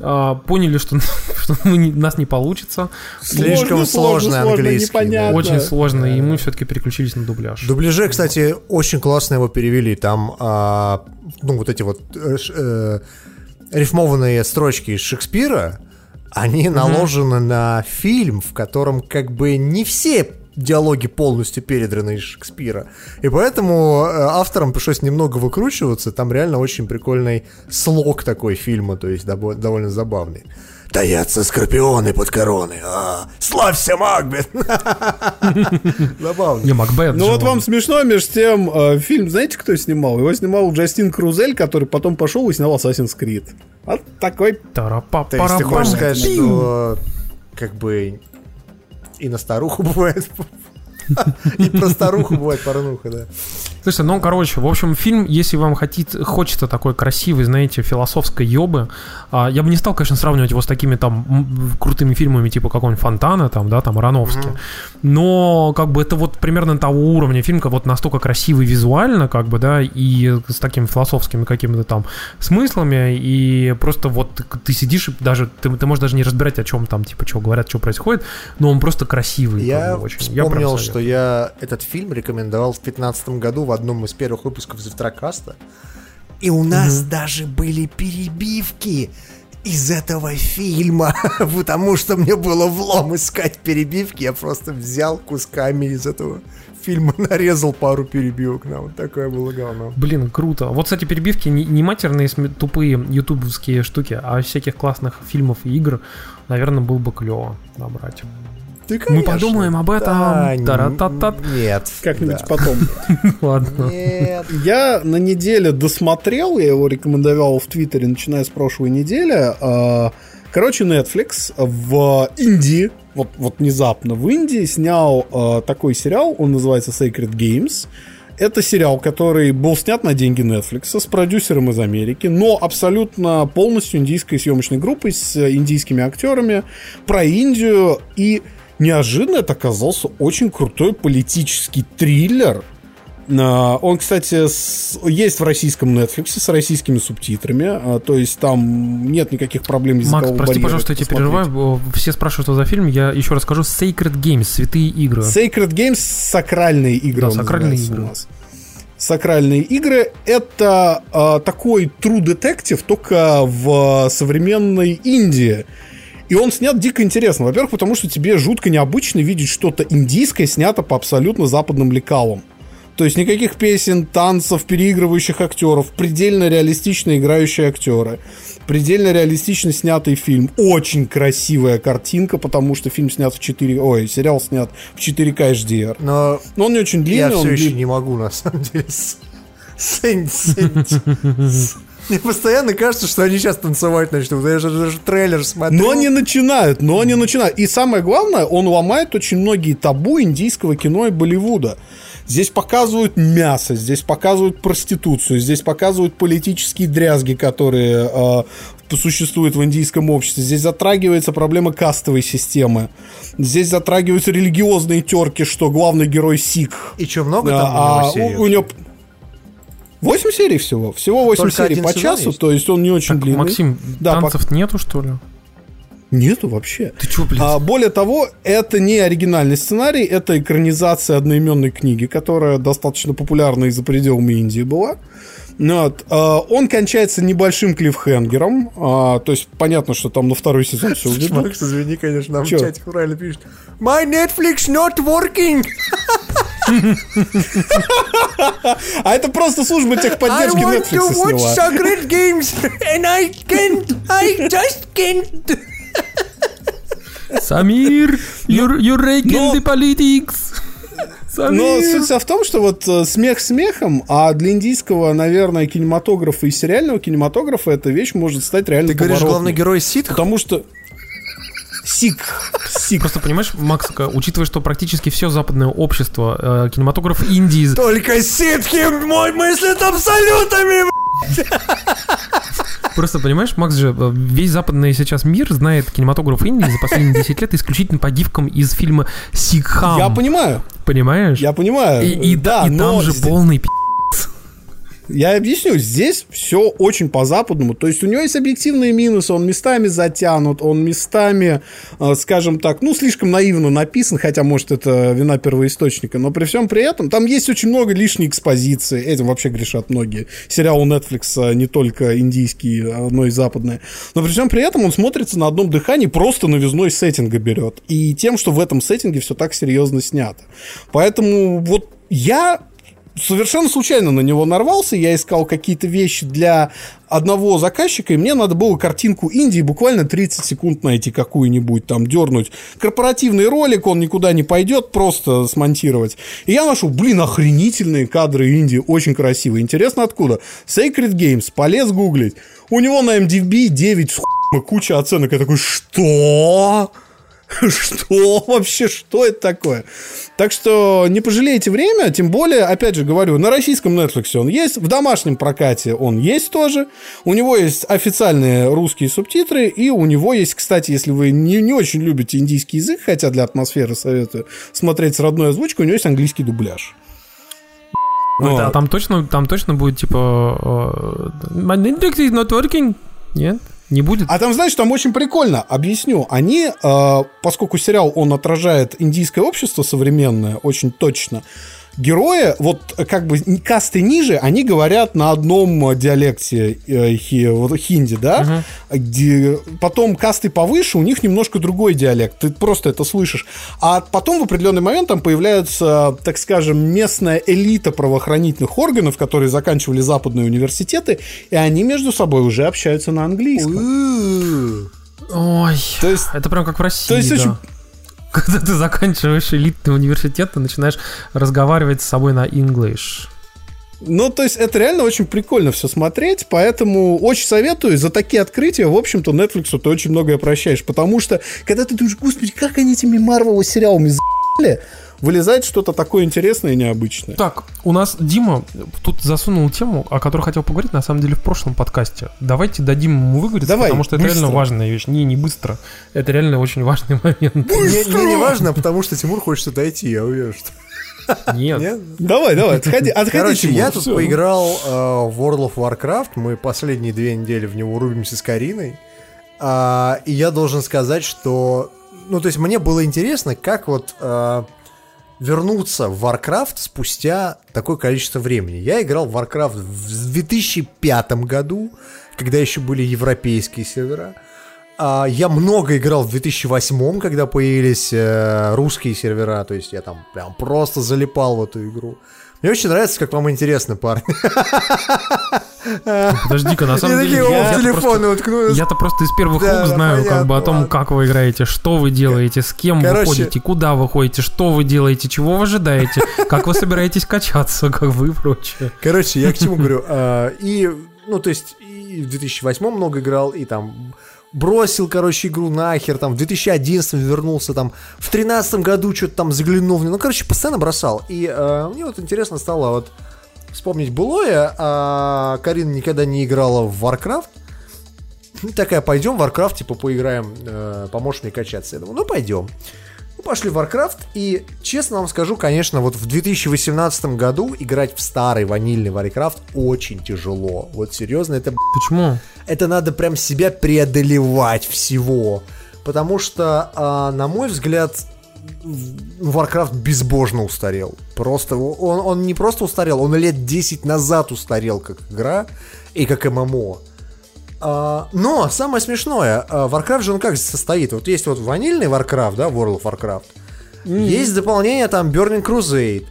а, поняли, что, что мы не- нас не получится. Слишком сложный английский, да. Очень сложно, и мы все-таки переключились на дубляж. Дубляже, кстати, очень классно его перевели. Там, а, ну, вот эти вот э, э, рифмованные строчки из Шекспира, они наложены на фильм, в котором как бы не все диалоги полностью передраны из Шекспира. И поэтому э, авторам пришлось немного выкручиваться. Там реально очень прикольный слог такой фильма, то есть довольно забавный. Таятся скорпионы под короной. А, славься, Макбет! Забавно. Не, Макбет. Ну вот вам смешно, между тем, э, фильм, знаете, кто снимал? Его снимал Джастин Крузель, который потом пошел и снял Assassin's Creed. Вот такой То есть ты хочешь сказать, что как бы и на старуху бывает. И про старуху бывает порнуха, да. Слушайте, ну, короче, в общем, фильм, если вам хотит, хочется такой красивый, знаете, философской ёбы, а, я бы не стал, конечно, сравнивать его с такими там крутыми фильмами, типа какого-нибудь Фонтана, там, да, там, Аронофски. Но, как бы, это вот примерно того уровня фильм, как вот настолько красивый визуально, как бы, да, и с такими философскими какими-то там смыслами, и просто вот ты, сидишь, и даже, ты, ты можешь даже не разбирать, о чем там, типа, что говорят, что происходит, но он просто красивый. как Я бы, очень. Я вспомнил, советую. что я этот фильм рекомендовал в 2015 году в одном из первых выпусков Завтракаста. И у нас даже были перебивки из этого фильма, потому что мне было влом искать перебивки. Я просто взял кусками из этого фильма, нарезал пару перебивок. На вот такое было говно. Блин, круто. Вот, кстати, перебивки не, не матерные тупые ютубовские штуки, а всяких классных фильмов и игр, наверное, было бы клево набрать. Ты, Мы конечно. подумаем об этом. Да, Тара-та-та. Нет. как-нибудь да. потом. Ладно. Нет. Я на неделе досмотрел, я его рекомендовал в Твиттере, начиная с прошлой недели. А, Короче, Netflix в Индии, вот, вот внезапно в Индии снял а, такой сериал, он называется Sacred Games. это сериал, который был снят на деньги Netflix с продюсером из Америки, но абсолютно полностью индийской съемочной группой с индийскими актерами про Индию. И неожиданно это оказался очень крутой политический триллер, а, он, кстати, есть в российском Netflix с российскими субтитрами, а, то есть там нет никаких проблем Макс, прости, пожалуйста, я тебя перерываю. Все спрашивают, что за фильм. Я еще расскажу. Sacred Games, святые игры. Sacred Games, сакральные игры. Да, сакральные игры. У нас. Сакральные игры это э, такой True Detective, только в современной Индии. И он снят дико интересно. Во-первых, потому что тебе жутко необычно видеть что-то индийское, снято по абсолютно западным лекалам. То есть никаких песен, танцев, переигрывающих актеров, предельно реалистично играющие актеры, предельно реалистично снятый фильм, очень красивая картинка, потому что фильм снят в 4, ой, сериал снят в 4К HDR. Но, Но он не очень длинный. Я все еще длин... не могу, на самом деле, Мне постоянно кажется, что они сейчас танцевать начнут. Я же даже трейлер смотрю. Но они начинают, но они начинают. И самое главное, он ломает очень многие табу индийского кино и Болливуда. Здесь показывают мясо, здесь показывают проституцию, здесь показывают политические дрязги, которые э, существуют в индийском обществе. Здесь затрагивается проблема кастовой системы. Здесь затрагиваются религиозные терки, что главный герой Сик. И что, много там а, у, него у, у него 8 серий всего. Всего 8 Только серий по часу, есть? то есть он не очень так, длинный. Максим, да, танцев по... нету, что ли? Нету вообще. Ты чё, блядь? А, более того, это не оригинальный сценарий, это экранизация одноименной книги, которая достаточно популярна и за пределами Индии была. Вот. А, он кончается небольшим клиффхенгером. А, то есть понятно, что там на второй сезон все уведут. Макс, извини, конечно, нам Чё? в чате правильно пишет. My Netflix not working! А это просто служба техподдержки Netflix сняла. I want to watch Sacred Games and I can't, I just can't. Самир, you're, you're raking Но... the politics. Но суть вся в том, что вот э, смех смехом, а для индийского, наверное, кинематографа и сериального кинематографа эта вещь может стать реально Ты говоришь, главный герой Ситх? Потому что... Сик. Сик. Просто понимаешь, Макс, учитывая, что практически все западное общество, э, кинематограф Индии... Только ситхи мой мыслит абсолютами, Просто понимаешь, Макс же, э, весь западный сейчас мир знает кинематограф Индии за последние 10 лет исключительно по гифкам из фильма Сикхам. Я понимаю. Понимаешь? Я понимаю. И, и, да, и но... там же полный пи***. Я объясню, здесь все очень по-западному. То есть у него есть объективные минусы, он местами затянут, он местами, э, скажем так, ну, слишком наивно написан, хотя, может, это вина первоисточника, но при всем при этом там есть очень много лишней экспозиции, этим вообще грешат многие. Сериал у Netflix э, не только индийский, но и западный. Но при всем при этом он смотрится на одном дыхании, просто новизной сеттинга берет. И тем, что в этом сеттинге все так серьезно снято. Поэтому вот я совершенно случайно на него нарвался. Я искал какие-то вещи для одного заказчика, и мне надо было картинку Индии буквально 30 секунд найти какую-нибудь, там, дернуть. Корпоративный ролик, он никуда не пойдет, просто смонтировать. И я нашел, блин, охренительные кадры Индии, очень красивые. Интересно, откуда? Sacred Games, полез гуглить. У него на MDB 9 с куча оценок. Я такой, что? Что вообще, что это такое? Так что не пожалейте время, тем более, опять же говорю, на российском Netflix он есть, в домашнем прокате он есть тоже, у него есть официальные русские субтитры, и у него есть, кстати, если вы не, не очень любите индийский язык, хотя для атмосферы советую смотреть с родной озвучкой, у него есть английский дубляж. Ну, вот. а там точно, там точно будет типа uh, My Netflix is not working? Нет? Не будет? А там, знаешь, там очень прикольно. Объясню. Они, э, поскольку сериал, он отражает индийское общество современное очень точно, герои, вот как бы касты ниже, они говорят на одном диалекте э, хи, вот, хинди, да? Uh-huh. Где, потом касты повыше, у них немножко другой диалект. Ты просто это слышишь. А потом в определенный момент там появляется, так скажем, местная элита правоохранительных органов, которые заканчивали западные университеты, и они между собой уже общаются на английском. Ой, то есть, это прям как в России. То есть да. очень когда ты заканчиваешь элитный университет, ты начинаешь разговаривать с собой на English. Ну, то есть это реально очень прикольно все смотреть, поэтому очень советую. За такие открытия, в общем-то, Netflix ты очень многое прощаешь, потому что, когда ты думаешь, господи, как они этими Марвел сериалами за***ли, вылезает что-то такое интересное и необычное. Так, у нас Дима тут засунул тему, о которой хотел поговорить, на самом деле, в прошлом подкасте. Давайте дадим ему выговориться, Давай, потому что это быстро. реально важная вещь. Не, не быстро. Это реально очень важный момент. Мне, мне не важно, потому что Тимур хочет дойти, я уверен, что... Нет. Нет? Давай, давай, отходи, отходи, Короче, Тимур, я тут всё. поиграл э, в World of Warcraft. Мы последние две недели в него рубимся с Кариной. А, и я должен сказать, что... Ну, то есть мне было интересно, как вот э, вернуться в Warcraft спустя такое количество времени. Я играл в Warcraft в 2005 году, когда еще были европейские сервера. А, я много играл в 2008, когда появились э, русские сервера, то есть я там прям просто залипал в эту игру. Мне очень нравится, как вам интересно, парни. Подожди-ка, на самом деле... я- в я-то просто- из первых рук знаю как бы о том, как вы играете, что вы делаете, с кем вы ходите, куда вы ходите, что вы делаете, чего вы ожидаете, как вы собираетесь качаться, как вы и прочее. Короче, я к чему говорю. а, И, ну, то есть, и в 2008 много играл, и там бросил, короче, игру нахер, там, в 2011 вернулся, там, в 2013 году что-то там заглянул. Ну, короче, постоянно бросал. И э, мне вот интересно стало вот вспомнить былое, а Карина никогда не играла в Warcraft. Ну, Такая, пойдем в Warcraft, типа, поиграем, э, поможешь мне качаться. Я думаю, ну, пойдем. Мы пошли в Warcraft, и честно вам скажу, конечно, вот в 2018 году играть в старый ванильный Warcraft очень тяжело. Вот серьезно, это, Почему? это надо прям себя преодолевать всего. Потому что, а, на мой взгляд, Warcraft безбожно устарел. Просто он, он не просто устарел, он лет 10 назад устарел как игра и как ММО. А, но самое смешное, а, Warcraft же он как состоит? Вот есть вот ванильный Warcraft, да, World of Warcraft. Есть дополнение там Burning Crusade.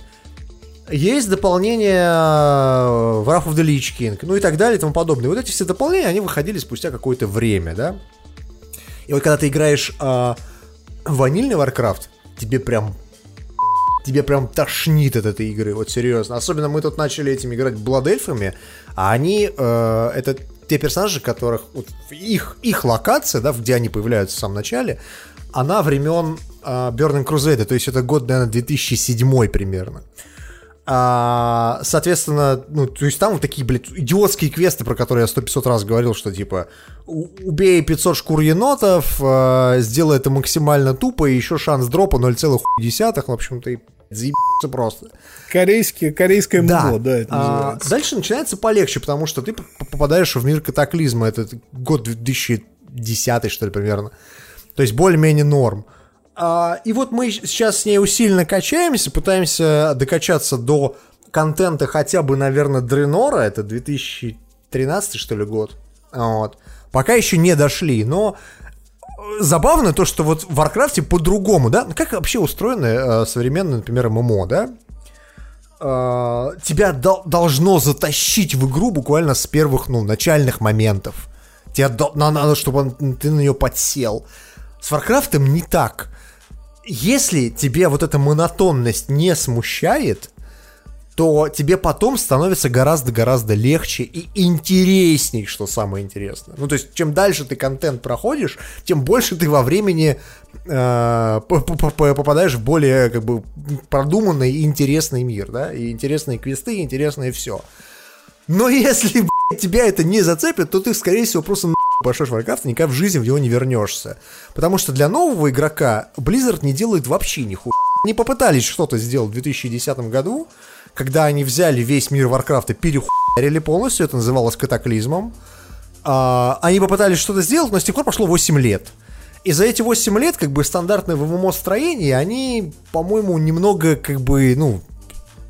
Есть дополнение э, Wrath of the Lich King, ну и так далее и тому подобное. Вот эти все дополнения, они выходили спустя какое-то время, да? И вот когда ты играешь а, в ванильный Warcraft, тебе прям тебе прям тошнит от этой игры, вот серьезно. Особенно мы тут начали этим играть Бладельфами, а они, э, это те персонажи, которых, вот, их, их локация, да, где они появляются в самом начале, она времен э, Burning Crusade, то есть это год, наверное, 2007 примерно. А, соответственно, ну, то есть там вот такие, блядь, идиотские квесты, про которые я сто 500 раз говорил, что типа убей 500 шкур енотов, э, сделай это максимально тупо, и еще шанс дропа 0,1, в общем-то, и заебаться просто. Корейский, корейское мудло, да, это А, называется. дальше начинается полегче, потому что ты попадаешь в мир катаклизма. Это год 2010, что ли, примерно. То есть более-менее норм. А, и вот мы сейчас с ней усиленно качаемся, пытаемся докачаться до контента хотя бы, наверное, Дренора. Это 2013, что ли, год. Вот. Пока еще не дошли, но забавно то, что вот в Варкрафте по-другому, да? Как вообще устроены э, современные, например, MMO, да? э, тебя дол- должно затащить в игру буквально с первых, ну, начальных моментов. Тебе на- надо, чтобы он- ты на нее подсел. С Варкрафтом не так. Если тебе вот эта монотонность не смущает, то тебе потом становится гораздо-гораздо легче и интересней, что самое интересное. Ну, то есть, чем дальше ты контент проходишь, тем больше ты во времени э, попадаешь в более, как бы, продуманный и интересный мир, да, и интересные квесты, и интересное все. Но если, блядь, тебя это не зацепит, то ты, скорее всего, просто в Warcraft никогда в жизни в него не вернешься. Потому что для нового игрока Blizzard не делает вообще нихуя. Они попытались что-то сделать в 2010 году, когда они взяли весь мир Варкрафта, перехуярили полностью, это называлось катаклизмом. А, они попытались что-то сделать, но с тех пор прошло 8 лет. И за эти 8 лет, как бы, стандартное в ММО строение, они, по-моему, немного, как бы, ну,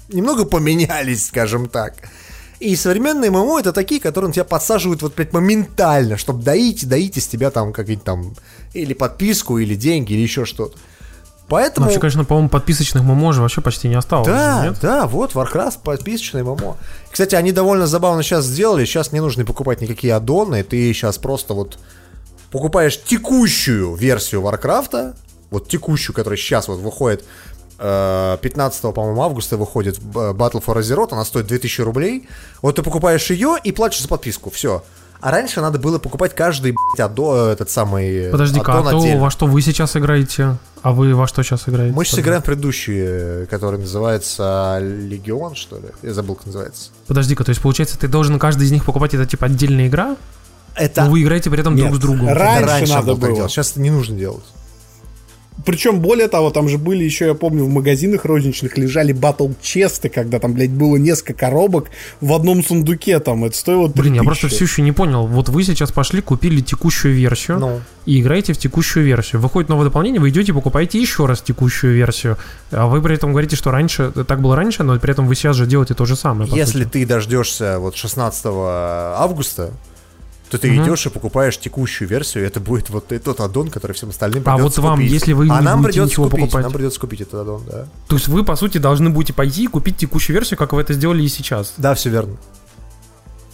немного поменялись, скажем так. И современные ММО это такие, которые на тебя подсаживают вот блядь, моментально, чтобы доить, доить из тебя там какие-то там или подписку, или деньги, или еще что-то. Поэтому... Вообще, конечно, по-моему, подписочных ММО же вообще почти не осталось. Да, нет? да, вот Warcraft подписочный ММО. Кстати, они довольно забавно сейчас сделали. Сейчас не нужно покупать никакие аддоны. Ты сейчас просто вот покупаешь текущую версию Варкрафта, вот текущую, которая сейчас вот выходит, э, 15, по-моему, августа выходит э, Battle for Azeroth, она стоит 2000 рублей. Вот ты покупаешь ее и платишь за подписку, все. А раньше надо было покупать каждый, блядь, аддо, этот самый Подожди-ка, а то отдельно. во что вы сейчас играете? А вы во что сейчас играете? Мы сейчас играем в предыдущий, который называется Легион, что ли? Я забыл, как называется. Подожди-ка, то есть получается, ты должен каждый из них покупать, это типа отдельная игра? Это Но вы играете при этом Нет, друг с другом. ра- это раньше надо было так было. делать. Сейчас это не нужно делать. Причем, более того, там же были еще, я помню, в магазинах розничных лежали батл честы, когда там, блядь, было несколько коробок в одном сундуке, там, это стоило 3000. Блин, я просто все еще не понял. Вот вы сейчас пошли, купили текущую версию Ну. и играете в текущую версию. Выходит новое дополнение, вы идете, покупаете еще раз текущую версию. А вы при этом говорите, что раньше так было раньше, но при этом вы сейчас же делаете то же самое. Если сути. ты дождешься вот 16 августа, то ты Мгм. идешь и покупаешь текущую версию, и это будет вот и тот аддон, который всем остальным А придется вот вам, купить. если вы а не нам будете придется ничего купить, покупать? нам придется купить этот аддон, да. То есть вы, по сути, должны будете пойти и купить текущую версию, как вы это сделали и сейчас. Да, все верно.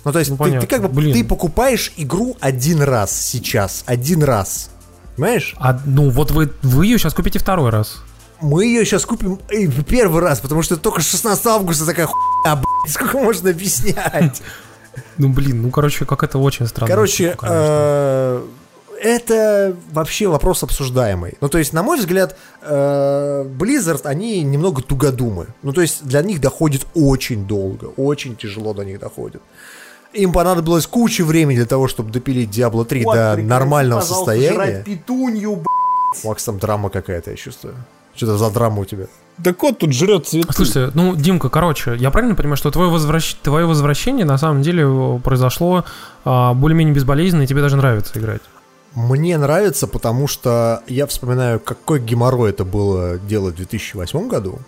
Ну, то есть Ну, ты, ты как бы Блин. ты покупаешь игру один раз сейчас, один раз. Понимаешь? А ну вот вы, вы ее сейчас купите второй раз. Мы ее сейчас купим э, первый раз, потому что только 16 августа такая хуйня, блядь, сколько можно объяснять. Ну блин, ну короче, как это очень странно. Короче, конечно. э, это вообще вопрос обсуждаемый. Ну, то есть, на мой взгляд, э, Blizzard, они немного тугодумы. Ну, то есть, для них доходит очень долго, очень тяжело до них доходит. Им понадобилось куча времени для того, чтобы допилить Diablo 3 до нормального состояния. петунью, Макс, там драма какая-то, я чувствую. Что-то за драма у тебя. Да кот тут жрет цветы. Слушайте, ну, Димка, короче, я правильно понимаю, что твое, возвращ... твое возвращение на самом деле э, произошло а, более-менее безболезненно, и тебе даже нравится играть? Мне нравится, потому что я вспоминаю, какой геморрой это было делать в 2008 году.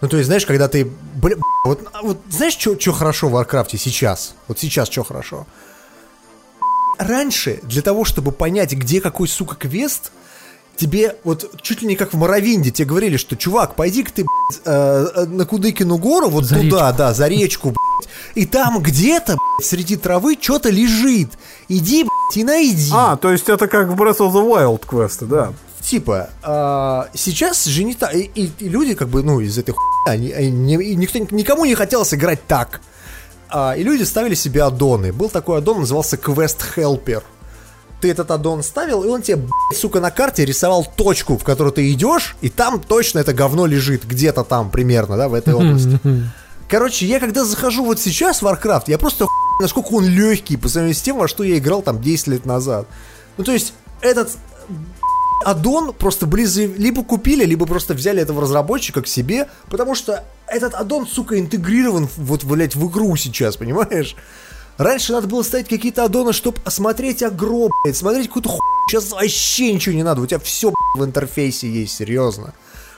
Ну, то есть, знаешь, когда ты... Бля, вот, вот знаешь, что хорошо в Варкрафте сейчас? Вот сейчас что хорошо? Раньше, для того, чтобы понять, где какой, сука, квест, тебе вот чуть ли не как в Моровинде тебе говорили, что, чувак, пойди-ка ты, блядь, э, э, на Кудыкину гору, вот За туда, да, за речку, блядь, и там где-то, блядь, среди травы что-то лежит. Иди, блядь, и найди. А, то есть это как в Breath of the Wild квесты, да. Типа, а, сейчас же не так. И, и- и люди, как бы, ну, из этой хуйни, они, они и никто, никому не хотелось играть так. А, и люди ставили себе аддоны. Был такой аддон, назывался Quest Helper. Ты этот аддон ставил, и он тебе, блядь, сука, на карте рисовал точку, в которую ты идешь, и там точно это говно лежит, где-то там примерно, да, в этой области. Короче, я когда захожу вот сейчас в Warcraft, я просто охуеваю, насколько он легкий по сравнению с тем, во что я играл там 10 лет назад. Ну, то есть, этот аддон просто Близы либо купили, либо просто взяли этого разработчика к себе, потому что этот аддон, сука, интегрирован вот, блядь, в игру сейчас, понимаешь? Раньше надо было ставить какие-то аддоны, чтобы осмотреть агро, блядь, смотреть какую-то хуйню. Сейчас вообще ничего не надо, у тебя все в интерфейсе есть, серьезно.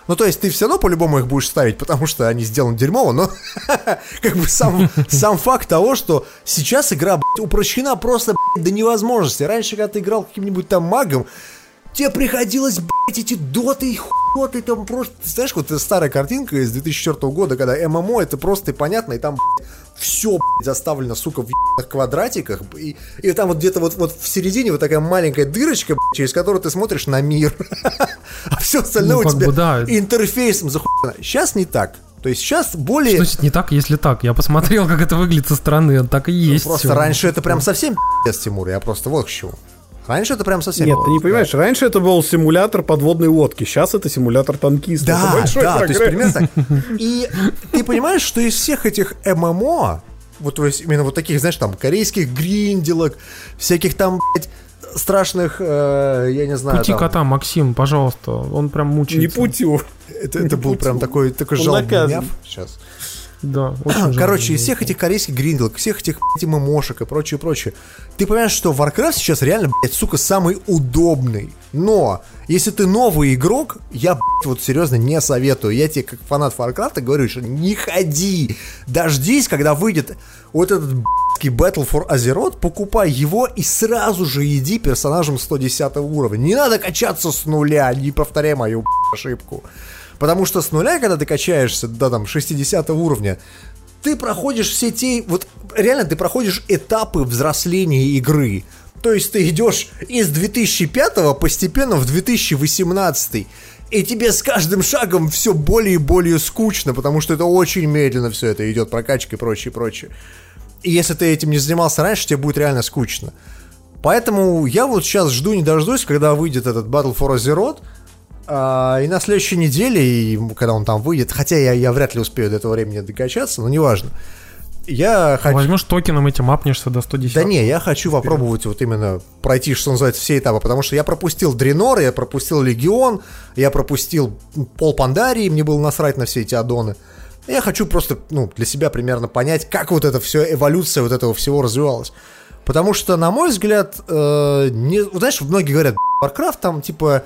Ну, то есть ты все равно по-любому их будешь ставить, потому что они сделаны дерьмово, но как бы сам, сам факт того, что сейчас игра, блядь, упрощена просто, блядь, до невозможности. Раньше, когда ты играл каким-нибудь там магом, тебе приходилось, блядь, эти доты и хуоты там просто... Ты знаешь, вот эта старая картинка из 2004 года, когда ММО, это просто и понятно, и там, все, блядь, заставлено, сука, в ебаных квадратиках, и, и там вот где-то вот, вот в середине вот такая маленькая дырочка, блядь, через которую ты смотришь на мир. А все остальное Ну, у тебя бы да. интерфейсом захуено. Сейчас не так. То есть сейчас более... Значит, не так, если так. Я посмотрел, как это выглядит со стороны, так и есть. Ну, Просто всё. раньше это прям совсем пиздец, Тимур, я просто вот к чему. Раньше это прям совсем... Нет, ты не понимаешь, раньше это был симулятор подводной лодки, сейчас это симулятор танкиста. Это Да, большой да, то есть, прогресс. примерно так. И ты понимаешь, что из всех этих ММО, вот то есть именно вот таких, знаешь, там, корейских гринделок, всяких там, блядь, страшных, э, я не знаю, Пути там, кота, Максим, пожалуйста, он прям Не мучается. путю. это, это был прям такой, такой жалобный сейчас. Да, очень Короче, из всех этих корейских гринделок, всех этих блядь, ММОшек и прочее, прочее, ты понимаешь, что Warcraft сейчас реально, блядь, сука, самый удобный. Но, если ты новый игрок, я, блядь, вот серьезно не советую. Я тебе, как фанат Warcraft, говорю, что не ходи. Дождись, когда выйдет вот этот блядский Battle for Azeroth, покупай его и сразу же иди персонажем 110 уровня. Не надо качаться с нуля, не повторяй мою блядь, ошибку. Потому что с нуля, когда ты качаешься до там 60 уровня, ты проходишь все те, вот реально ты проходишь этапы взросления игры. То есть ты идешь из 2005 постепенно в 2018. И тебе с каждым шагом все более и более скучно, потому что это очень медленно все это идет, прокачка и прочее, прочее. И если ты этим не занимался раньше, тебе будет реально скучно. Поэтому я вот сейчас жду не дождусь, когда выйдет этот Battle for Azeroth. А, и на следующей неделе, и когда он там выйдет, хотя я, я вряд ли успею до этого времени докачаться, но неважно. Я хочу... Возьмешь токеном этим апнешься до 110. Да не, я хочу попробовать вот именно пройти, что называется, все этапы, потому что я пропустил Дренор, я пропустил Легион, я пропустил Пол Пандарии, мне было насрать на все эти аддоны. Я хочу просто, ну, для себя примерно понять, как вот это все, эволюция вот этого всего развивалась. Потому что, на мой взгляд, э, не, знаешь, многие говорят, Warcraft там, типа,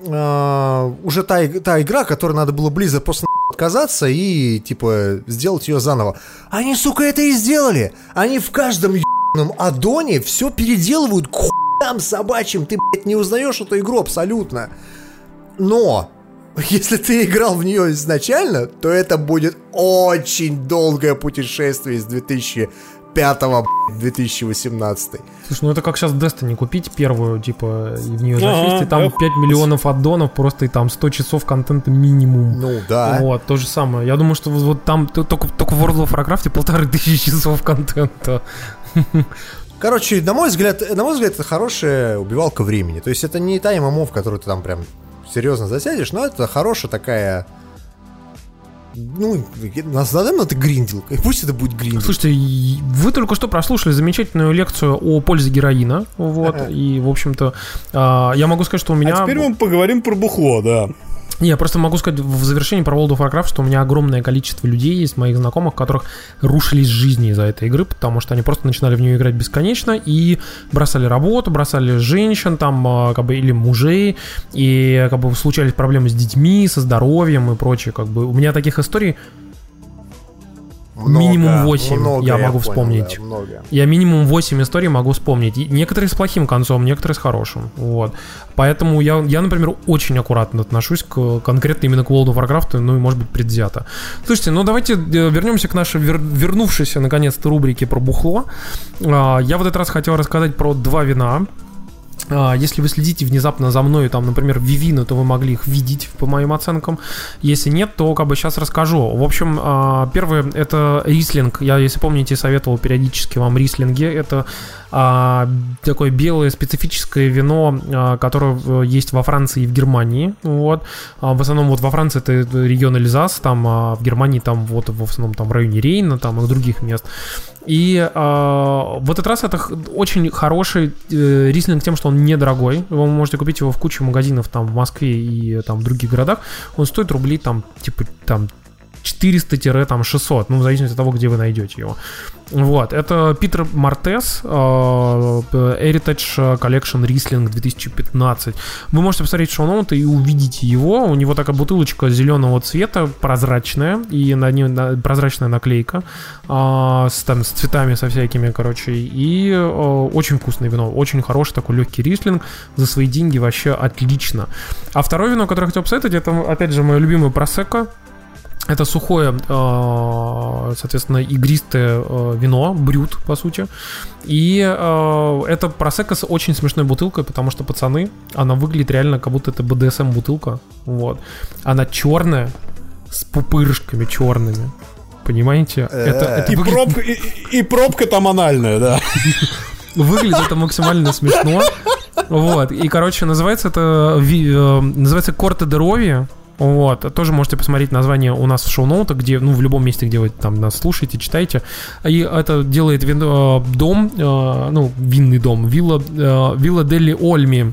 э, уже та, та игра, которой надо было близко просто отказаться и, типа, сделать ее заново. Они, сука, это и сделали! Они в каждом ебаном аддоне все переделывают к хуям собачьим. Ты, блядь, не узнаешь эту игру абсолютно. Но, если ты играл в нее изначально, то это будет очень долгое путешествие из 2000 5 2018. Слушай, ну это как сейчас Destiny купить первую, типа, и в нее засесть, и там 5 миллионов аддонов, просто и там 100 часов контента минимум. Ну, да. Вот, то же самое. Я думаю, что вот там только, только в World of Warcraft полторы тысячи часов контента. Короче, на мой взгляд, на мой взгляд, это хорошая убивалка времени. То есть это не та ММО, в которую ты там прям серьезно засядешь, но это хорошая такая ну, назовем это гринделкой, пусть это будет гринделка. Слушайте, вы только что прослушали замечательную лекцию о пользе героина, вот, и, в общем-то, а, я могу сказать, что у меня... А теперь мы поговорим про бухло, да. Я просто могу сказать в завершении про World of Warcraft, что у меня огромное количество людей есть, моих знакомых, которых рушились жизни из-за этой игры, потому что они просто начинали в нее играть бесконечно и бросали работу, бросали женщин там, а, как бы, или мужей, и как бы случались проблемы с детьми, со здоровьем и прочее, как бы. У меня таких историй много, минимум 8 много, я могу я вспомнить. да, много. Я минимум 8 историй могу вспомнить. И некоторые с плохим концом, некоторые с хорошим. Вот. Поэтому я, я, например, очень аккуратно отношусь к конкретно именно к World of Warcraft, ну и, может быть, предвзято. Слушайте, ну давайте э, вернемся к нашей вер, вернувшейся, наконец-то, рубрике про бухло. А, я в этот раз хотел рассказать про два вина, если вы следите внезапно за мной, там, например, Вивина, то вы могли их видеть по моим оценкам. Если нет, то как бы сейчас расскажу. В общем, а, первое это рислинг. Я, если помните, советовал периодически вам рислинги. Это а, такое белое специфическое вино, а, которое есть во Франции и в Германии. Вот. А, в основном вот во Франции это регион Эльзас, там, а в Германии там вот в основном там в районе Рейна, там и других мест. И э, в этот раз это очень хороший э, рислинг тем, что он недорогой. Вы можете купить его в куче магазинов там в Москве и там в других городах. Он стоит рублей там типа там 400-600, ну, в зависимости от того, где вы найдете его. Вот, это Питер Мартес, э, Heritage Collection Riesling 2015. Вы можете посмотреть шоу-ноуты и увидите его. У него такая бутылочка зеленого цвета, прозрачная, и на ней прозрачная наклейка э, с, там, с цветами, со всякими, короче. И э, очень вкусное вино, очень хороший такой легкий рислинг. За свои деньги вообще отлично. А второе вино, которое я хотел посоветовать, это, опять же, мое любимое просека это сухое, э, соответственно, игристое э, вино, брют, по сути. И э, это просека с очень смешной бутылкой, потому что, пацаны, она выглядит реально, как будто это BDSM бутылка. Вот. Она черная, с пупырышками черными. Понимаете? Это, это и, выглядит... пробка, и, и пробка там анальная, да. Выглядит это максимально смешно. Вот. И, короче, называется это называется Корте де Рови. Вот, тоже можете посмотреть название у нас в шоу-ноутах, где, ну, в любом месте, где вы там нас слушаете, читаете. И это делает вин, э, дом, э, ну, винный дом, вилла, э, вилла Дели Ольми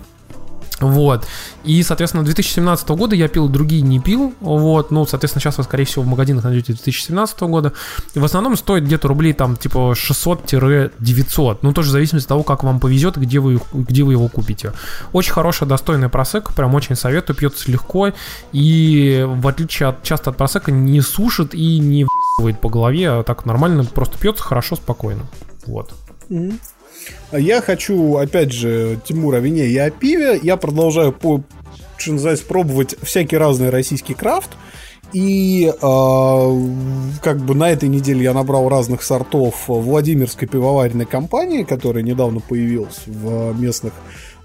вот. И, соответственно, 2017 года я пил, другие не пил. Вот. Ну, соответственно, сейчас вы, скорее всего, в магазинах найдете 2017 года. И в основном стоит где-то рублей там типа 600-900. Ну, тоже в зависимости от того, как вам повезет, где вы, где вы его купите. Очень хорошая, достойная просека. Прям очень советую. Пьется легко. И в отличие от часто от просека не сушит и не в***ывает по голове. А так нормально просто пьется хорошо, спокойно. Вот. Mm-hmm. Я хочу, опять же, Тимур о вине и о пиве. Я продолжаю, по, что называется, пробовать всякий разный российский крафт. И э, как бы на этой неделе я набрал разных сортов Владимирской пивоваренной компании, которая недавно появилась в местных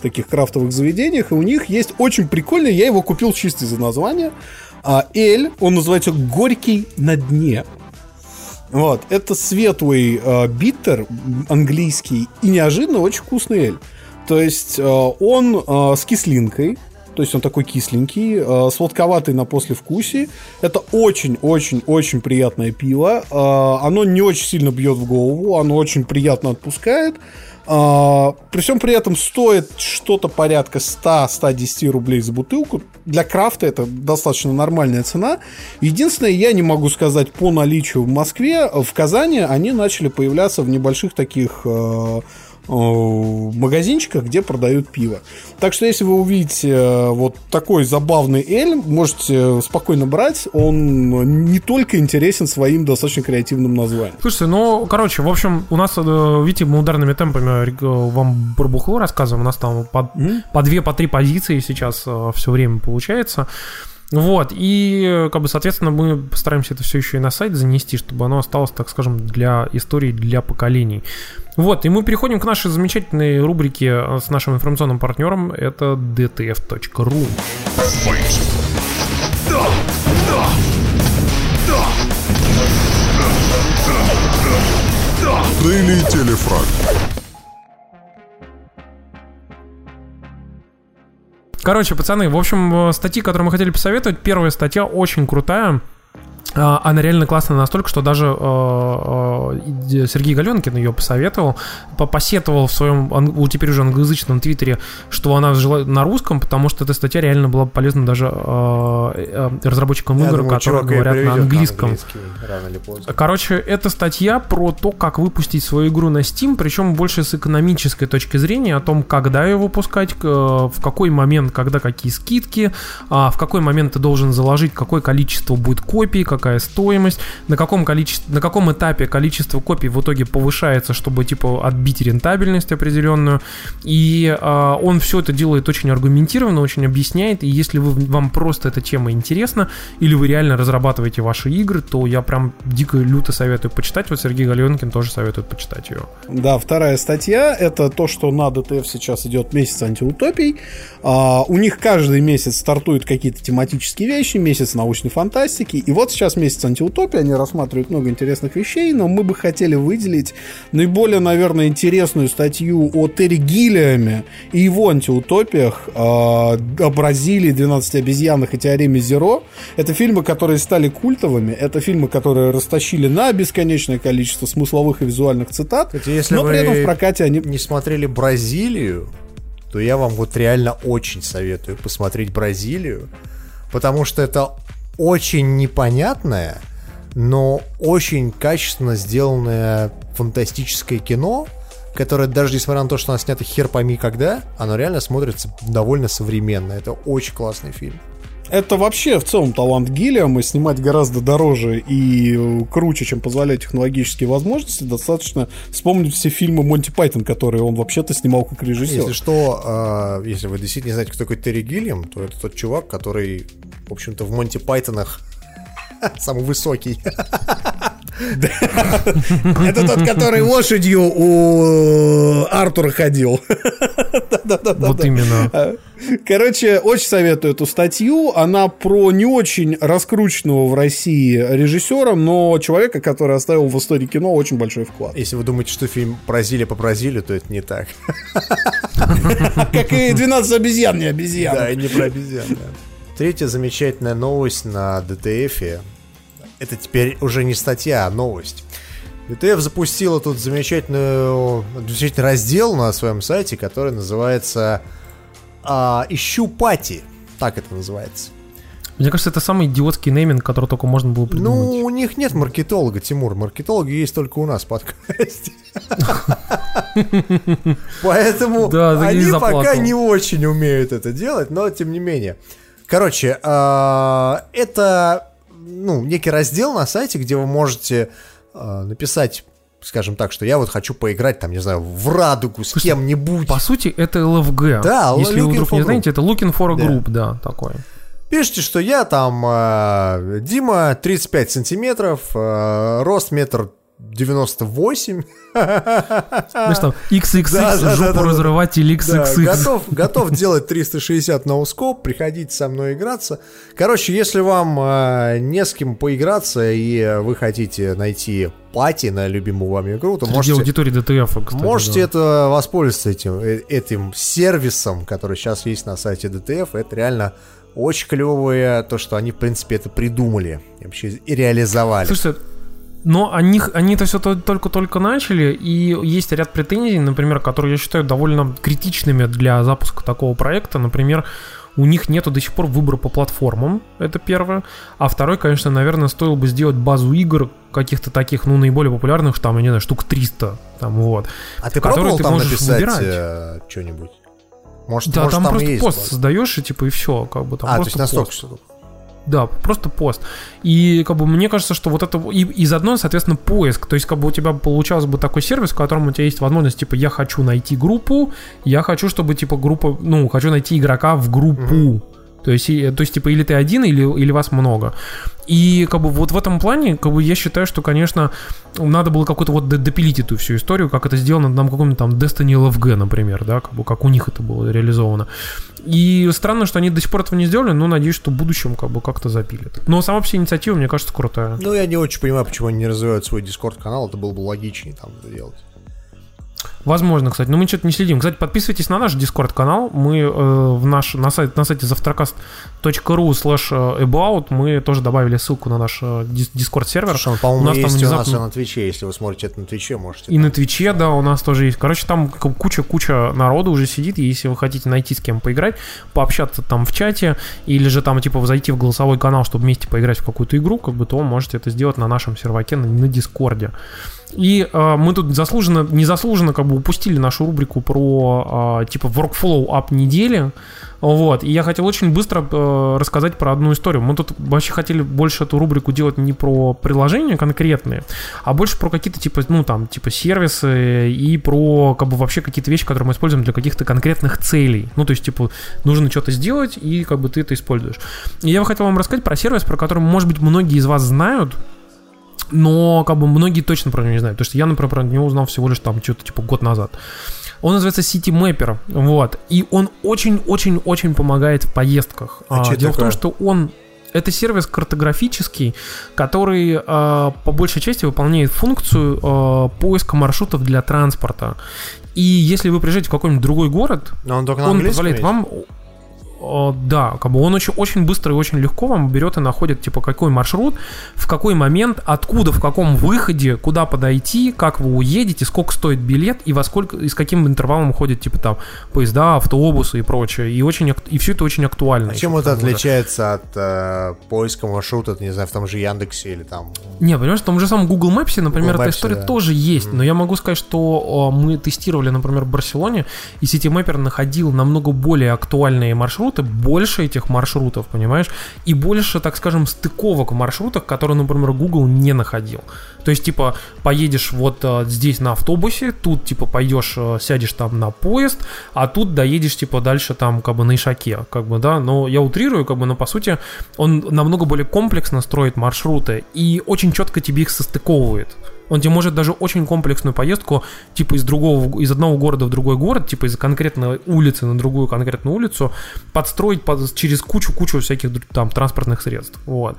таких крафтовых заведениях. И у них есть очень прикольный, я его купил чисто из-за названия. А, эль, он называется «Горький на дне». Вот, это светлый э, биттер английский и неожиданно очень вкусный эль. То есть э, он э, с кислинкой, то есть он такой кисленький, э, сладковатый на послевкусии. Это очень-очень-очень приятное пиво. Э, оно не очень сильно бьет в голову, оно очень приятно отпускает. А, при всем при этом стоит что-то порядка 100-110 рублей за бутылку. Для крафта это достаточно нормальная цена. Единственное, я не могу сказать по наличию в Москве. В Казани они начали появляться в небольших таких э, магазинчиках, где продают пиво. Так что если вы увидите э, вот такой забавный эль, можете спокойно брать. Он не только интересен своим достаточно креативным названием. Слушайте, ну, короче, в общем, у нас, э, видите, мы ударными темпами вам про бухло рассказываем. У нас там по, mm-hmm. по две, по три позиции сейчас все время получается. Вот, и, как бы, соответственно, мы постараемся это все еще и на сайт занести, чтобы оно осталось, так скажем, для истории, для поколений. Вот, и мы переходим к нашей замечательной рубрике э, с нашим информационным партнером, это dtf.ru. Daily Телефраг. Короче, пацаны, в общем, э, статьи, которые мы хотели посоветовать, первая статья очень крутая. А, она реально классная настолько, что даже э, э, Сергей Галенкин ее посоветовал, посетовал в своем, теперь уже англоязычном твиттере, что она жила на русском, потому что эта статья реально была полезна даже э, разработчикам Я игр, думаю, которые говорят на английском. На Короче, это статья про то, как выпустить свою игру на Steam, причем больше с экономической точки зрения, о том, когда ее выпускать, в какой момент, когда какие скидки, а, в какой момент ты должен заложить, какое количество будет копий, как какая стоимость, на каком, количестве, на каком этапе количество копий в итоге повышается, чтобы типа отбить рентабельность определенную. И э, он все это делает очень аргументированно, очень объясняет. И если вы, вам просто эта тема интересна, или вы реально разрабатываете ваши игры, то я прям дико люто советую почитать. Вот Сергей Галенкин тоже советует почитать ее. Да, вторая статья это то, что на ДТФ сейчас идет месяц антиутопий. А, у них каждый месяц стартуют какие-то тематические вещи, месяц научной фантастики. И вот сейчас месяц антиутопии, они рассматривают много интересных вещей, но мы бы хотели выделить наиболее, наверное, интересную статью о Терри Гиллиаме и его антиутопиях э, о Бразилии, 12 обезьянах и теореме Зеро. Это фильмы, которые стали культовыми, это фильмы, которые растащили на бесконечное количество смысловых и визуальных цитат, Кстати, если но при этом в прокате они... не смотрели Бразилию, то я вам вот реально очень советую посмотреть Бразилию, потому что это очень непонятное, но очень качественно сделанное фантастическое кино, которое даже несмотря на то, что оно снято хер пойми когда, оно реально смотрится довольно современно. Это очень классный фильм. Это вообще в целом талант Гиллиама снимать гораздо дороже и круче, чем позволяют технологические возможности. Достаточно вспомнить все фильмы Монти Пайтон, которые он вообще-то снимал как режиссер. Если что, э, если вы действительно не знаете, кто такой Терри Гиллиам, то это тот чувак, который, в общем-то, в Монти Пайтонах самый высокий. Это тот, который лошадью у Артура ходил. Вот именно. Короче, очень советую эту статью. Она про не очень раскрученного в России режиссера, но человека, который оставил в истории кино очень большой вклад. Если вы думаете, что фильм Бразилия по Бразилию, то это не так. Как и 12 обезьян, не обезьян. Да, и не про обезьян. Третья замечательная новость на ДТФ это теперь уже не статья, а новость. ВТФ запустила тут замечательную, замечательный раздел на своем сайте, который называется а, «Ищу пати». Так это называется. Мне кажется, это самый идиотский нейминг, который только можно было придумать. Ну, у них нет маркетолога, Тимур. Маркетологи есть только у нас в подкасте. Поэтому они пока не очень умеют это делать, но тем не менее. Короче, а, это ну, некий раздел на сайте, где вы можете э, написать скажем так, что я вот хочу поиграть, там, не знаю, в радугу с кем-нибудь. По сути, это LFG. Да, Если вы вдруг не знаете, это Looking for a Group, да, да такой. Пишите, что я там э, Дима, 35 сантиметров, э, рост метр 98. Знаешь, там XXX, Да, да, жопу да, Да, XXX. готов, готов делать 360 на ускоп, приходите со мной играться. Короче, если вам э, не с кем поиграться и вы хотите найти пати на любимую вами игру, то Среди можете, аудитории DTF, кстати, можете да. это воспользоваться этим, э, этим сервисом, который сейчас есть на сайте DTF. Это реально очень клевое, то, что они, в принципе, это придумали и вообще и реализовали. Слушайте, но они, они это все только-только начали, и есть ряд претензий, например, которые я считаю довольно критичными для запуска такого проекта. Например, у них нету до сих пор выбора по платформам, это первое. А второй, конечно, наверное, стоило бы сделать базу игр каких-то таких, ну, наиболее популярных, там, я не знаю, штук 300, там, вот. а ты пробовал ты там написать выбирать. э, что-нибудь? Может, Да, может, там, просто и есть пост база? создаешь, и типа, и все, как бы там А, то просто есть настолько пост. Да, просто пост. И как бы мне кажется, что вот это и, и заодно, соответственно, поиск. То есть, как бы у тебя получался бы такой сервис, в котором у тебя есть возможность, типа, я хочу найти группу, я хочу, чтобы, типа, группа, ну, хочу найти игрока в группу. То есть, то есть, типа, или ты один, или, или вас много. И как бы вот в этом плане, как бы я считаю, что, конечно, надо было какой-то вот допилить эту всю историю, как это сделано на каком-нибудь там Destiny LFG, например, да, как бы как у них это было реализовано. И странно, что они до сих пор этого не сделали, но надеюсь, что в будущем как бы как-то запилят. Но сама вся инициатива, мне кажется, крутая. Ну, я не очень понимаю, почему они не развивают свой Discord-канал. Это было бы логичнее там делать. Возможно, кстати, но мы что-то не следим. Кстати, подписывайтесь на наш Discord-канал. Мы э, в наш, на, сайт, на сайте завтракаст.ру slash about мы тоже добавили ссылку на наш э, дис- Discord-сервер. Слушай, он, по-моему, у нас там есть у нас внезапно- и на Твиче. Если вы смотрите это на Твиче, можете. И там. на Твиче, да, у нас тоже есть. Короче, там куча-куча народу уже сидит, и если вы хотите найти с кем поиграть, пообщаться там в чате, или же там, типа, зайти в голосовой канал, чтобы вместе поиграть в какую-то игру, как бы, то можете это сделать на нашем серваке, на, на Дискорде. И э, мы тут заслуженно, незаслуженно как бы упустили нашу рубрику про, э, типа, workflow ап недели. Вот, и я хотел очень быстро э, рассказать про одну историю. Мы тут вообще хотели больше эту рубрику делать не про приложения конкретные, а больше про какие-то типа, ну там, типа сервисы и про как бы вообще какие-то вещи, которые мы используем для каких-то конкретных целей. Ну, то есть, типа, нужно что-то сделать, и как бы ты это используешь. И я бы хотел вам рассказать про сервис, про который, может быть, многие из вас знают, но как бы многие точно про него не знают, потому что я, например, про него узнал всего лишь там что-то типа год назад. Он называется City Mapper, вот, и он очень-очень-очень помогает в поездках. А это Дело в том, такое? что он это сервис картографический, который э, по большей части выполняет функцию э, поиска маршрутов для транспорта. И если вы приезжаете в какой-нибудь другой город, Но он он позволяет есть? вам да, как бы он очень, очень быстро и очень легко вам берет и находит, типа, какой маршрут, в какой момент, откуда, в каком выходе, куда подойти, как вы уедете, сколько стоит билет и во сколько, и с каким интервалом ходят, типа, там, поезда, автобусы и прочее. И, очень, и все это очень актуально. А чем это отличается от э, поиска маршрута, не знаю, в том же Яндексе или там... Не, понимаешь, в том же самом Google Maps, например, Google эта Maps, история да. тоже есть. Но я могу сказать, что мы тестировали, например, в Барселоне, и CityMapper находил намного более актуальные маршруты, больше этих маршрутов, понимаешь, и больше, так скажем, стыковок в маршрутах, которые, например, Google не находил. То есть, типа, поедешь вот э, здесь на автобусе, тут, типа, пойдешь, э, сядешь там на поезд, а тут доедешь, типа, дальше там, как бы, на Ишаке, как бы, да, но я утрирую, как бы, но, по сути, он намного более комплексно строит маршруты и очень четко тебе их состыковывает. Он тебе может даже очень комплексную поездку, типа из другого, из одного города в другой город, типа из конкретной улицы на другую конкретную улицу, подстроить под- через кучу-кучу всяких там транспортных средств. Вот.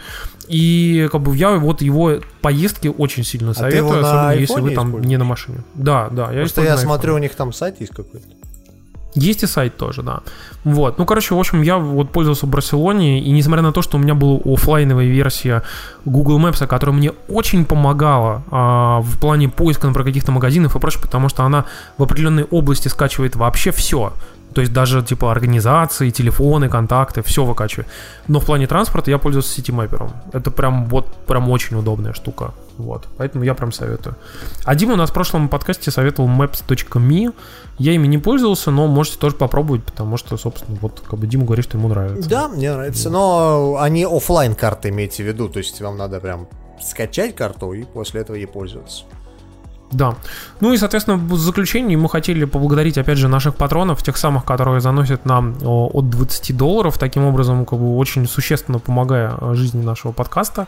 И как бы я вот его поездки очень сильно А советую, особенно если вы там не на машине. Да, да. Я Просто я смотрю, у них там сайт есть какой-то. Есть и сайт тоже, да. Вот. Ну, короче, в общем, я вот пользовался в Барселоне, и несмотря на то, что у меня была оффлайновая версия Google Maps, которая мне очень помогала а, в плане поиска, например, каких-то магазинов и прочее, потому что она в определенной области скачивает вообще все. То есть даже типа организации, телефоны, контакты, все выкачивает. Но в плане транспорта я пользуюсь ситимэпером. Это прям вот прям очень удобная штука. Вот. Поэтому я прям советую. А Дима у нас в прошлом подкасте советовал maps.me. Я ими не пользовался, но можете тоже попробовать, потому что, собственно, вот как бы Дима говорит, что ему нравится. Да, мне нравится. Но они оффлайн карты имейте в виду. То есть вам надо прям скачать карту и после этого ей пользоваться. Да. Ну и, соответственно, в заключении мы хотели поблагодарить, опять же, наших патронов, тех самых, которые заносят нам от 20 долларов, таким образом, как бы, очень существенно помогая э, жизни нашего подкаста.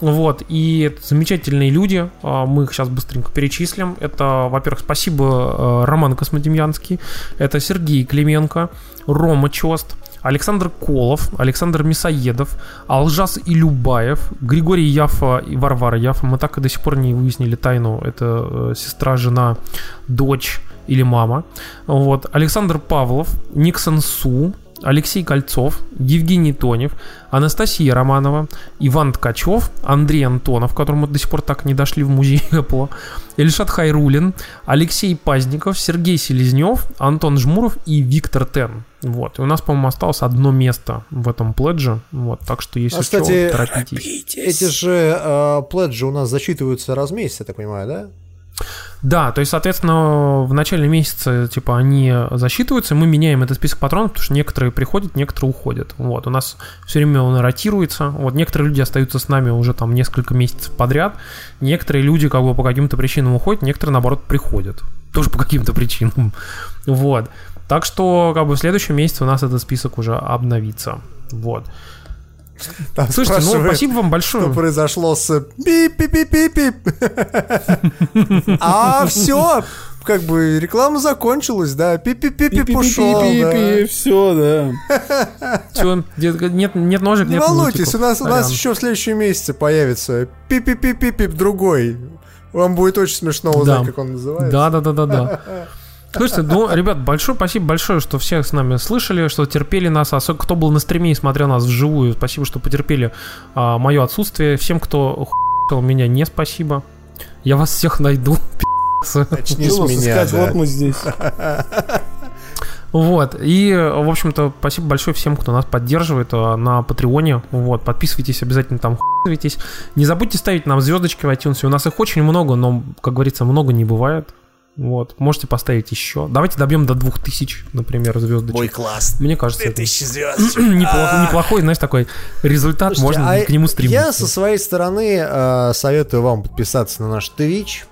Вот. И это замечательные люди, а, мы их сейчас быстренько перечислим. Это, во-первых, спасибо э, Роман Космодемьянский, это Сергей Клименко, Рома Чост, Александр Колов, Александр Мясоедов, Алжас Илюбаев, Григорий Яфа и Варвара Яфа. Мы так и до сих пор не выяснили тайну. Это э, сестра, жена, дочь или мама. Вот. Александр Павлов, Никсон Су, Алексей Кольцов, Евгений Тонев, Анастасия Романова, Иван Ткачев, Андрей Антонов, которому до сих пор так не дошли в музей Apple, Ильшат Хайрулин, Алексей Пазников, Сергей Селезнев, Антон Жмуров и Виктор Тен. Вот. И у нас, по-моему, осталось одно место в этом пледже. Вот. Так что, если а, кстати, что, торопитесь. Эти же э, пледжи у нас засчитываются раз в месяц, я так понимаю, да? Да, то есть, соответственно, в начале месяца, типа, они засчитываются, мы меняем этот список патронов, потому что некоторые приходят, некоторые уходят. Вот, у нас все время он ротируется. Вот, некоторые люди остаются с нами уже там несколько месяцев подряд, некоторые люди, как бы, по каким-то причинам уходят, некоторые, наоборот, приходят. Тоже по каким-то причинам. Вот. Так что, как бы, в следующем месяце у нас этот список уже обновится. Вот. Там Слушайте, ну спасибо вам большое. Что произошло с пип-пип-пип-пип. А все, как бы реклама закончилась, да, пип-пип-пип ушел, да. Все, да. Все, нет, нет ножек, Не нет волнуйтесь, у нас, у нас еще в следующем месяце появится пип-пип-пип-пип другой. Вам будет очень смешно узнать, как он называется. Да, да, да, да, да. Слушайте, ну, ребят, большое спасибо большое, что всех с нами слышали, что терпели нас, особенно кто был на стриме и смотрел нас вживую. Спасибо, что потерпели а, мое отсутствие. Всем, кто хуй меня, не спасибо. Я вас всех найду. Начни с меня, искать? да. Вот мы здесь. Вот, и, в общем-то, спасибо большое всем, кто нас поддерживает а, на Патреоне. Вот, подписывайтесь обязательно там, хуйтесь. Не забудьте ставить нам звездочки в iTunes. У нас их очень много, но, как говорится, много не бывает. Вот, можете поставить еще. Давайте добьем до 2000, например, звездочек. Ой, класс. Мне кажется, это звезд. неплохой, неплохой, знаешь, такой результат, Слушайте, можно а к нему стремиться. Я со своей стороны э, советую вам подписаться на наш Twitch.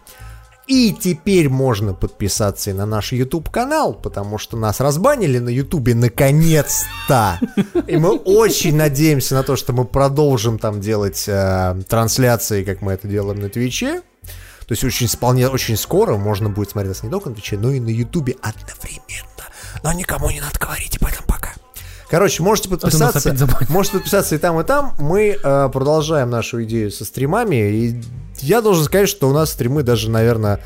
И теперь можно подписаться и на наш YouTube канал, потому что нас разбанили на YouTube наконец-то. И мы очень надеемся на то, что мы продолжим там делать э, трансляции, как мы это делаем на Твиче. То есть очень, вполне, очень скоро можно будет смотреть нас не только на Твиче, но и на Ютубе одновременно. Но никому не надо говорить об этом пока. Короче, можете нас подписаться. Можете подписаться и там, и там. Мы э, продолжаем нашу идею со стримами. И я должен сказать, что у нас стримы даже, наверное,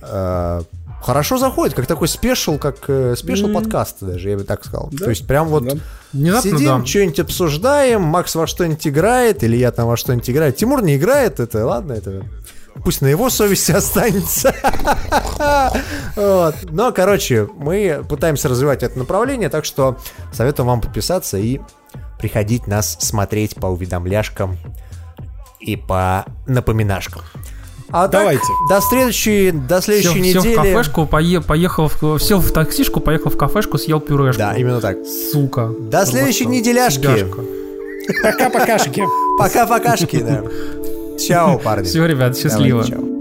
э, хорошо заходят. Как такой special, как э, special подкаст даже, я бы так сказал. То есть прям вот Да. Внезапно, сидим, да. что-нибудь обсуждаем, Макс во что-нибудь играет, или я там во что-нибудь играю. Тимур не играет, это ладно, это пусть на его совести останется. Вот. Но, короче, мы пытаемся развивать это направление, так что советую вам подписаться и приходить нас смотреть по уведомляшкам и по напоминашкам. А так, Давайте. до следующей, до Сел, следующей сел в недели. кафешку, пое- поехал, в, сел в таксишку, поехал в кафешку, съел пюрешку. Да, именно так. Сука. До следующей Вот неделяшки. Пока-покашки. Пока-покашки, да. Чао, парни. Все, ребят, счастливо. Давайте, чао.